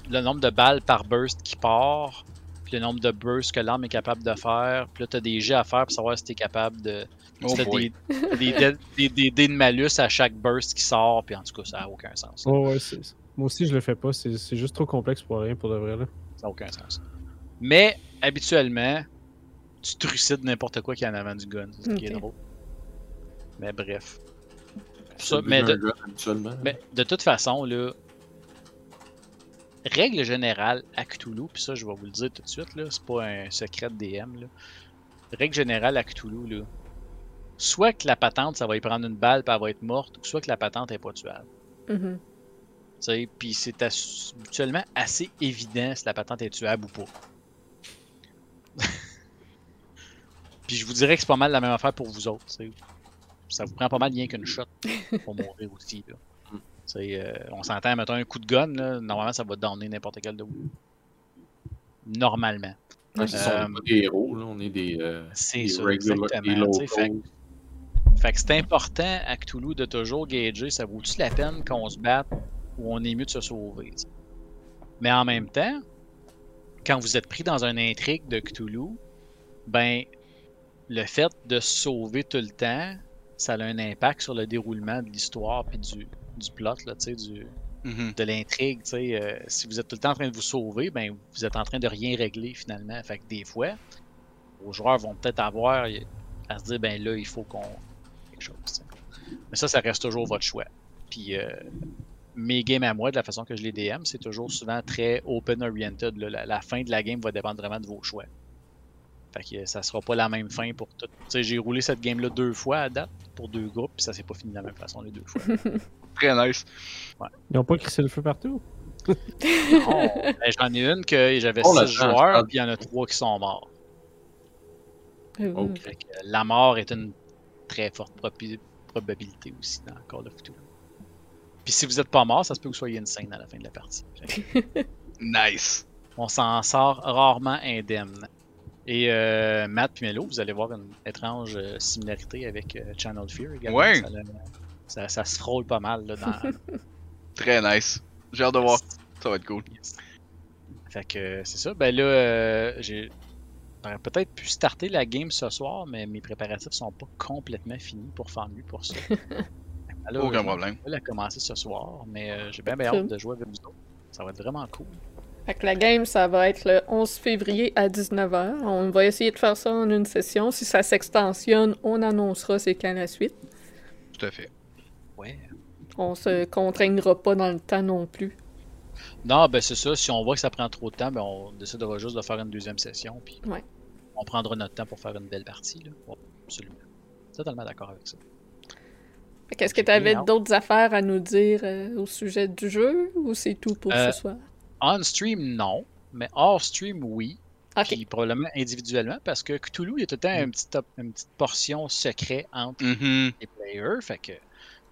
le nombre de balles par burst qui part, puis le nombre de bursts que l'arme est capable de faire. Puis là, tu as des jets à faire pour savoir si tu es capable de. Oh si t'as des, des, dés- des, des dés de malus à chaque burst qui sort, puis en tout cas, ça n'a aucun sens. Oh, ouais, c'est- moi aussi je le fais pas, c'est c'est juste trop complexe pour rien pour de vrai là. Ça n'a aucun sens. Mais habituellement, tu trucides n'importe quoi qui est en avant du gun. C'est ce qui est drôle. Mais bref. Ça, mais, de, gun, habituellement. mais de toute façon, là, règle générale à Cthulhu, puis ça je vais vous le dire tout de suite, là, c'est pas un secret de DM. Là. Règle générale à Cthulhu, là, soit que la patente ça va y prendre une balle puis elle va être morte, ou soit que la patente est pas tuable. Mhm. Tu sais, Puis c'est habituellement assez évident si la patente est tuable ou pas. Puis je vous dirais que c'est pas mal la même affaire pour vous autres. Ça vous prend pas mal rien qu'une shot pour mourir aussi. Là. Mm. Sais, euh, on s'entend, mettons un coup de gun, là, normalement ça va donner n'importe quel de vous. Normalement. Ouais, on Euh, des héros, là, on est des, euh, C'est ça, des exactement. Fait que c'est important à Cthulhu de toujours gager ça vaut-tu la peine qu'on se batte ou on est mieux de se sauver. Mais en même temps, quand vous êtes pris dans une intrigue de Cthulhu, ben le fait de se sauver tout le temps, ça a un impact sur le déroulement de l'histoire puis du, du plot, là, Mhm. de l'intrigue. euh, si vous êtes tout le temps en train de vous sauver, ben vous êtes en train de rien régler finalement. Fait que des fois, vos joueurs vont peut-être avoir à se dire ben là, il faut qu'on quelque chose. Mais ça, ça reste toujours votre choix. Puis euh, mes games à moi, de la façon que je les DM, c'est toujours souvent très open-oriented. La, la fin de la game va dépendre vraiment de vos choix. Fait que ça sera pas la même fin pour tout. Tu sais, j'ai roulé cette game-là deux fois à date pour deux groupes, puis ça s'est pas fini de la même façon les deux fois. Très nice. Ils ont pas crissé le feu partout? Oh, ben, J'en ai une que j'avais On six joueurs, puis il y en a trois qui sont morts. Fait que la mort est une très forte probabilité aussi dans Call of Cthulhu. Puis si vous êtes pas mort, ça se peut que vous soyez insane à la fin de la partie. Nice. on s'en sort rarement indemne. Et euh, Matt et Melo, vous allez voir une étrange euh, similarité avec euh, Channel Fear également. Ouais. Ça, ça- ça se frôle pas mal là, dans, Très nice. J'ai hâte de voir. Ça va être cool. Fait que euh, c'est ça. Ben là, euh, j'ai j'aurais peut-être pu starter la game ce soir, mais mes préparatifs sont pas complètement finis pour faire mieux pour ça. Alors, Aucun problème. Je vais la commencer ce soir, mais euh, j'ai bien, hâte de jouer avec vous autres. Ça va être vraiment cool. Fait que la game, ça va être le 11 février à 19h. On va essayer de faire ça en une session. Si ça s'extensionne, on annoncera c'est quand la suite. Tout à fait. Ouais. On se contraignera pas dans le temps non plus. Non, ben c'est ça. Si on voit que ça prend trop de temps, ben on décidera juste de faire une deuxième session. Puis Ouais. on prendra notre temps pour faire une belle partie. Là. Ouais, absolument. Totalement d'accord avec ça. Fait que Est-ce que tu avais d'autres affaires à nous dire euh, au sujet du jeu ou c'est tout pour Euh, ce soir? On stream, non. Mais hors stream, oui. Ok. Puis probablement individuellement, parce que Cthulhu, il y a tout le temps une petite, top- une petite portion secret entre Mhm. les players. Fait que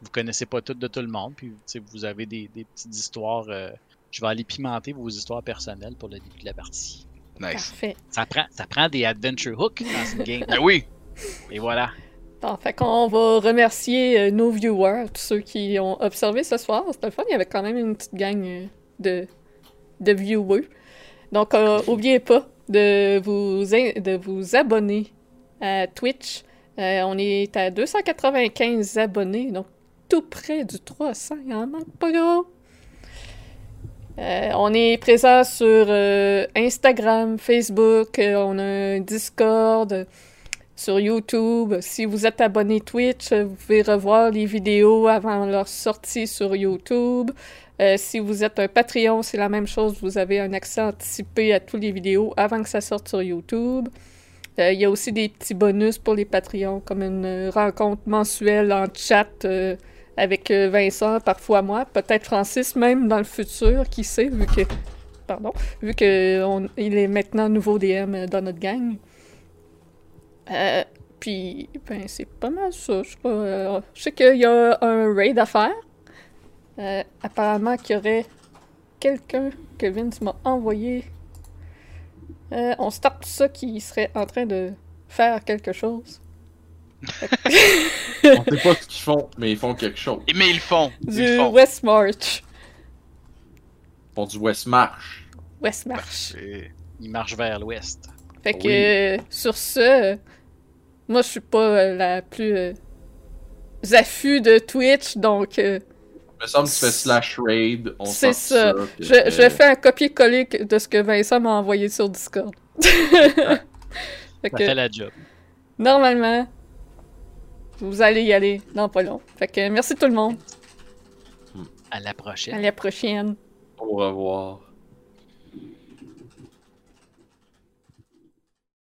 vous connaissez pas tout de tout le monde. Puis vous avez des, des petites histoires. euh, je vais aller pimenter vos histoires personnelles pour le début de la partie. Nice. Parfait. Ça prend, ça prend des adventure hooks dans cette game. Ben oui. Et voilà. Bon, fait qu'on va remercier euh, nos viewers, tous ceux qui ont observé ce soir. C'était le fun, il y avait quand même une petite gang euh, de, de viewers. Donc, euh, oubliez pas de vous, de abonner à Twitch. Euh, on est à 295 abonnés, donc tout près du 300, il en manque pas gros. On est présent sur Instagram, Facebook, on a un Discord, sur YouTube. Si vous êtes abonné Twitch, vous pouvez revoir les vidéos avant leur sortie sur YouTube. Euh, si vous êtes un Patreon, c'est la même chose. Vous avez un accès anticipé à toutes les vidéos avant que ça sorte sur YouTube. Euh, Il y a aussi des petits bonus pour les Patreons, comme une rencontre mensuelle en chat euh, avec Vincent, parfois moi, peut-être Francis même dans le futur, qui sait, vu que pardon, vu que on- il est maintenant nouveau DM dans notre gang. Euh, puis, ben, c'est pas mal ça. Je sais pas, euh, je sais qu'il y a un raid à faire. Euh, apparemment qu'il y aurait quelqu'un que Vince m'a envoyé. Euh, on start ça qui serait en train de faire quelque chose. On sait pas ce qu'ils font, mais ils font quelque chose. Mais ils le font. Ils Du font. West March. Ils font du West March. West March. Parfait. Il marche vers l'ouest. Fait que, euh, sur ce, moi, je suis pas euh, la plus euh, affût de Twitch, donc euh, Il me semble que tu fais slash raid. on C'est ça. puis je, fais un copier-coller de ce que Vincent m'a envoyé sur Discord. fait Ça que, fait la job. normalement, vous allez y aller dans pas long. Fait que, merci tout le monde. À la prochaine. À la prochaine. Au revoir.